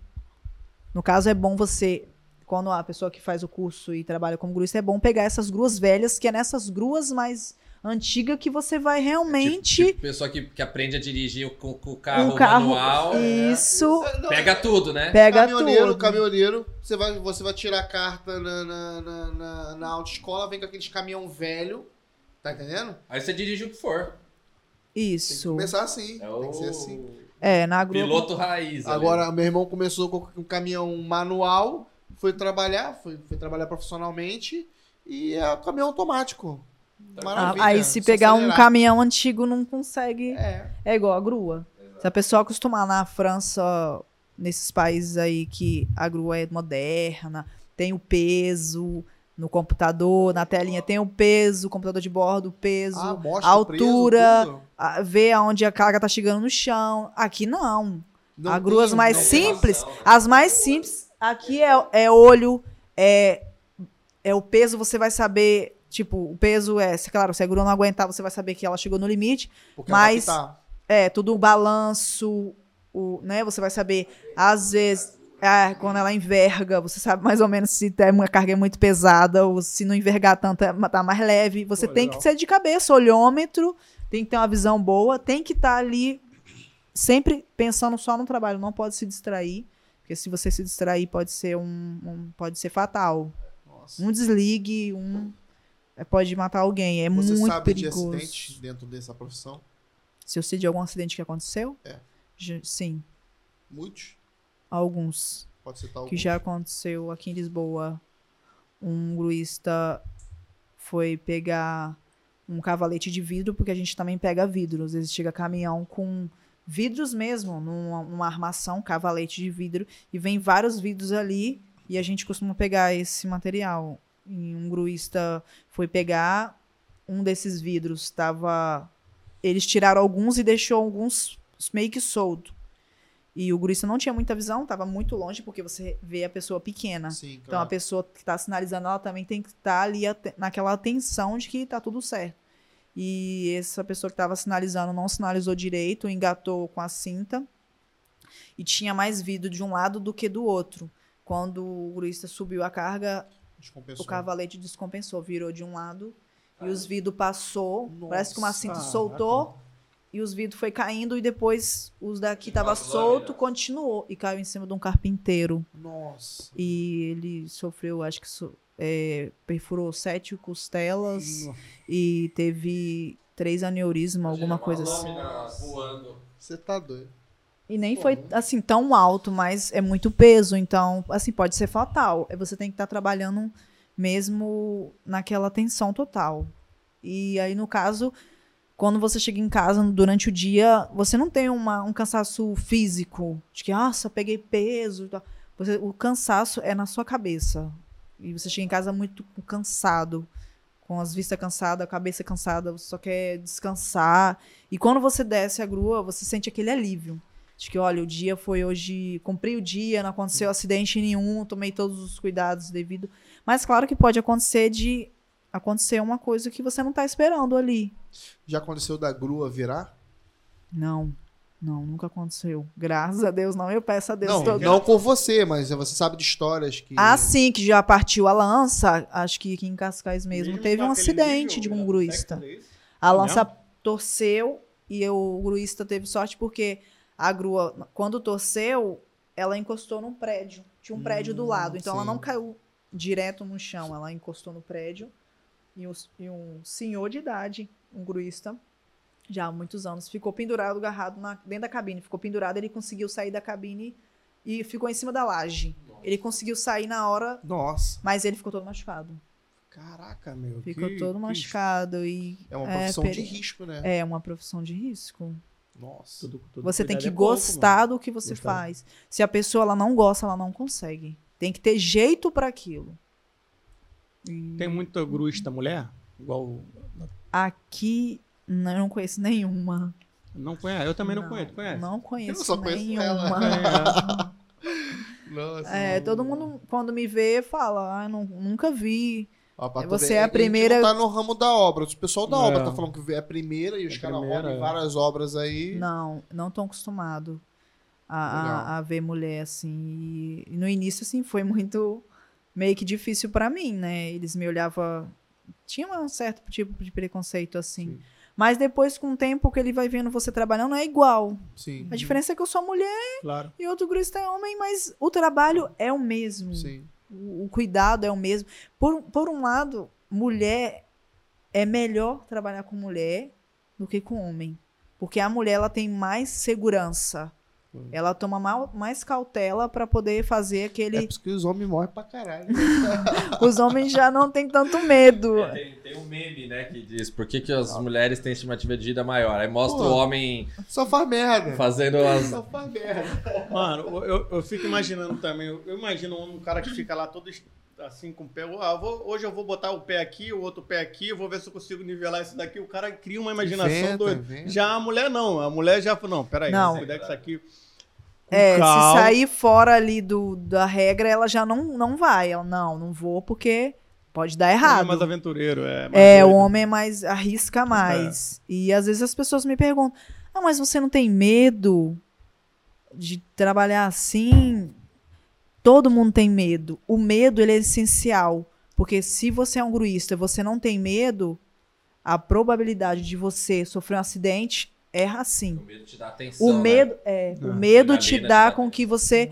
No caso, é bom você, quando a pessoa que faz o curso e trabalha como gruista, é bom pegar essas gruas velhas, que é nessas gruas mais antigas que você vai realmente. Tipo, tipo, pessoa que, que aprende a dirigir com, com o carro, um carro. manual. Isso, É, Pega tudo, né? pega caminhoneiro, tudo. caminhoneiro, você vai, você vai tirar a carta na, na, na, na, na autoescola, vem com aqueles caminhão velho, tá entendendo? Aí você dirige o que for. Tem que Isso. começar assim, É tem o que ser assim. É, na grua. piloto raiz. ali. Agora, meu irmão começou com um caminhão manual, foi trabalhar, foi, foi trabalhar profissionalmente e é um caminhão automático. Ah, Maravilha. aí se pegar um caminhão antigo não consegue. É. É igual a grua. Se a pessoa acostumar na França, nesses países aí que a grua é moderna, tem o peso no computador, na telinha tem o peso, o computador de bordo, o peso, Ah, mostra a o altura, tudo. a- ver aonde a carga tá chegando no chão. Aqui não. Não As gruas mais simples, as mais simples, aqui é, é olho, é, é o peso, você vai saber, tipo, o peso é, se, claro, se a grua não aguentar, você vai saber que ela chegou no limite, Porque mas- é, tudo o balanço, o, né? Você vai saber, às vezes, é, quando ela enverga, você sabe mais ou menos se tem uma carga é muito pesada ou se não envergar tanto, é- tá mais leve. Você Pô, tem legal. que ser de cabeça, olhômetro, tem que ter uma visão boa, tem que estar ali sempre pensando só no trabalho, não pode se distrair, porque se você se distrair pode ser um, um- pode ser fatal. Nossa. Um desligue, um é, pode matar alguém, é Você muito sabe de perigoso. acidente dentro dessa profissão? Se eu sei de algum acidente que aconteceu? É. Sim, Muitos? alguns. Pode citar Que alguns? já aconteceu aqui em Lisboa. Um gruista foi pegar um cavalete de vidro, porque a gente também pega vidro. Às vezes chega caminhão com vidros mesmo, numa, numa armação, cavalete de vidro, e vem vários vidros ali, e a gente costuma pegar esse material. E um gruista foi pegar um desses vidros, estava. Eles tiraram alguns e deixou alguns meio que solto. E o gruista não tinha muita visão, estava muito longe, porque você vê a pessoa pequena. Sim, Então a claro. pessoa que está sinalizando, ela também tem que estar ali ate- naquela atenção de que tá tudo certo. E essa pessoa que estava sinalizando não sinalizou direito, engatou com a cinta e tinha mais vidro de um lado do que do outro. Quando o gruista subiu a carga, o cavalete descompensou, virou de um lado e os vidros passou, parece que uma cinta Nossa, soltou e os vidros foi caindo e depois os daqui tava As solto, lâminas. continuou e caiu em cima de um carpinteiro Nossa. e ele sofreu, acho que so- é, perfurou sete costelas e teve três aneurismas, alguma coisa assim. voando. Você tá doido. E nem Pô, foi muito- assim tão alto, mas é muito peso, então assim pode ser fatal. É Você tem que estar trabalhando mesmo naquela tensão total. E aí no caso, quando você chega em casa durante o dia, você não tem uma- um cansaço físico de que, nossa, peguei peso. e tal. Você, o cansaço é na sua cabeça. E você chega em casa muito cansado, com as vistas cansadas, a cabeça cansada, você só quer descansar. E quando você desce a grua, você sente aquele alívio. De que, olha, o dia foi hoje, cumpri o dia, não aconteceu acidente nenhum, tomei todos os cuidados devido. Mas claro que pode acontecer de acontecer uma coisa que você não tá esperando ali. Já aconteceu da grua virar? Não, não, nunca aconteceu. Graças a Deus, não. Eu peço a Deus não, todo. não com você, mas você sabe de histórias que. Ah, sim, que já partiu a lança. Acho que aqui em Cascais mesmo, teve com um acidente vídeo, de um né, é isso? A lança mesmo? torceu e eu- o gruista teve sorte porque a grua, quando torceu, ela encostou num prédio. Tinha um prédio do Hum, lado. Então ela sim. não caiu direto no chão, ela encostou no prédio. E, os- e um senhor de idade, um gruista, já há muitos anos, ficou pendurado, agarrado na- dentro da cabine. Ficou pendurado, ele conseguiu sair da cabine e ficou em cima da laje. Ele conseguiu sair na hora, Nossa. mas ele ficou todo machucado. Caraca, meu. Ficou que- todo que- machucado e É uma profissão de peri- risco, né? é uma profissão de risco. Nossa. tudo- tudo Você tem cuidado que é pouco, gostar do que você Gostar. faz. Se a pessoa ela não gosta, ela não consegue. Tem que ter jeito para aquilo. Tem muita gruista mulher? Igual. Aqui não, eu não conheço nenhuma. Não conhece? Eu também não, conheço. Conhece? Não conheço só conheço nenhuma. [LAUGHS] [LAUGHS] Nossa. É, todo mundo quando me vê fala, ah, não, nunca vi. Ó, tu Você ver, é a gente primeira- não tá no ramo da obra. O pessoal da É. obra tá falando que é a primeira e os É caras em é. várias obras aí. Não, não tão acostumado a, a, a ver mulher assim. E no início assim foi muito meio que difícil para mim, né? Eles me olhavam tinha um certo tipo de preconceito assim. Sim. Mas depois com o tempo que ele vai vendo você trabalhando é igual. Sim. A diferença é que eu sou mulher Claro. e outro gruista é homem, mas o trabalho é o mesmo. Sim. O, o cuidado é o mesmo. Por, por um lado, mulher é melhor trabalhar com mulher do que com homem. Porque a mulher ela tem mais segurança. Hum. Ela toma mal- mais cautela para poder fazer É aquele. por isso que os homens morrem pra caralho. [LAUGHS] Os homens já não têm tanto medo. É, tem, tem um meme, né, que diz por que, que as mulheres têm estimativa de vida maior. Aí mostra Pô. o homem Só faz merda. fazendo as. Só faz merda. Mano, eu, eu fico imaginando também. Eu, imagino um cara que fica lá todo assim com o pé. Ah, vou- hoje eu vou botar o pé aqui, o outro pé aqui, eu vou ver se eu consigo nivelar isso daqui. O cara cria uma imaginação Inventa, doida. inventa. Já a mulher não. A mulher já falou: não, peraí, Não. se puder que isso aqui. É, se calma. sair fora ali do, da regra, ela já não, não vai. Ela, não, não vou porque pode dar O homem errado. É mais aventureiro. É, mais É, o doido. homem é mais arrisca mais. E às vezes as pessoas me perguntam: "Ah, mas você não tem medo de trabalhar assim?" Todo mundo tem medo. O medo ele é essencial, porque se você é um gruista, e você não tem medo, a probabilidade de você sofrer um acidente é assim. O medo te dá atenção. O né? medo é, o Ah. medo te dá com que você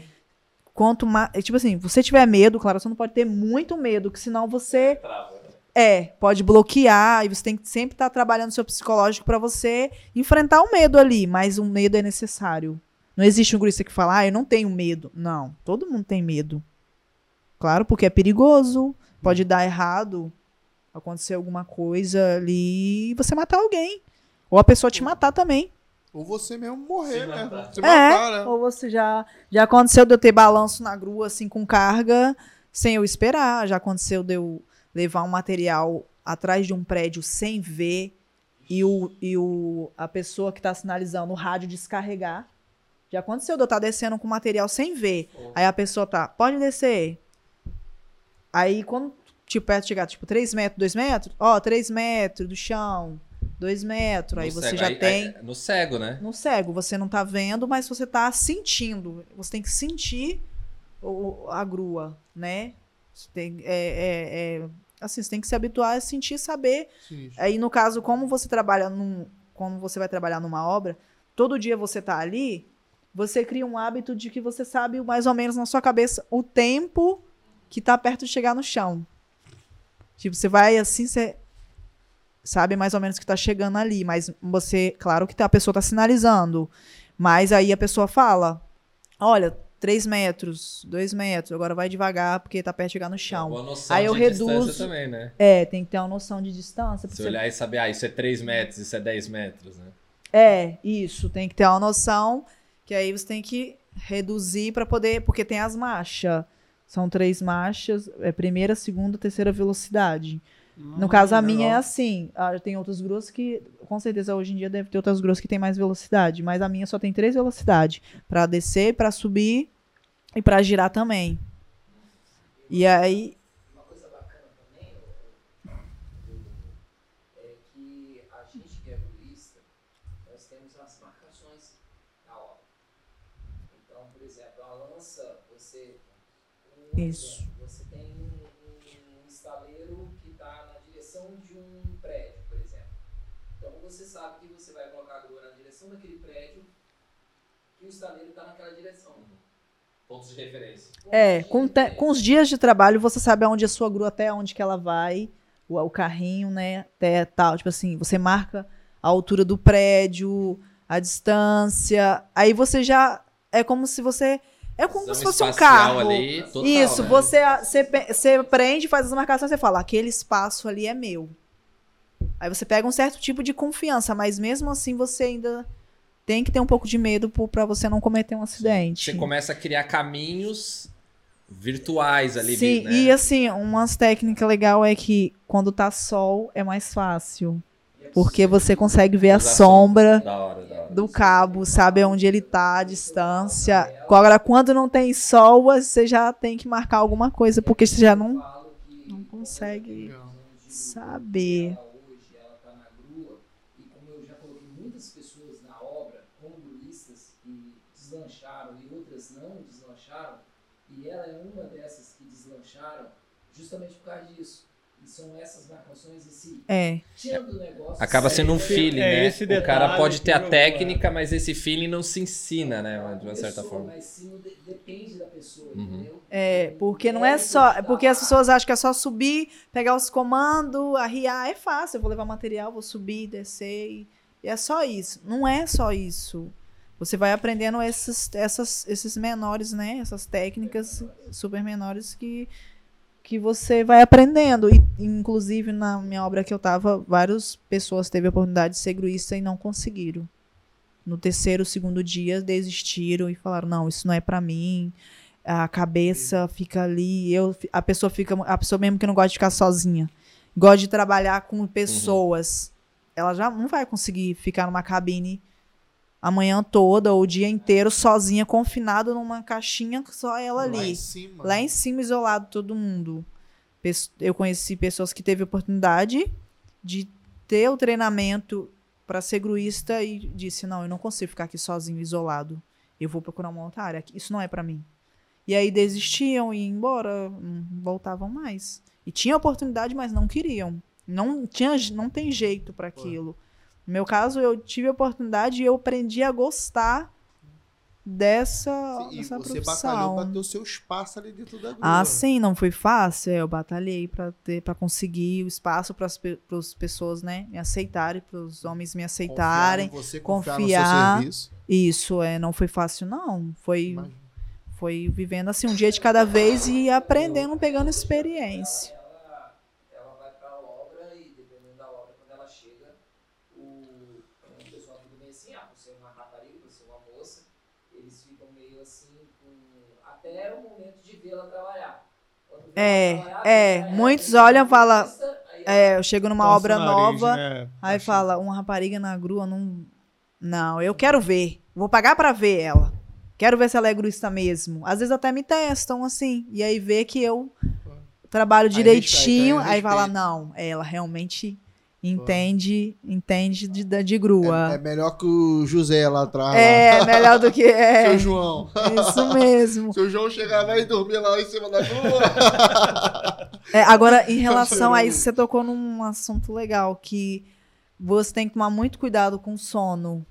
quanto mais, tipo assim, você tiver medo, claro, você não pode ter muito medo, que senão você Trava, né? é, pode bloquear e você tem que sempre estar trabalhando seu psicológico para você enfrentar o medo ali, mas o medo é necessário. Não existe um gruista que fala, ah, eu não tenho medo. Não, todo mundo tem medo. Claro, porque é perigoso, pode dar errado, acontecer alguma coisa ali e você matar alguém. Ou a pessoa te matar também. Ou você mesmo morrer, Se né? matar. Se É, matar, né? ou você já. Já aconteceu de eu ter balanço na grua, assim, com carga, sem eu esperar. Já aconteceu de eu levar um material atrás de um prédio sem ver e, o, e o, a pessoa que tá sinalizando o rádio descarregar. Já aconteceu de eu estar descendo com material sem ver. Aí a pessoa tá, pode descer. Aí quando, tipo, perto chegar, tipo, 3 metros, 2 metros, ó, 3 metros do chão, 2 metros. Aí No você cego. já Aí- tem. aí- no cego, né? No cego, você não tá vendo, mas você tá sentindo. Você tem que sentir o- a grua, né? Você tem, é, é- é- assim, você tem que se habituar a sentir, saber. Sim. Aí, no caso, como você trabalha num. Como você vai trabalhar numa obra, todo dia você tá ali, você cria um hábito de que você sabe mais ou menos na sua cabeça o tempo que tá perto de chegar no chão. Tipo, você vai assim, você sabe mais ou menos que tá chegando ali, mas você, claro que a pessoa tá sinalizando, mas aí a pessoa fala, olha, 3 metros, 2 metros, agora vai devagar porque tá perto de chegar no chão. Boa noção Aí eu de reduzo- distância também, né? É, tem que ter uma noção de distância. Se você- olhar e saber, ah, isso é 3 metros, isso é 10 metros, né? É, isso, tem que ter uma noção que aí você tem que reduzir para poder, porque tem as marchas. São três marchas, é primeira, segunda, terceira velocidade. No caso, a minha é assim. Ah, tem outras gruas que, com certeza, hoje em dia deve ter outras gruas que tem mais velocidade, mas a minha só tem três velocidades: para descer, para subir e para girar também. E aí, Uma coisa bacana também ô, ô, é que a gente que é rurista, nós temos as marcações da obra. Então, por exemplo, a lança, você. Um Isso. você tem um, estaleiro que está na direção de um prédio, por exemplo. Então você sabe que você vai colocar a grua na direção daquele prédio, que o estaleiro está naquela direção. Pontos de referência. É, com, te- com os dias de trabalho, você sabe aonde a sua grua, até onde que ela vai, o, o carrinho, né, até tal, tipo assim, você marca a altura do prédio, a distância, aí você já, é como se você, é como Visão se fosse um carro. ali, total, Isso, né? você, você, você prende, faz as marcações, você fala, aquele espaço ali é meu. Aí você pega um certo tipo de confiança, mas mesmo assim você ainda tem que ter um pouco de medo pra você não cometer um acidente. Você começa a criar caminhos virtuais ali, Sim, né? e assim, umas técnicas legal é que quando tá sol é mais fácil. Porque você consegue ver a sombra Da hora, da hora. do cabo, sabe onde ele tá, a distância. Agora, quando não tem sol, você já tem que marcar alguma coisa, porque você já não, não consegue saber. ela hoje ela está na grua e como eu já coloquei muitas pessoas na obra como gruistas que deslancharam e outras não deslancharam e ela é uma dessas que deslancharam justamente por causa disso são essas marcações É, negócio Acaba sendo um esse- feeling, é né? esse o cara pode ter a técnica, mas esse feeling não se ensina, né? De uma certa pessoa, forma. mas sim depende da pessoa Uhum. entendeu é, porque não É é só. Porque as pessoas acham que é só subir, pegar os comandos, arriar. É fácil, eu vou levar material, vou subir, descer. E, e é só isso. Não é só isso. Você vai aprendendo esses, essas, esses menores, né? Essas técnicas super menores que, que você vai aprendendo. E, inclusive, na minha obra que eu tava, várias pessoas teve a oportunidade de ser gruísta e não conseguiram. No terceiro, segundo dia, desistiram e falaram: não, isso não é pra mim. A cabeça fica ali, eu, a pessoa fica, a pessoa mesmo que não gosta de ficar sozinha, gosta de trabalhar com pessoas, ela já não vai conseguir ficar numa cabine a manhã toda ou o dia inteiro sozinha, confinado numa caixinha, só ela Lá ali. em cima. Lá em cima, isolado, todo mundo. Eu conheci pessoas que teve oportunidade de ter o treinamento para ser gruísta e disse: Não, eu não consigo ficar aqui sozinho, isolado. Eu vou procurar uma outra área. Isso não é para mim. E aí desistiam e embora, não voltavam mais. E tinha oportunidade, mas não queriam. Não, tinha, não tem jeito para aquilo. No meu caso, eu tive a oportunidade e eu aprendi a gostar dessa, Sim, E dessa você profissão. batalhou pra ter o seu espaço ali dentro da grua. Ah, sim, não foi fácil. é, Eu batalhei para ter, para conseguir o espaço para as pessoas, né, me aceitarem, para os homens me aceitarem. Confiar você, confiar. confiar no seu serviço. Isso, é, não foi fácil, não. Foi, Imagina. foi vivendo assim um dia de cada vez e aprendendo, pegando experiência. ela, ela vai pra obra e dependendo da obra, quando ela chega, o, o pessoal fica meio assim, ah, você é uma rapariga, você é uma moça, eles ficam meio assim, com, até o momento de vê-la trabalhar. Quando vê É, é, muitos olham e falam, aí É, eu chego numa obra nariz, nova, né? aí fala, uma rapariga na grua, não. Não, eu quero ver. Vou pagar pra ver ela. Quero ver se ela é gruista mesmo. Às vezes até me testam assim. E aí vê que eu trabalho Aí direitinho. respeita, Aí, aí fala, não, ela realmente entende, entende de, de, grua. É, é melhor que o José lá atrás. É, [LAUGHS] melhor do que [LAUGHS] é. Seu João. Isso mesmo. [LAUGHS] Seu João chegava e dormia lá em cima da grua. É, agora, em relação a isso, você tocou num assunto legal, que você tem que tomar muito cuidado com o sono.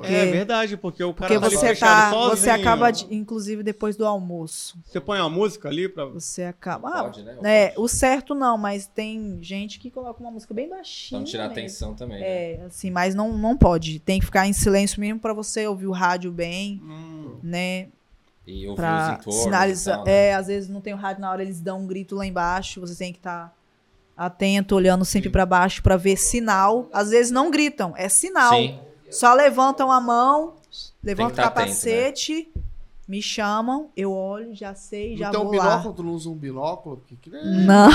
Porque, É verdade, porque o cara porque tá você fechado tá. sozinho. Você acaba, de- inclusive, depois do almoço. Você põe uma música ali pra. Você acaba. Ah, Pode, né? é, Pode. o certo não, mas tem gente que coloca uma música bem baixinha. Pra não tirar atenção também. né? É, assim, mas não, não pode. Tem que ficar em silêncio mesmo pra você ouvir o rádio bem, Hum, né? E ouvir os Pra entornos. sinalizar. e tal, né? É, às vezes não tem o rádio na hora, eles dão um grito lá embaixo, você tem que estar atento, olhando sempre pra baixo pra ver sinal. Às vezes não gritam, é sinal. Sim. Só levantam a mão, levantam o tá atento, capacete, me chamam, eu olho, já sei, já um vou lá. binóculo? Tu não usa um binóculo? Porque que Não.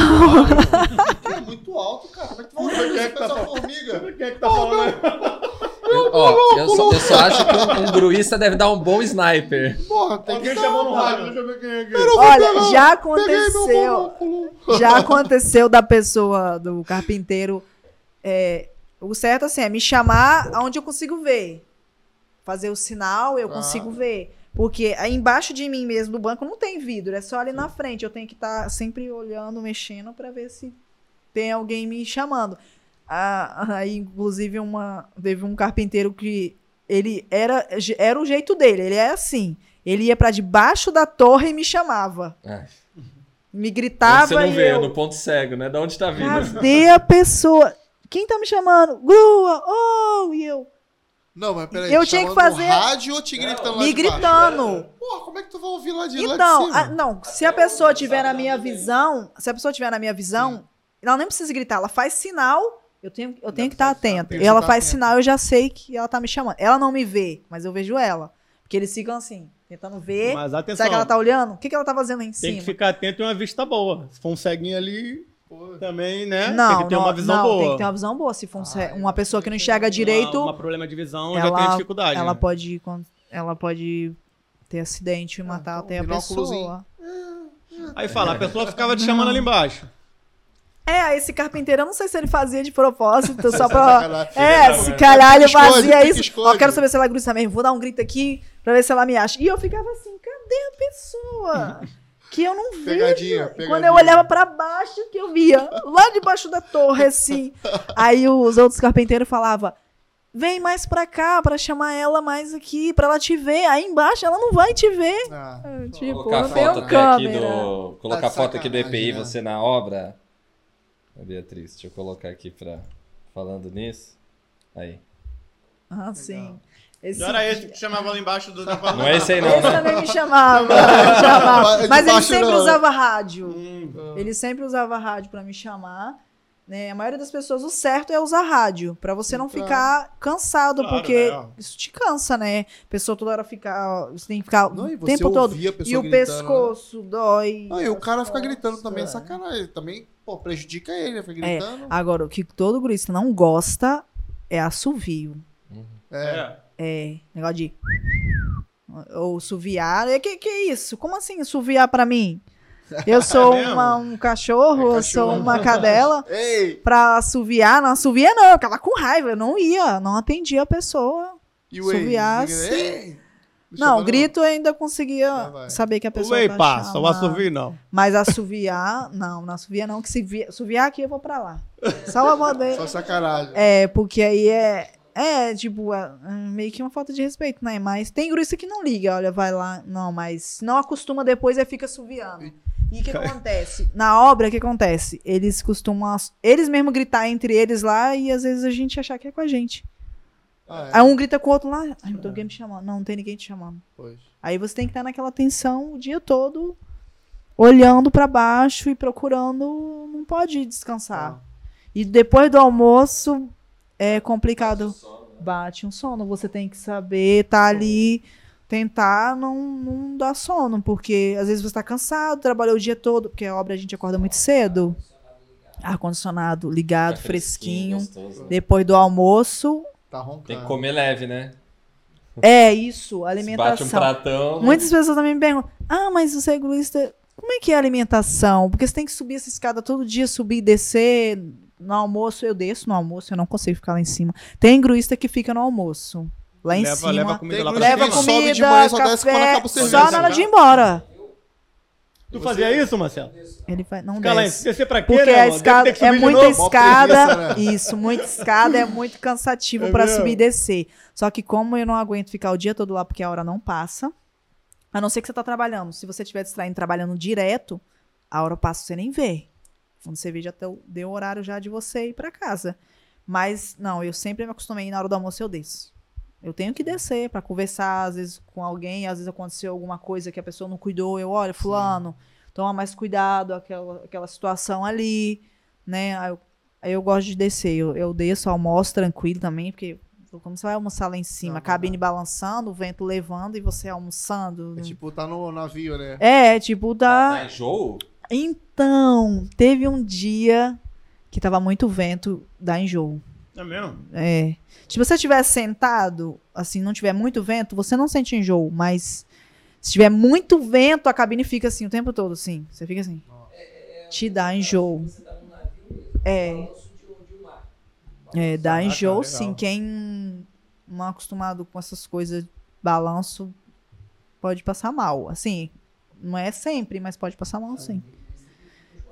é muito alto, cara. Como é que tu vai ver é que tá essa falando? formiga? Quem é que tá falando? Eu, ó, eu, só, eu só acho que um, um gruísta deve dar um bom sniper. Porra, tem Alguém que chamou no rádio, cara. deixa eu ver quem é aqui. Olha, já aconteceu. Já aconteceu da pessoa, do carpinteiro. é, o certo assim é me chamar aonde eu consigo ver. Fazer o sinal, eu Ah. consigo ver. Porque aí embaixo de mim mesmo do banco não tem vidro, é só ali na frente. Eu tenho que estar sempre olhando, mexendo pra ver se tem alguém me chamando. Ah, aí, inclusive, uma, teve um carpinteiro que ele era, era o jeito dele, ele é assim. Ele ia pra debaixo da torre e me chamava. Ai. Me gritava Você não vê, eu... no ponto cego, né? Da onde tá vindo? Cadê a pessoa? Quem tá me chamando? Grua! Oh! E eu. Não, mas peraí. Eu tinha que fazer- rádio ou te gritando lá Me de baixo? gritando. Porra, como é que tu vai ouvir lá de, lá de Então, cima? a- não, se a pessoa tiver na minha visão, se a pessoa tiver na minha visão, ela nem precisa gritar, ela faz sinal, eu tenho, eu tenho que estar atenta. tem que Ela estar faz sinal, eu já sei que ela tá me chamando. Ela não me vê, mas eu vejo ela. Porque eles ficam assim, tentando ver. Mas atenção, Será que ela tá olhando? O que, que ela tá fazendo aí em tem cima? que ficar atento e uma vista boa. Se for um ceguinho ali, Pô, também, né? Não, tem que ter não, uma visão não, boa. tem que ter uma visão boa. Se for Ah, uma pessoa que não enxerga Uma- direito, Uma, problema de visão já ela- tem dificuldade. ela né? pode ela pode ter acidente e matar então, até a pessoa. Aí fala, a pessoa ficava te chamando ali embaixo. É, esse carpinteiro, eu não sei se ele fazia de propósito, só Essa pra. É, se calhar ele esconde, fazia isso. Ó, quero saber se ela grita também. Vou dar um grito aqui pra ver se ela me acha. E eu ficava assim, cadê a pessoa? [LAUGHS] Que eu não vejo. Pegadinha, pegadinha. Quando eu olhava pra baixo, que eu via. Lá debaixo da torre, assim. [LAUGHS] Aí os outros carpinteiros falavam. Vem mais pra cá, pra chamar ela mais aqui, pra ela te ver. Aí embaixo ela não vai te ver. Ah, Tipo, colocar a não foto câmera. do. Colocar Tá foto aqui do EPI, né? você na obra. Beatriz, deixa eu colocar aqui pra. Falando nisso. Aí. Ah, sim. Esse, Não era esse que chamava lá embaixo do. Não é esse aí, não, Esse né? também me chamava. [LAUGHS] me chamava. Mas ele sempre não, usava rádio. Hum, Ele sempre usava rádio pra me chamar. Né? A maioria das pessoas, o certo é usar rádio. Pra você não Claro. ficar cansado, Claro, porque né? isso te cansa, né? A pessoa toda hora ficar. Você tem que ficar Não, o tempo todo. E o gritando, né? pescoço dói. Não, e o cara fica gritando também, é sacanagem. Também, pô, prejudica ele, né? Fica É. gritando. Agora, o que todo grista não gosta é assovio. É. é. É, negócio de. Ou suviar. É, Que, que isso? Como assim suviar pra mim? [LAUGHS] Eu sou É uma- um cachorro, É eu sou uma cadela. [LAUGHS] Ei! Pra assoviar, não assovia não, aquela com raiva, eu não ia, não atendia a pessoa. E o Ei! Não, grito eu ainda conseguia Ah, saber que a O pessoa Ei tá passa, o chamando. assovio não. Mas assoviar, [LAUGHS] não, não assovia não, que se vi- assoviar aqui eu vou pra lá. Só pra poder... Só sacanagem. É, porque aí é. É, tipo, é, é meio que uma falta de respeito, né? Mas tem gruista que não liga, olha, vai lá. Não, mas não acostuma depois e fica suviando. E o que, que acontece? Na obra, o que acontece? Eles costumam. Eles mesmo gritar entre eles lá e às vezes a gente achar que é com a gente. Ah, é? Aí um grita com o outro lá, ai, não tem ninguém me chamando. Não, não tem ninguém te chamando. Pois. Aí você tem que estar naquela tensão o dia todo, olhando pra baixo e procurando. Não pode descansar. Tá. E depois do almoço é complicado. Bate um sono. Você tem que saber estar ali, tentar não, não dar sono, porque às vezes você está cansado, trabalhou o dia todo, porque a obra a gente acorda muito cedo. Ar-condicionado ligado, Tá fresquinho. gostoso, né? Depois do almoço. Tá roncando. Tem que comer leve, né? É isso, Se Bate um alimentação. pratão. Muitas pessoas também me perguntam: ah, mas você é egoísta, como é que é a alimentação? Porque você tem que subir essa escada todo dia, subir e descer. No almoço eu desço no almoço, eu não consigo ficar lá em cima. Tem gruista que fica no almoço. Lá em leva, cima. leva comida Tem lá pra gruista leva sobe comida, de manhã, só desce quando café, acaba o serviço, só na hora de ir embora. Tu fazia isso, Marcelo? Ele vai, não Ficar desce. descer pra quê, Porque né, a escada é muita escada. né? Isso, muita escada é muito cansativo É pra mesmo? subir e descer. Só que como eu não aguento ficar o dia todo lá porque a hora não passa, a não ser que você tá trabalhando. Se você estiver distraindo trabalhando direto, a hora passa você nem vê. Quando você vê já deu, deu horário já de você ir pra casa. Mas não, eu sempre me acostumei na hora do almoço eu desço. Eu tenho que descer pra conversar às vezes com alguém, às vezes aconteceu alguma coisa que a pessoa não cuidou, eu olha, fulano, toma mais cuidado, aquela, aquela situação ali, né? Aí eu, aí eu gosto de descer. Eu, eu desço, almoço tranquilo também, porque como você vai almoçar lá em cima, Não, cabine balançando, o vento levando e você almoçando. É tipo, tá no navio, né? É, tipo, dá. Tá enjoo? Então, teve um dia que tava muito vento, dá enjoo. É mesmo? É. Se você estiver sentado, assim, não tiver muito vento, você não sente enjoo, mas se tiver muito vento, a cabine fica assim o tempo todo, assim. Você fica assim. Te dá enjoo. Tá. É. É, dá enjoo, sim. Quem não é acostumado com essas coisas, balanço, pode passar mal. Assim, não é sempre, mas pode passar mal, sim.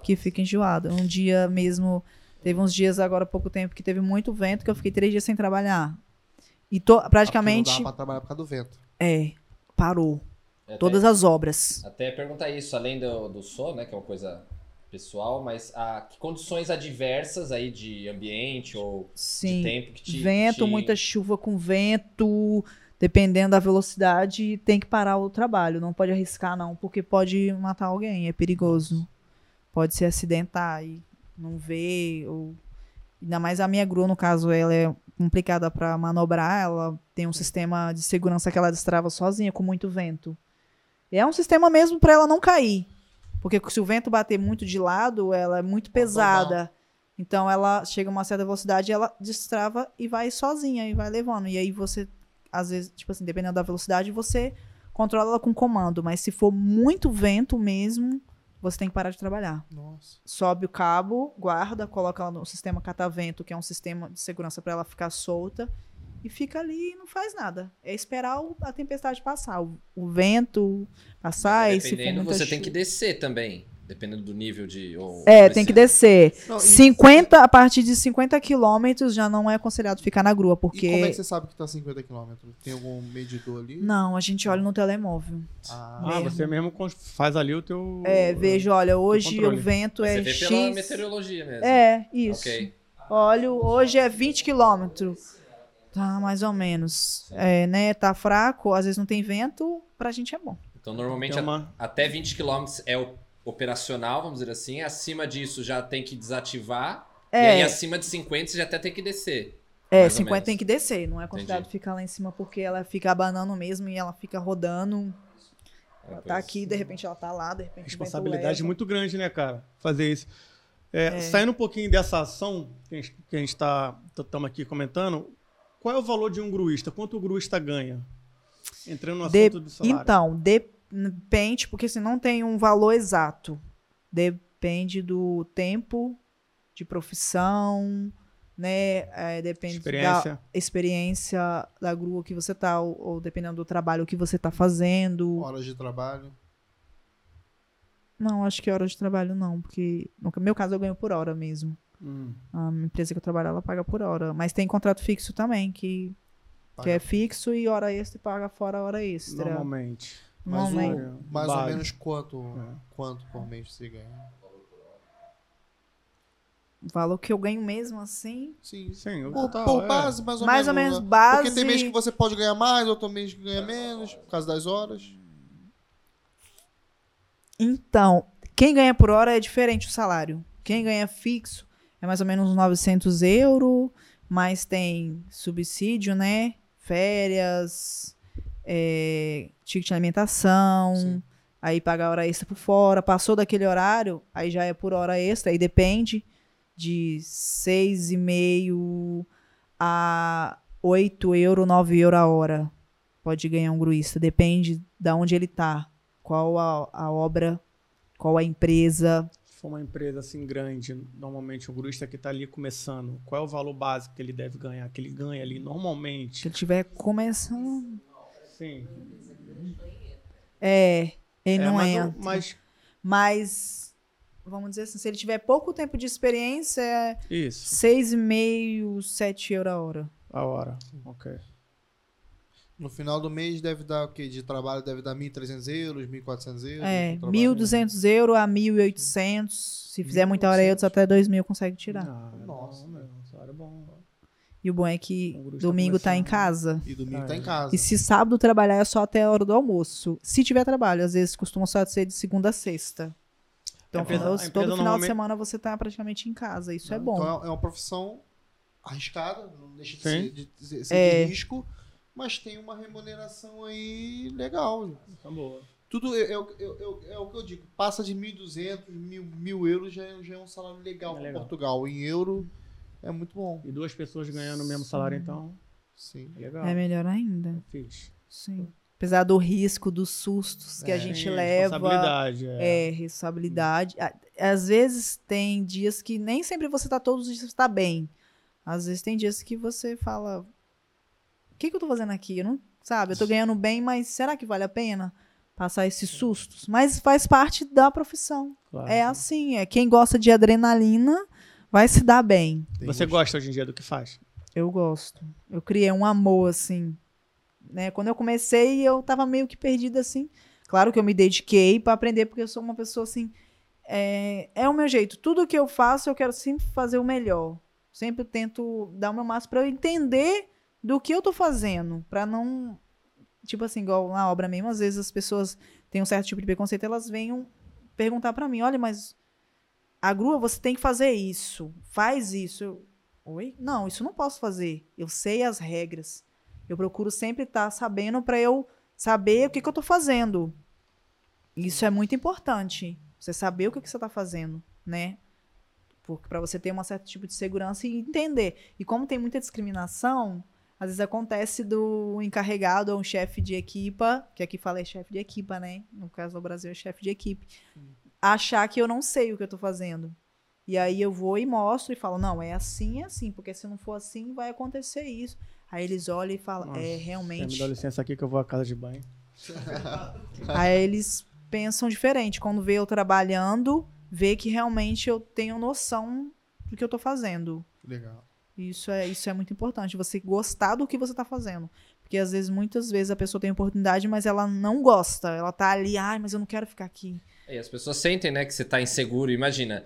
Que fica enjoado. Um dia mesmo, teve uns dias agora há pouco tempo que teve muito vento, que eu fiquei três dias sem trabalhar. E Porque praticamente, Não dá pra trabalhar por causa do vento. é, parou. Até- Todas as obras. Até perguntar isso, além do, do som, né, que é uma coisa pessoal, mas a, que condições adversas aí de ambiente ou Sim. de tempo que te... vento, te- muita chuva com vento, dependendo da velocidade, tem que parar o trabalho. Não pode arriscar, não, porque pode matar alguém, é perigoso. Pode se acidentar e não ver. Ou... Ainda mais a minha grua, no caso, ela é complicada para manobrar, ela tem um sistema de segurança que ela destrava sozinha com muito vento. E é um sistema mesmo para ela não cair. Porque se o vento bater muito de lado, ela é muito pesada. Então ela chega a uma certa velocidade, ela destrava e vai sozinha e vai levando. E aí você, às vezes, tipo assim, dependendo da velocidade, você controla ela com comando. Mas se for muito vento mesmo, você tem que parar de trabalhar. Nossa. Sobe o cabo, guarda, coloca ela no sistema catavento, que é um sistema de segurança para ela ficar solta. E fica ali e não faz nada. É esperar o- a tempestade passar. O, o vento passar e se for Dependendo, muita você tem chuva- que descer também, dependendo do nível de... Ou É, tem que descer. Não, e- 50, a partir de 50 quilômetros já não é aconselhado ficar na grua, porque. E como é que você sabe que tá 50 km? Tem algum medidor ali? Não, a gente olha no telemóvel. Ah, Ah, Mesmo. você mesmo faz ali o teu... É, vejo, olha, hoje o vento é você vê pela X. meteorologia mesmo. É, isso. Ok. Olha, hoje é 20 quilômetros. Tá, mais ou menos. É, né? Tá fraco, às vezes não tem vento, pra gente é bom. Então, normalmente, uma- até 20 km é o operacional, vamos dizer assim. Acima disso, já tem que desativar. E É. aí, acima de 50, você já até tem que descer. É, mais ou 50 menos. tem que descer, não é considerado Entendi. ficar lá em cima porque ela fica abanando mesmo e ela fica rodando. É Ela tá aqui, de repente ela tá lá, de repente Responsabilidade muito grande, né, cara? Fazer isso. É, Saindo um pouquinho dessa ação que a gente, tá estamos aqui comentando, qual é o valor de um gruísta? Quanto o gruísta ganha? Entrando no De- assunto do salário. Então, depende, porque assim, não tem um valor exato. Depende do tempo de profissão, né? É, depende da Experiência. experiência da grua que você tá, ou, ou dependendo do trabalho que você tá fazendo. horas de trabalho. Não, acho que hora de trabalho não, porque no meu caso eu ganho por hora mesmo. Hum. A empresa que eu trabalho, ela paga por hora. Mas tem contrato fixo também, que, que é fixo e hora extra e paga fora hora extra. Normalmente. Mas o, mais ou menos quanto, É. quanto por mês você ganha? O valor que eu ganho mesmo assim. Sim. Sim, o Por, total, por é. base, mais ou mais ou menos. menos né? base. Porque tem mês que você pode ganhar mais, outro mês que ganha menos, por causa das horas. Então, quem ganha por hora é diferente o salário. Quem ganha fixo é mais ou menos uns 900 euros, mas tem subsídio, né? Férias, é, ticket de alimentação, Sim. aí paga hora extra por fora. Passou daquele horário, aí já é por hora extra, aí depende de 6,5 a 8 euros, 9 euros a hora. Pode ganhar um gruísta, depende de onde ele tá qual a, a obra, qual a empresa. for uma empresa assim grande, normalmente o gruista que está ali começando, qual é o valor básico que ele deve ganhar? Que ele ganha ali Se normalmente? ele tiver começando. Sim. É, ele É, não mas, entra. o- mas Mas, vamos dizer assim, se ele tiver pouco tempo de experiência, é isso, 6,5, 7 euros a hora. a hora. Ok. No final do mês deve dar o quê? De trabalho deve dar 1.300 euros, 1.400 euros. É, de trabalho. 1.200 euros a 1.800. Se fizer muita hora extra, até 2.000 consegue tirar. Ah, é Nossa. meu. Salário bom. E o bom é que gruista domingo tá em casa. E domingo Ah, tá é. em casa. E se sábado trabalhar é só até a hora do almoço. Se tiver trabalho, às vezes costuma só ser de segunda a sexta. Então, A empresa- final- a empresa todo final de normalmente- semana você tá praticamente em casa. Isso é bom. Então é é uma profissão arriscada, não deixa de Sim. ser, de, de- ser É. de risco, mas tem uma remuneração aí legal. Tá boa. Tudo é, é, o- é, o- é o que eu digo, passa de 1.200, 1.000 mil euros já, é- já é um salário legal É para legal. Portugal. Em euro é muito bom. E duas pessoas ganhando o mesmo salário, então, Sim. é legal. É melhor ainda. Fiz. Sim. Apesar do risco, dos sustos que a É. gente Sim, leva. Responsabilidade. É. É, responsabilidade. Às vezes tem dias que nem sempre você tá todos os dias tá bem. Às vezes tem dias que você fala: O que, que eu tô fazendo aqui? Eu não, sabe, eu tô ganhando bem, mas será que vale a pena passar esses sustos? Mas faz parte da profissão. claro. É assim, é quem gosta de adrenalina vai se dar bem. Tem Você gosta hoje em dia do que faz? Eu gosto. Eu criei um amor, assim. Né? Quando eu comecei, eu tava meio que perdida, assim. Claro que eu me dediquei para aprender, porque eu sou uma pessoa, assim. É, é o meu jeito. Tudo que eu faço, eu quero sempre fazer o melhor. Sempre tento dar o meu máximo para eu entender do que eu tô fazendo. para não. Tipo assim, igual na obra mesmo, às vezes as pessoas têm um certo tipo de preconceito, elas venham perguntar para mim: olha, mas a grua, você tem que fazer isso. Faz isso. Eu, Oi? Não, isso não posso fazer. Eu sei as regras. Eu procuro sempre estar sabendo para eu saber o que, que eu estou fazendo. Isso é muito importante. Você saber o que, que você está fazendo, né? Para você ter um certo tipo de segurança e entender. E como tem muita discriminação, às vezes acontece do encarregado ou um chefe de equipa, que aqui fala é chefe de equipa, né? No caso do Brasil é chefe de equipe, achar que eu não sei o que eu tô fazendo. E aí eu vou e mostro e falo, não, é assim, é assim, porque se não for assim, vai acontecer isso. Aí eles olham e falam, Nossa, é, Você me realmente. dá licença aqui que eu vou à casa de banho. [LAUGHS] Aí eles pensam diferente. Quando vê eu trabalhando, vê que realmente eu tenho noção do que eu tô fazendo. Legal. Isso é, isso é muito importante, você gostar do que você tá fazendo. Porque às vezes, muitas vezes, a pessoa tem oportunidade, mas ela não gosta. Ela tá ali, ai, mas eu não quero ficar aqui. E as pessoas sentem, né, que você tá inseguro. Imagina,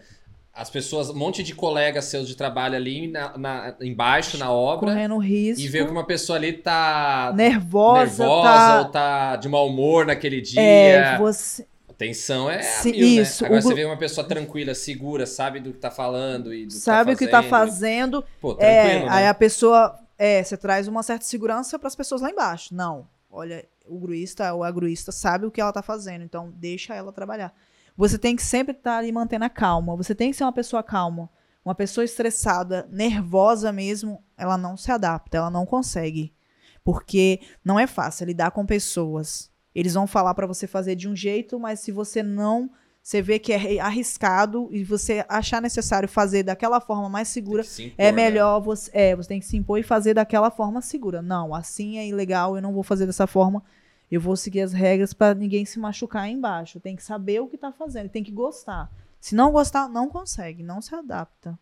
as pessoas, um monte de colegas seus de trabalho ali na, na- embaixo na obra Correndo risco. e vê que uma pessoa ali tá nervosa, nervosa tá. ou tá de mau humor naquele dia. É, você. A tensão é a Sim, mil, isso, né? Agora o você vê uma pessoa tranquila, segura, sabe do que tá falando e do Sabe o que que tá fazendo. Pô, É, tranquilo, aí né? a pessoa. É, você traz uma certa segurança para as pessoas lá embaixo. Não. Olha, o gruísta ou a gruísta sabe o que ela tá fazendo, então deixa ela trabalhar. Você tem que sempre estar ali mantendo a calma. Você tem que ser uma pessoa calma. Uma pessoa estressada, nervosa mesmo, ela não se adapta, ela não consegue. Porque não é fácil lidar com pessoas. Eles vão falar para você fazer de um jeito, mas se você não, você vê que é arriscado e você achar necessário fazer daquela forma mais segura, se impor, é né? melhor você, é, você tem que se impor e fazer daquela forma segura. Não, assim é ilegal, eu não vou fazer dessa forma. Eu vou seguir as regras para ninguém se machucar aí embaixo. Tem que saber o que tá fazendo, tem que gostar. Se não gostar, não consegue, não se adapta.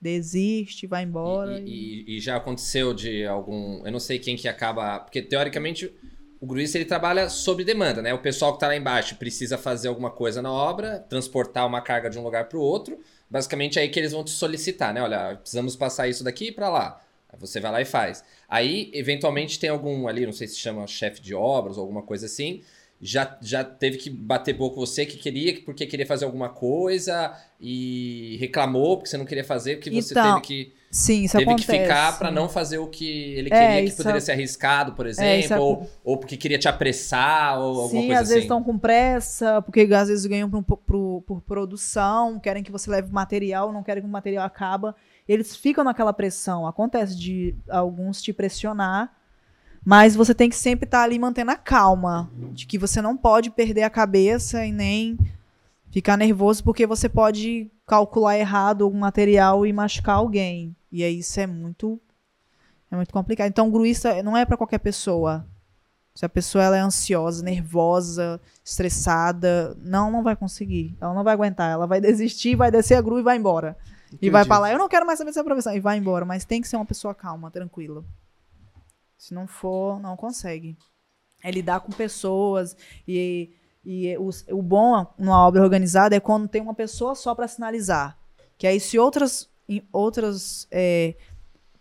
Desiste, vai embora. E, e- e- e já aconteceu de algum. Eu não sei quem que acaba. Porque teoricamente o gruista ele trabalha sob demanda, né? O pessoal que tá lá embaixo precisa fazer alguma coisa na obra, transportar uma carga de um lugar para o outro. Basicamente é aí que eles vão te solicitar, né? Olha, precisamos passar isso daqui para lá. Você vai lá e faz. Aí, eventualmente, tem algum ali, não sei se chama chefe de obras ou alguma coisa assim. Já, já teve que bater boca com você que queria, porque queria fazer alguma coisa e reclamou porque você não queria fazer, porque você Então, teve que Sim, isso teve acontece. que ficar pra não fazer o que ele É, queria, que poderia ser arriscado, por É, exemplo, é- ou, ou porque queria te apressar, ou alguma Sim, coisa às assim. vezes estão com pressa, porque às vezes ganham por, por- por produção, querem que você leve material, não querem que o material acaba. Eles ficam naquela pressão. Acontece de alguns te pressionar, mas você tem que sempre estar ali mantendo a calma, de que você não pode perder a cabeça e nem Ficar nervoso porque você pode calcular errado o material e machucar alguém. E aí isso é muito é muito complicado. Então, gruista não é para qualquer pessoa. Se a pessoa ela é ansiosa, nervosa, estressada, não, não vai conseguir. Ela não vai aguentar. Ela vai [LAUGHS] desistir, vai descer a grua e vai embora. E vai falar, eu não quero mais saber dessa profissão. E vai embora. Mas tem que ser uma pessoa calma, tranquila. Se não for, não consegue. É lidar com pessoas. E, e o, o bom numa obra organizada é quando tem uma pessoa só para sinalizar. Que aí, se outras, outras é,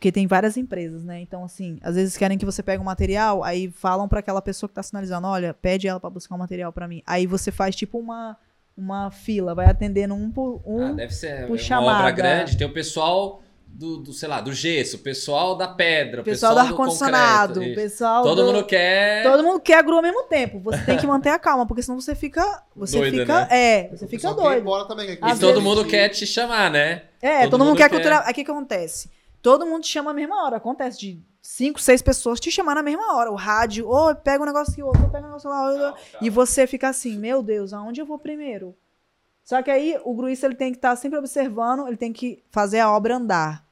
porque tem várias empresas, né? Então, assim, às vezes querem que você pegue um material, aí falam para aquela pessoa que tá sinalizando, olha, pede ela para buscar um material para mim. Aí você faz tipo uma uma fila, vai atendendo um por um. Ah, deve ser por uma chamada. obra grande, tem o pessoal do, do, sei lá, do gesso, o pessoal da pedra, o pessoal, do do ar-condicionado, pessoal Todo do- mundo quer. Todo mundo quer a grua ao mesmo tempo. Você tem que [LAUGHS] manter a calma, porque senão você fica. Você Doida, fica. né? É, você O fica pessoal doido. também. que E aqui- Às todo vezes- mundo quer te chamar, né? É, Todo todo, mundo mundo quer quer- culturar. Aí o que que acontece? Todo mundo te chama na mesma hora. Acontece de cinco, seis pessoas te chamar na mesma hora. O rádio, ô, pega um negócio aqui, outro, pega um negócio lá, outro. E você fica assim, meu Deus, aonde eu vou primeiro? Só que aí o gruista ele tem que estar sempre observando, ele tem que fazer a obra andar.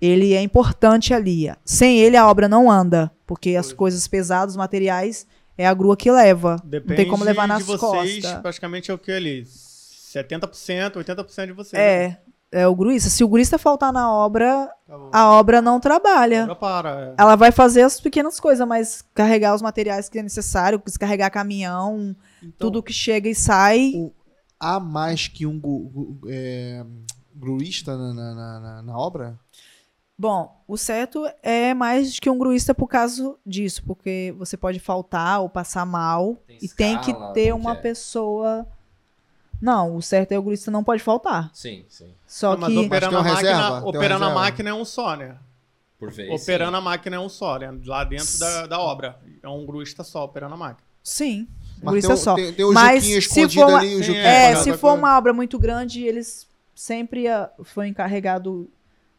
Ele é importante ali. Sem ele a obra não anda, porque as coisas pesadas, os materiais, é a grua que leva. Depende não tem como levar nas de vocês, costas. praticamente é o que ali? 70%, 80% de vocês. É, é o gruista. Se o gruista faltar na obra, Acabou. a obra não trabalha. Agora para. Ela vai fazer as pequenas coisas, mas carregar os materiais que é necessário, descarregar caminhão, Então, tudo que chega e sai. o- há mais que um é, gruista na, na, na- na- obra? Bom, o certo é mais que um gruista por causa disso, porque você pode faltar ou passar mal Tem e tem que escala, ter uma é? pessoa. Não, o certo é o gruista não pode faltar. Sim, sim. Só Não, mas que operando, a máquina, reserva? Operando a máquina é um só, né? Por vez. operando sim. a máquina é um só, né? Lá dentro da, da obra. É um gruista só operando a máquina. sim, um Mas gruista tem, só. tem, tem o Mas se escondido for uma- ali, o Sim, é, É, se for coisa. uma obra muito grande, eles sempre ah, foi encarregado,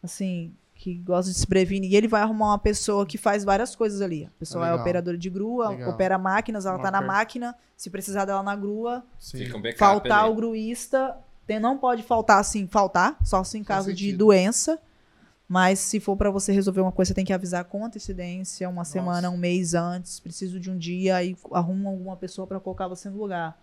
assim, que gosta de se prevenir. E ele vai arrumar uma pessoa que faz várias coisas ali. A pessoa é operadora de grua, Legal. opera máquinas, ela tá na máquina. Se precisar dela na grua, um backup faltar ali. o gruísta, tem, não pode faltar assim, faltar, só se em Faz caso de sentido. doença. Mas se for pra você resolver uma coisa, você tem que avisar com antecedência, uma semana, um mês antes. Preciso de um dia, aí arruma alguma pessoa pra colocar você no lugar.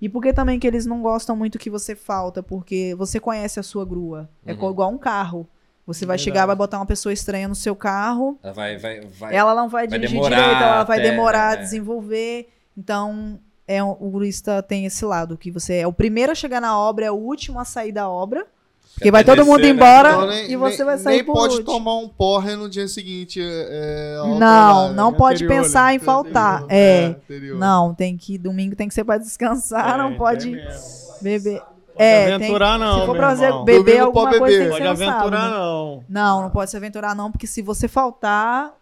E por que também que eles não gostam muito que você falta? Porque você conhece a sua grua. É Uhum. co- igual um carro. Você vai Verdade. chegar, vai botar uma pessoa estranha no seu carro, Ela vai, vai, vai. ela não vai vai dirigir demorar direito, ela vai até, demorar a é. desenvolver. Então, é, um- o gruista tem esse lado, que você é o primeiro a chegar na obra, é o último a sair da obra. Porque vai todo mundo né? embora Então, nem- e você nem- vai sair Nem por pode último. tomar um porre no dia seguinte. É, ao Não, trabalho. não pode Anterior, pensar né? em faltar. Anterior, É, não, tem que domingo tem que ser para descansar, É, não pode mesmo. Beber. Pode É, tem- aventurar não, se for pra fazer, irmão. beber Domingo alguma pode coisa, tem beber. que Pode ser no sábado, aventurar né? não. Não, não pode se aventurar não, porque se você faltar,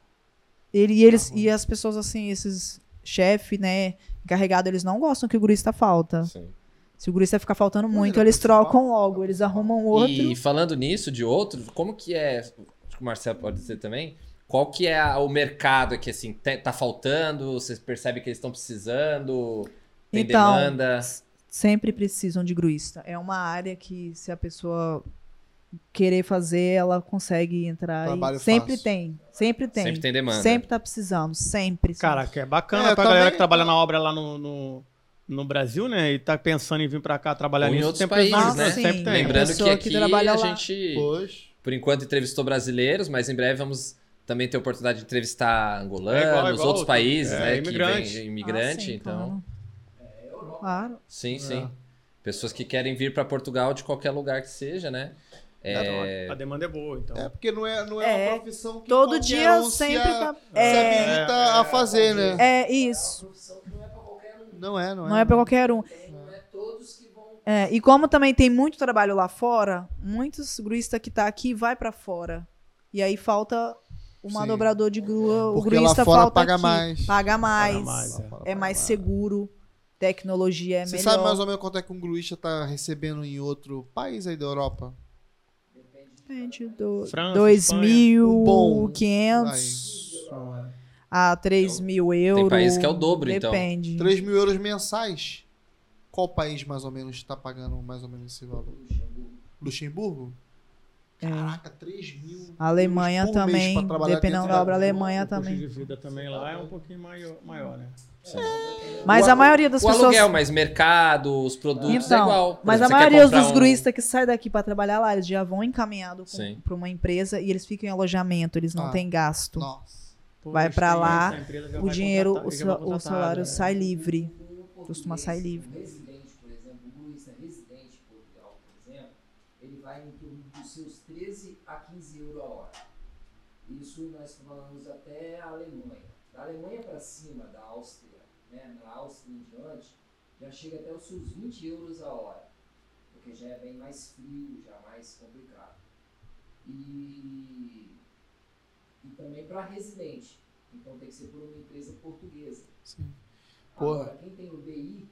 ele e eles e as pessoas assim, esses chefe, né, encarregado, eles não gostam que o gruista falta. Sim. Se o gruista ficar faltando muito, é eles trocam logo, eles arrumam outro. E falando nisso, de outros, como que é. Acho que o Marcelo pode dizer também. Qual que é a- o mercado que assim tá faltando? Você percebe que eles estão precisando? Tem Então, demanda? Sempre precisam de gruista. É uma área que se a pessoa querer fazer, ela consegue entrar. e Trabalho sempre fácil. tem, sempre tem. Sempre tem demanda. Sempre tá precisando, sempre. Caraca, é bacana É, pra galera que trabalha na obra lá no, no, no Brasil, né? E tá pensando em vir pra cá trabalhar Ou em outros países, né? sim. Sempre tem. Lembrando que que aqui trabalha a lá. gente, Pois. por enquanto, entrevistou brasileiros, mas em breve vamos também ter a oportunidade de entrevistar angolanos, É igual, igual, outros países, é, né? imigrante. Que vem Ah, imigrante, sim, então. Claro. Claro. Sim, sim. Pessoas que querem vir pra Portugal de qualquer lugar que seja, né? É, A demanda é boa, então. É, porque não é, não é, É, uma profissão que Todo dia um se sempre a- tá. se É, habilita a fazer, né? é isso. profissão que não é um. Não é, não é. Não é pra qualquer um. Não é todos que vão. É, e como também tem muito trabalho lá fora, muitos gruistas que tá aqui vai pra fora. E aí falta o manobrador de grua, o Porque lá gruista fora falta paga aqui. mais. Paga mais. Paga mais, É mais seguro. Tecnologia é Você melhor. sabe mais ou menos quanto é que um gruista tá recebendo em outro país aí da Europa? Depende do França, 2.500 a 3 mil euros. país que é o dobro, então. Depende. 3 mil euros mensais. Qual país mais ou menos está pagando mais ou menos esse valor? Luxemburgo. Luxemburgo? É. Caraca, 3 mil. A Alemanha também, dependendo da obra, a Alemanha O custo também. de vida também lá é um pouquinho maior, maior né? Mas O a maioria das o pessoas. aluguel, mas mercado, os produtos é Então, igual. Por mas exemplo, a maioria dos um- gruistas que saem daqui pra trabalhar lá, eles já vão encaminhados Sim. para uma empresa e eles ficam em alojamento, eles não Ah. têm gasto. Nossa. Vai pra lá, O vai dinheiro, contratar- o, o salário né? sai livre. Um Costuma sair livre. Um residente, por exemplo, gruista residente em Portugal, por exemplo, ele vai em torno dos seus 13 a 15 euros a hora. Isso nós falamos até a Alemanha. Da Alemanha para cima, da Áustria, né, na Áustria em diante, já chega até os seus 20 euros a hora. Porque já é bem mais frio, já mais complicado. E, e também para residente. Então tem que ser por uma empresa portuguesa. Sim. Pô. Agora, quem tem o BI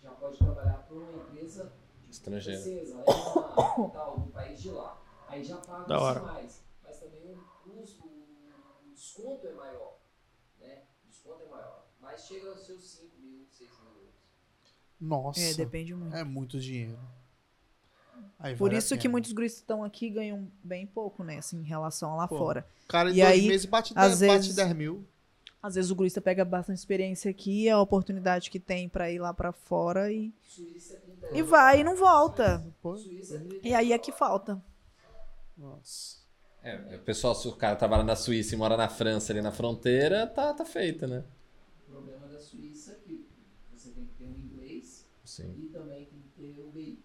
já pode trabalhar para uma empresa Estrangeira. francesa, alemã, tal, do país de lá. Aí já paga Da hora. mais. Mas também o custo, o desconto é maior. Né? O desconto é maior. Mas chega aos seus 5 mil, 6 mil euros. Nossa. É, depende muito. É muito dinheiro. Aí Por vale isso que muitos gruistas estão aqui ganham bem pouco, né? Assim, em relação a lá Pô, fora. O cara em E dois aí, meses bate, às 10, bate vezes- 10 mil. Às vezes o gruista pega bastante experiência aqui, é a oportunidade que tem pra ir lá pra fora e, Suíça é 30 e vai e não volta. Suíça é 30 E aí é que falta. Nossa. É, o pessoal, se o cara trabalha na Suíça e mora na França ali na fronteira, tá, tá feito, né? O problema da Suíça é que você tem que ter um inglês Sim. e também tem que ter o BI.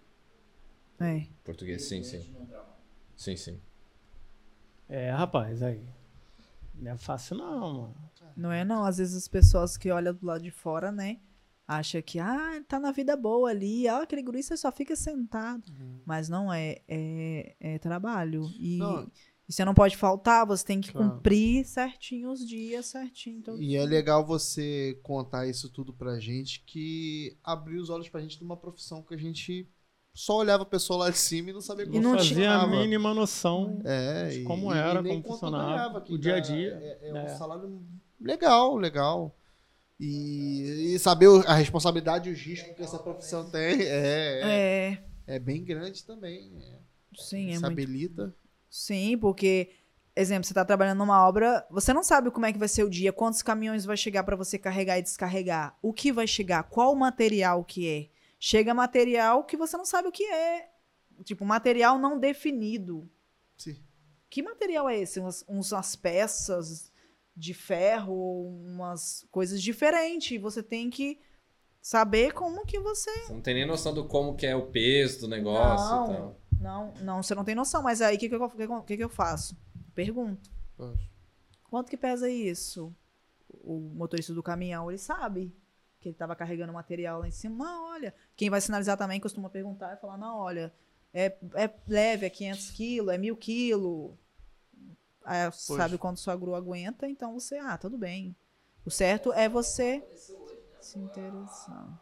É. Português, sim, sim. Sim, sim. É, rapaz, aí. Não é fácil não, mano. Não é não, às vezes as pessoas que olham do lado de fora, né, acha que ah, tá na vida boa ali, ah, aquele gruista só fica sentado. Mas não é, é, é trabalho. E, Não. e você não pode faltar, você tem que Claro. cumprir certinho os dias, certinho. Então, E é legal você contar isso tudo pra gente, que abriu os olhos pra gente de uma profissão que a gente só olhava a pessoa lá de cima e não sabia como E não fazia a mínima noção. É, de e- como e- e era, nem como funcionava, o dia a dá- dia, É, é né? um salário legal, legal. E, e saber o- a responsabilidade e os riscos que essa profissão tem é, é, é, é bem grande também. É, sim, é se muito. habilita. Sim, porque, exemplo, você tá trabalhando numa obra, você não sabe como é que vai ser o dia, quantos caminhões vai chegar para você carregar e descarregar, o que vai chegar, qual material que é. Chega material que você não sabe o que é. Tipo, material não definido. Sim. Que material é esse? Umas, umas peças de ferro, umas coisas diferentes. E Você tem que saber como que você. Você não tem nem noção do como que é o peso do negócio Não. e tal. Não, não, você não tem noção. Mas aí o que, que, que que eu faço? Pergunto. Poxa. Quanto que pesa isso? O motorista do caminhão, ele sabe que ele estava carregando material lá em cima. Não, olha. Quem vai sinalizar também costuma perguntar e falar: não, olha, é, é leve, é 500 quilos, é 1000 quilos. Aí sabe quanto sua grua aguenta, então você, ah, tudo bem. O certo é você se interessar.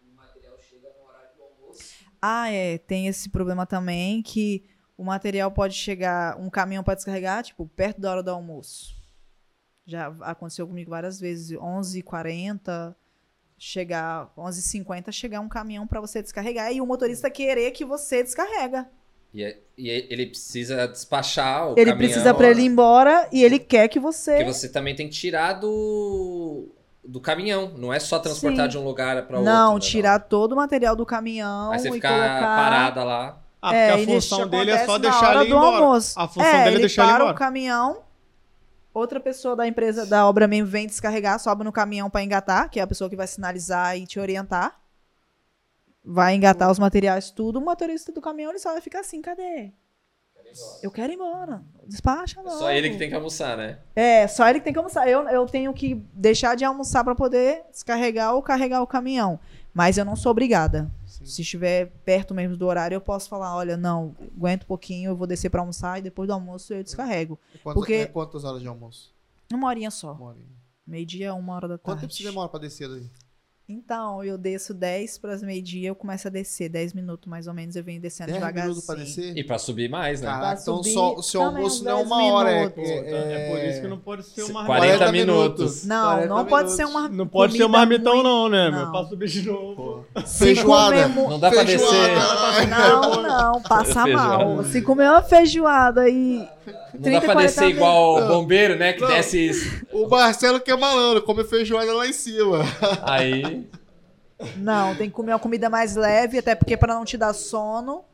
O material chega no horário do almoço. Ah, é, tem esse problema também que o material pode chegar, um caminhão pode descarregar, tipo, perto da hora do almoço. Já aconteceu comigo várias vezes, 11h40, chegar, 11h50, chegar um caminhão para você descarregar e o motorista querer que você descarrega. E, é- e é- ele precisa despachar o ele caminhão, precisa para ele ir embora e ele quer que você... Porque você também tem que tirar do, do caminhão. Não é só transportar Sim. de um lugar para outro. não, né, tirar todo o material do caminhão Aí você e fica colocar... parada lá. Ah, É, porque e a função dele é só deixar ele embora. almoço. A função é, dele é ele deixar ele para embora. o caminhão, outra pessoa da empresa, da obra mesmo, vem descarregar, sobe no caminhão para engatar, que é a pessoa que vai sinalizar e te orientar. Vai engatar os materiais, tudo. O motorista do caminhão ele só vai ficar assim: cadê? Eu quero ir embora. Despacha É logo. só ele que tem que almoçar, né? É, só ele que tem que almoçar. Eu, eu tenho que deixar de almoçar para poder descarregar ou carregar o caminhão. Mas eu não sou obrigada. Sim. Se estiver perto mesmo do horário, eu posso falar: olha, não, aguenta um pouquinho, eu vou descer para almoçar e depois do almoço eu descarrego. Quantas, Porque- é quantas horas de almoço? Uma horinha só. Uma horinha. Meio-dia, uma hora da Quanto tarde. tempo você demora pra descer daí? Então, eu desço 10 para as meio-dia, eu começo a descer. 10 minutos mais ou menos, eu venho descendo 10 devagarzinho. minutos pra descer? E pra subir mais, né? Caraca, então subir só, o seu almoço não é 10 uma hora, é, minutos. Então é por isso que não pode ser uma 40 minutos. Não, 40 não pode ser minutos. uma Não pode ser um marmitão, muito- não, né, Não. meu? Pra subir de novo. Pô. Se Feijoada. comer Não dá Feijoada. descer. Não, não, passa Feijoada. mal. Se comer uma feijoada e. Não 30, dá pra 40 descer igual o Não. bombeiro, né? Que Não. desce isso. O Marcelo que é malandro, come feijoada lá em cima. Aí. Não, tem que comer uma comida mais leve, até porque para não te dar sono.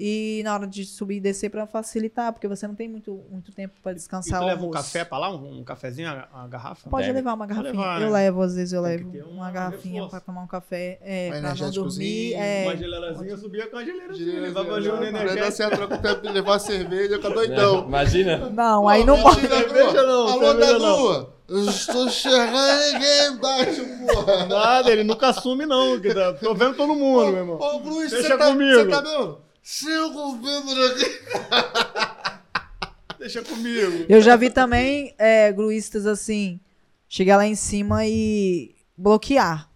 E na hora de subir e descer para facilitar, porque você não tem muito, muito tempo para descansar o leva um almoço. café pra lá? Um, um cafezinho, a, a garrafa? Pode Deve. levar uma garrafinha. levar, eu né? levo, às vezes eu Tem levo uma, uma- um garrafinha para tomar um café. É, Um pra não dormir. É, Uma geleirazinha, eu subia com a geleirazinha. Levava um o tempo de levar a cerveja, né? doidão. [LAUGHS] Imagina. Não, aí não pode. Cerveja não, Alô, cerveja Dadu! Eu estou enxergando ninguém embaixo, porra. Nada, ele nunca assume não. que tá- Tô vendo todo mundo, meu irmão. Ô, Bruce, você tá, comigo. você tá vendo? Cinco vendo aqui. Deixa comigo. Eu já vi também é, gruístas assim, chegar lá em cima e bloquear.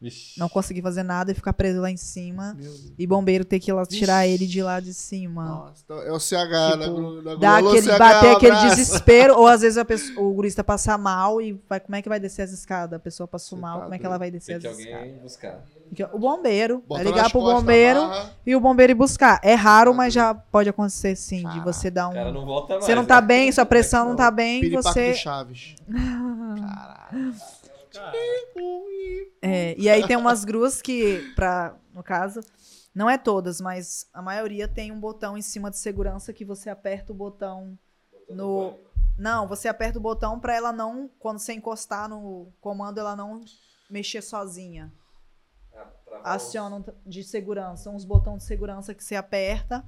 Vixe. Não conseguir fazer nada e ficar preso lá em cima. E bombeiro ter que ir lá tirar Ixi. ele de lá de cima. Nossa, então é o CH da Tipo, Gru- da Dá Gru- Alô, aquele, CH, bater um aquele abraço. desespero, ou às vezes a pessoa, o gurista passa mal e vai, como é que vai descer as escadas? A pessoa passou Você mal, tá como é que ela vai descer Tem as que escadas? O bombeiro, Bota é ligar nas pro costas, bombeiro amarra. e o bombeiro ir buscar. É raro, mas já pode acontecer sim, de você dar O cara um... não volta mais. Você não tá né? bem, sua pressão não tá bem, Piripaque você... do Chaves. [LAUGHS] Caralho. É, e aí tem umas gruas que, pra, no caso, não é todas, mas a maioria tem um botão em cima de segurança que você aperta o botão no. Não, você aperta o botão pra ela não, quando você encostar no comando, ela não mexer sozinha. Aciona t- de segurança, uns botões de segurança que você aperta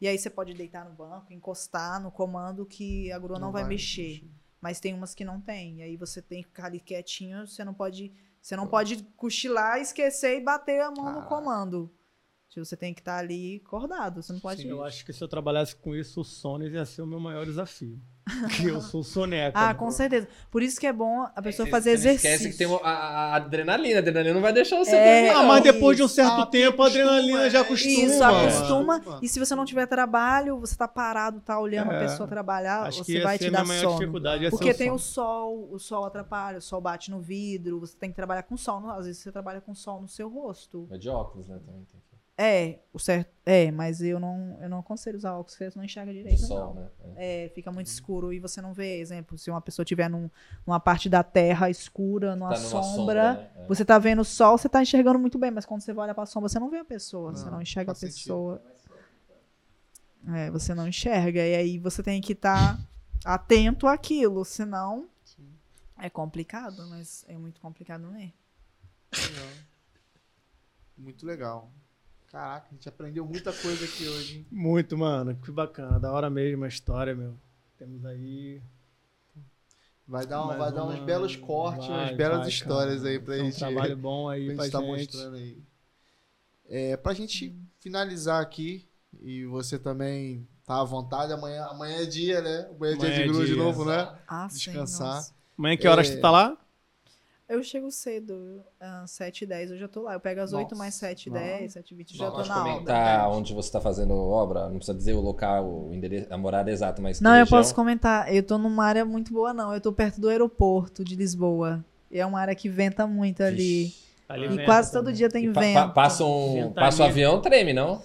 e aí você pode deitar no banco, encostar no comando que a grua não, vai, mexer. Mas tem umas que não tem. E aí você tem que ficar ali quietinho, você não pode. Você não pode cochilar, esquecer e bater a mão no Caraca. comando. Tipo, Você tem que estar ali acordado. Você não pode. Eu acho que se eu trabalhasse com isso, o sono ia ser o meu maior desafio. [LAUGHS] Porque eu sou soneca. Ah, com certeza. Por isso que é bom a pessoa Você- fazer exercício. Esquece que tem a, a adrenalina. A adrenalina não vai deixar você É, dormir, Ah, mas depois de um certo Ah, tempo, a adrenalina já acostuma. Isso, Acostuma. E se você não tiver trabalho, você tá parado, tá olhando a É. pessoa trabalhar, Acho que você vai te a minha dar sono. dificuldade. ser Porque o tem o sono. sol, o sol atrapalha, o sol bate no vidro, você tem que trabalhar com sol. Às vezes você trabalha com sol no seu rosto. Mas de óculos, né? Também tem que... É, o certo. É, mas eu não, eu não aconselho usar óculos, porque você não enxerga direito. Sol, não. né? É. É, fica muito escuro e você não vê, exemplo, se uma pessoa estiver num, numa parte da terra escura, numa Tá numa sombra, né? É. você tá vendo o sol, você tá enxergando muito bem, mas quando você vai olhar pra sombra, você não vê a pessoa, você Não, não enxerga a sentido. pessoa. É, você não enxerga, e aí você tem que estar [LAUGHS] atento àquilo, senão é complicado, mas é muito complicado, não é? Legal. Muito legal. Caraca, a gente aprendeu muita coisa aqui hoje. hein? Muito, mano. Que bacana. Da hora mesmo a história, meu. Temos aí. Vai dar, um- vai dar uns uma- belos cortes, vai, umas belas vai, histórias cara. aí pra gente, Um trabalho [LAUGHS] bom pra aí gente pra tá gente. mostrando aí. É, pra gente finalizar aqui, e você também tá à vontade, amanhã, amanhã é dia, né? Amanhã é dia Amanhã de é gru de novo, né? Ah, sim, Descansar. nossa. Amanhã que horas É. tu tá lá? Eu chego cedo, às 7 h 10 eu já tô lá. Eu pego às 8 Nossa. mais 7 Nossa. 10 7 h 20 já tô na aula. comentar onde você tá fazendo obra. Não precisa dizer o local, o endereço, a morada exata, mas. Não, eu região? posso comentar. Eu tô numa área muito boa, não. Eu tô perto do aeroporto de Lisboa. E é uma área que venta muito ali. Ali E venta quase também. todo dia tem E pa- vento. pa- passa um, Ventania. passa um avião, treme, não?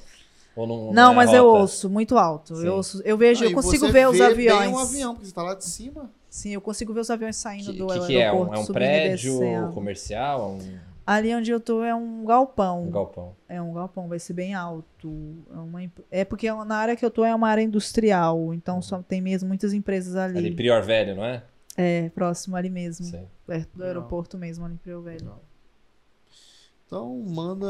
Ou não, Não, é mas eu rota? ouço muito alto. Sim. Eu, ouço, eu vejo, Aí eu consigo você ver os aviões. Bem um avião, porque você tá lá de cima. Sim, eu consigo ver os aviões saindo Que, do que, aeroporto. que é? Um, é um prédio comercial? Um, Ali onde eu tô é um galpão. um galpão? É um galpão, vai ser bem alto. É, uma imp- é porque na área que eu tô é uma área industrial, então só tem mesmo muitas empresas ali. Ali, Prior Velho, não é? É, próximo ali mesmo, Sei. perto do aeroporto mesmo, ali em Rio Velho. Legal. Então, manda,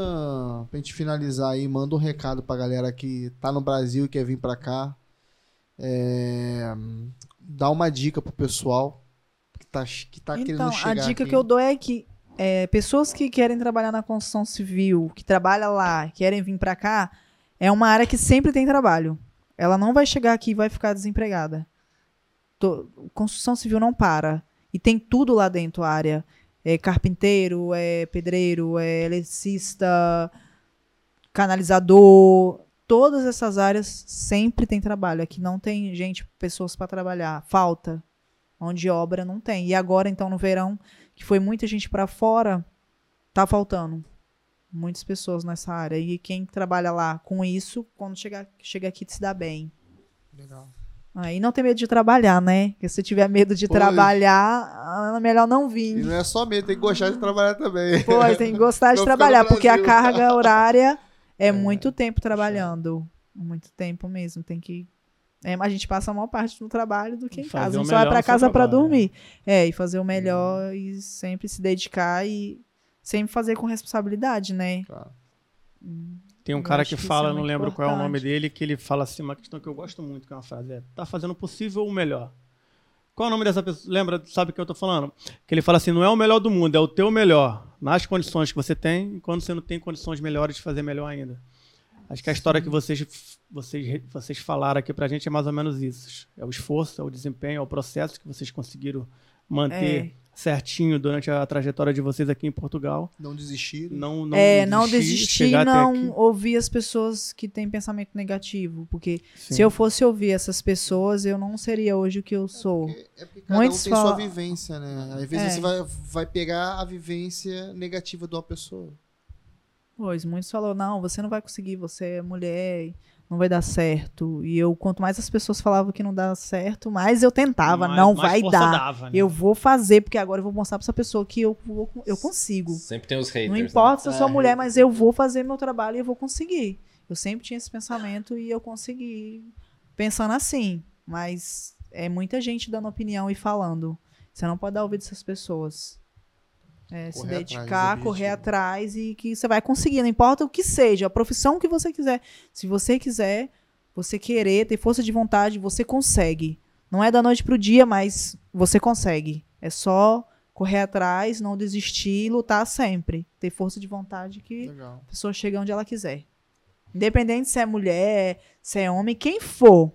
pra gente finalizar aí, manda um recado pra galera que tá no Brasil e quer vir pra cá. É, dá uma dica pro pessoal que tá, que tá então, querendo a chegar dica aqui. que eu dou é que é, pessoas que querem trabalhar na construção civil, que trabalham lá, querem vir pra cá, é uma área que sempre tem trabalho. Ela não vai chegar aqui e vai ficar desempregada. To- construção civil não para. E tem tudo lá dentro a área. É carpinteiro, é pedreiro, é eletricista, canalizador. Todas essas áreas sempre tem trabalho. Aqui não tem gente, pessoas para trabalhar. Falta. Mão de obra não tem. E agora, então, no verão, que foi muita gente para fora, tá faltando. Muitas pessoas nessa área. E quem trabalha lá com isso, quando chega, chega aqui, se dá bem. Legal. Aí não tem medo de trabalhar, né? Porque se tiver medo de Pois. trabalhar, é melhor não E vir. não é só medo, tem que gostar de trabalhar também. Pois, tem que gostar de trabalhar, porque a carga horária [LAUGHS] é, muito tempo trabalhando. Muito tempo mesmo. Tem que. é, a gente passa a maior parte no trabalho do que em Fazer casa. A gente só vai seu casa pra trabalho, dormir. É, e fazer o melhor e sempre se dedicar e sempre fazer com responsabilidade, né? Claro. Tem um Eu cara que que fala, é não lembro qual é o nome importante. dele, que ele fala assim, uma questão que eu gosto muito, que é uma frase, é, tá fazendo o possível o melhor. Qual é o nome dessa pessoa? Lembra, sabe o que eu tô falando? Que ele fala assim, não é o melhor do mundo, é o teu melhor, nas condições que você tem, e quando você não tem condições melhores de fazer melhor ainda. Acho que a história que vocês, vocês, vocês falaram aqui pra gente é mais ou menos isso. É o esforço, é o desempenho, é o processo que vocês conseguiram manter É. certinho durante a trajetória de vocês aqui em Portugal. Não desistir. Não, não é, não desistir, e não ouvir as pessoas que têm pensamento negativo. Porque Sim. se eu fosse ouvir essas pessoas, eu não seria hoje o que eu sou. Porque- É porque cada Muitos um tem sua falam- vivência, né? Às vezes É. você vai, vai pegar a vivência negativa de uma pessoa. Pois, muitos falaram, não, você não vai conseguir, você é mulher, não vai dar certo. E eu, quanto mais as pessoas falavam que não dá certo, mais eu tentava, Mais- não mais vai dar. dava, né? Eu vou fazer, porque agora eu vou mostrar pra essa pessoa que eu, vou- eu consigo. Sempre tem os haters. Não né? importa se eu sou É. mulher, mas eu vou fazer meu trabalho e eu vou conseguir. Eu sempre tinha esse pensamento e eu consegui pensando assim. Mas é muita gente dando opinião e falando. Você não pode dar ouvido dessas pessoas. É, se Correr atrás dedicar, do correr atrás e que você vai conseguir. Não importa o que seja, a profissão que você quiser. Se você quiser, você querer, ter força de vontade, você consegue. Não é da noite pro dia, mas você consegue. É só correr atrás, não desistir e lutar sempre. Ter força de vontade que Legal. a pessoa chega onde ela quiser. Independente se é mulher, se é homem, quem for.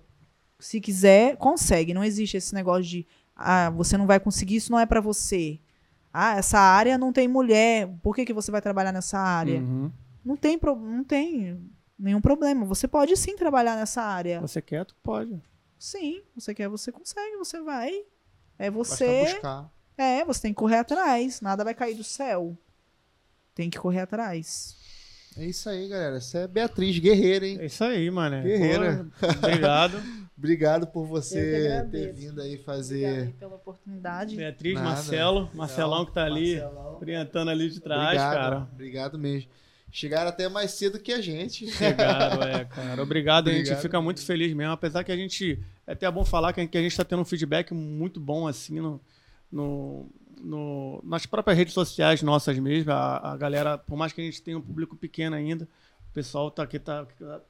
Se quiser, consegue. Não existe esse negócio de ah, você não vai conseguir, isso não é pra você. Ah, essa área não tem mulher. Por que, que você vai trabalhar nessa área? Uhum. Não tem pro- não tem nenhum problema. Você pode sim trabalhar nessa área. Você quer, tu pode. Sim, você quer, você consegue, você vai. É Basta você. buscar. É, você tem que correr atrás. Nada vai cair do céu. Tem que correr atrás. É isso aí, galera. Essa é Beatriz, guerreira, hein? É isso aí, mano. Guerreira. Pô, Obrigado. [LAUGHS] Obrigado por você ter vindo aí fazer. aí pela oportunidade. Beatriz, Nada. Marcelo. Marcelão que tá ali, Marcelão. orientando ali de trás, Obrigado, cara. Obrigado mesmo. Chegaram até mais cedo que a gente. Chegaram, é, cara. Obrigado, a gente Obrigado fica muito feliz mesmo. Apesar que a gente. É até bom falar que a gente tá tendo um feedback muito bom, assim, no, no, no- nas próprias redes sociais nossas mesmo. A, a galera, por mais que a gente tenha um público pequeno ainda, o pessoal tá aqui, tá,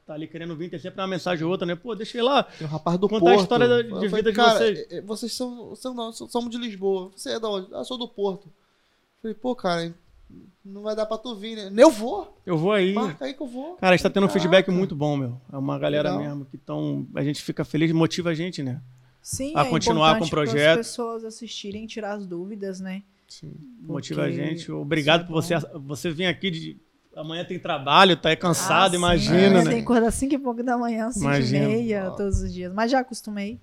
tá ali querendo vir, tem sempre uma mensagem ou outra, né? Pô, deixa eu ir lá. Tem um rapaz do Contar a Porto. história da- de Eu falei, vida de cara, vocês." é, é, vocês são, são não, são- somos de Lisboa. Você é da onde? Ah, sou do Porto. Eu Falei, pô, cara, não vai dar pra tu vir, né? Eu vou. Eu vou aí. Marca aí que eu vou. Cara, a gente tá tendo um feedback muito bom, meu. É uma galera Legal. mesmo que estão. A gente fica feliz, motiva a gente, né? Sim, a é continuar com o para projeto. As pessoas assistirem, tirar as dúvidas, né? Sim. Motiva a Porque gente. Obrigado isso é por você, você vir aqui. De, amanhã tem trabalho, tá aí cansado, Ah, imagina, é, né? Tem que acordar 5 e pouco da manhã, 5 e meia, todos os dias. Mas já acostumei.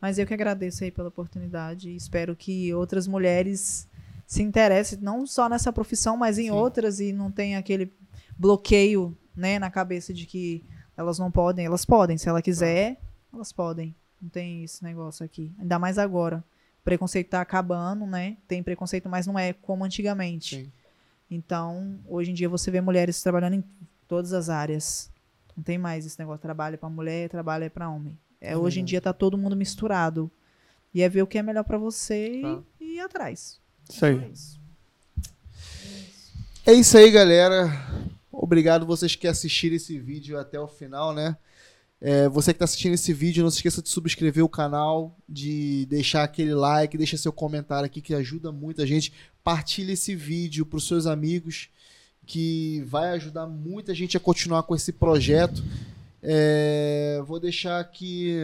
Mas eu que agradeço aí pela oportunidade e espero que outras mulheres se interessem, não só nessa profissão, mas em Sim. outras e não tenha aquele bloqueio, né, na cabeça de que elas não podem. Elas podem, se ela quiser, elas podem. Não tem esse negócio aqui. Ainda mais agora. O preconceito tá acabando, né? Tem preconceito, mas não é como antigamente. Sim. Então, hoje em dia você vê mulheres trabalhando em todas as áreas. Não tem mais esse negócio, trabalho para mulher, trabalho para homem. É, É hoje em dia tá todo mundo misturado. E é ver o que é melhor para você Tá. e, e ir atrás. Isso aí. É isso. É isso aí, galera. Obrigado vocês que assistiram esse vídeo até o final, né? É, você que está assistindo esse vídeo, não se esqueça de subscrever o canal, de deixar aquele like, deixa seu comentário aqui que ajuda muito a gente. Partilhe esse vídeo para os seus amigos, que vai ajudar muita gente a continuar com esse projeto. É, vou deixar aqui,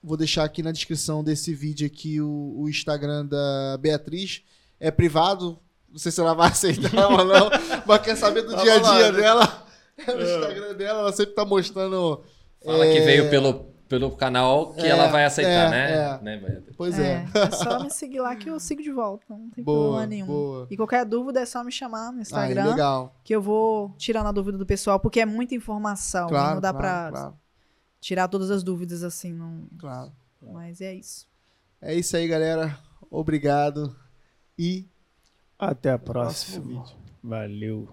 vou deixar aqui na descrição desse vídeo aqui o, o Instagram da Beatriz. É privado, não sei se ela vai [LAUGHS] aceitar ou não, mas quer saber do Tava dia a dia dela. É no Instagram dela, ela sempre tá mostrando. Fala que é, veio pelo, pelo canal que É, ela vai aceitar, é, né? é. né? Pois é. É, é só me seguir lá que eu sigo de volta. Não tem Boa, problema nenhum. boa. E qualquer dúvida é só me chamar no Instagram, legal. que eu vou tirando a dúvida do pessoal, porque é muita informação. e Claro, não dá claro, pra claro, tirar todas as dúvidas assim. Não... claro. Mas é isso. É isso aí, galera. Obrigado. E Até a próxima. Valeu.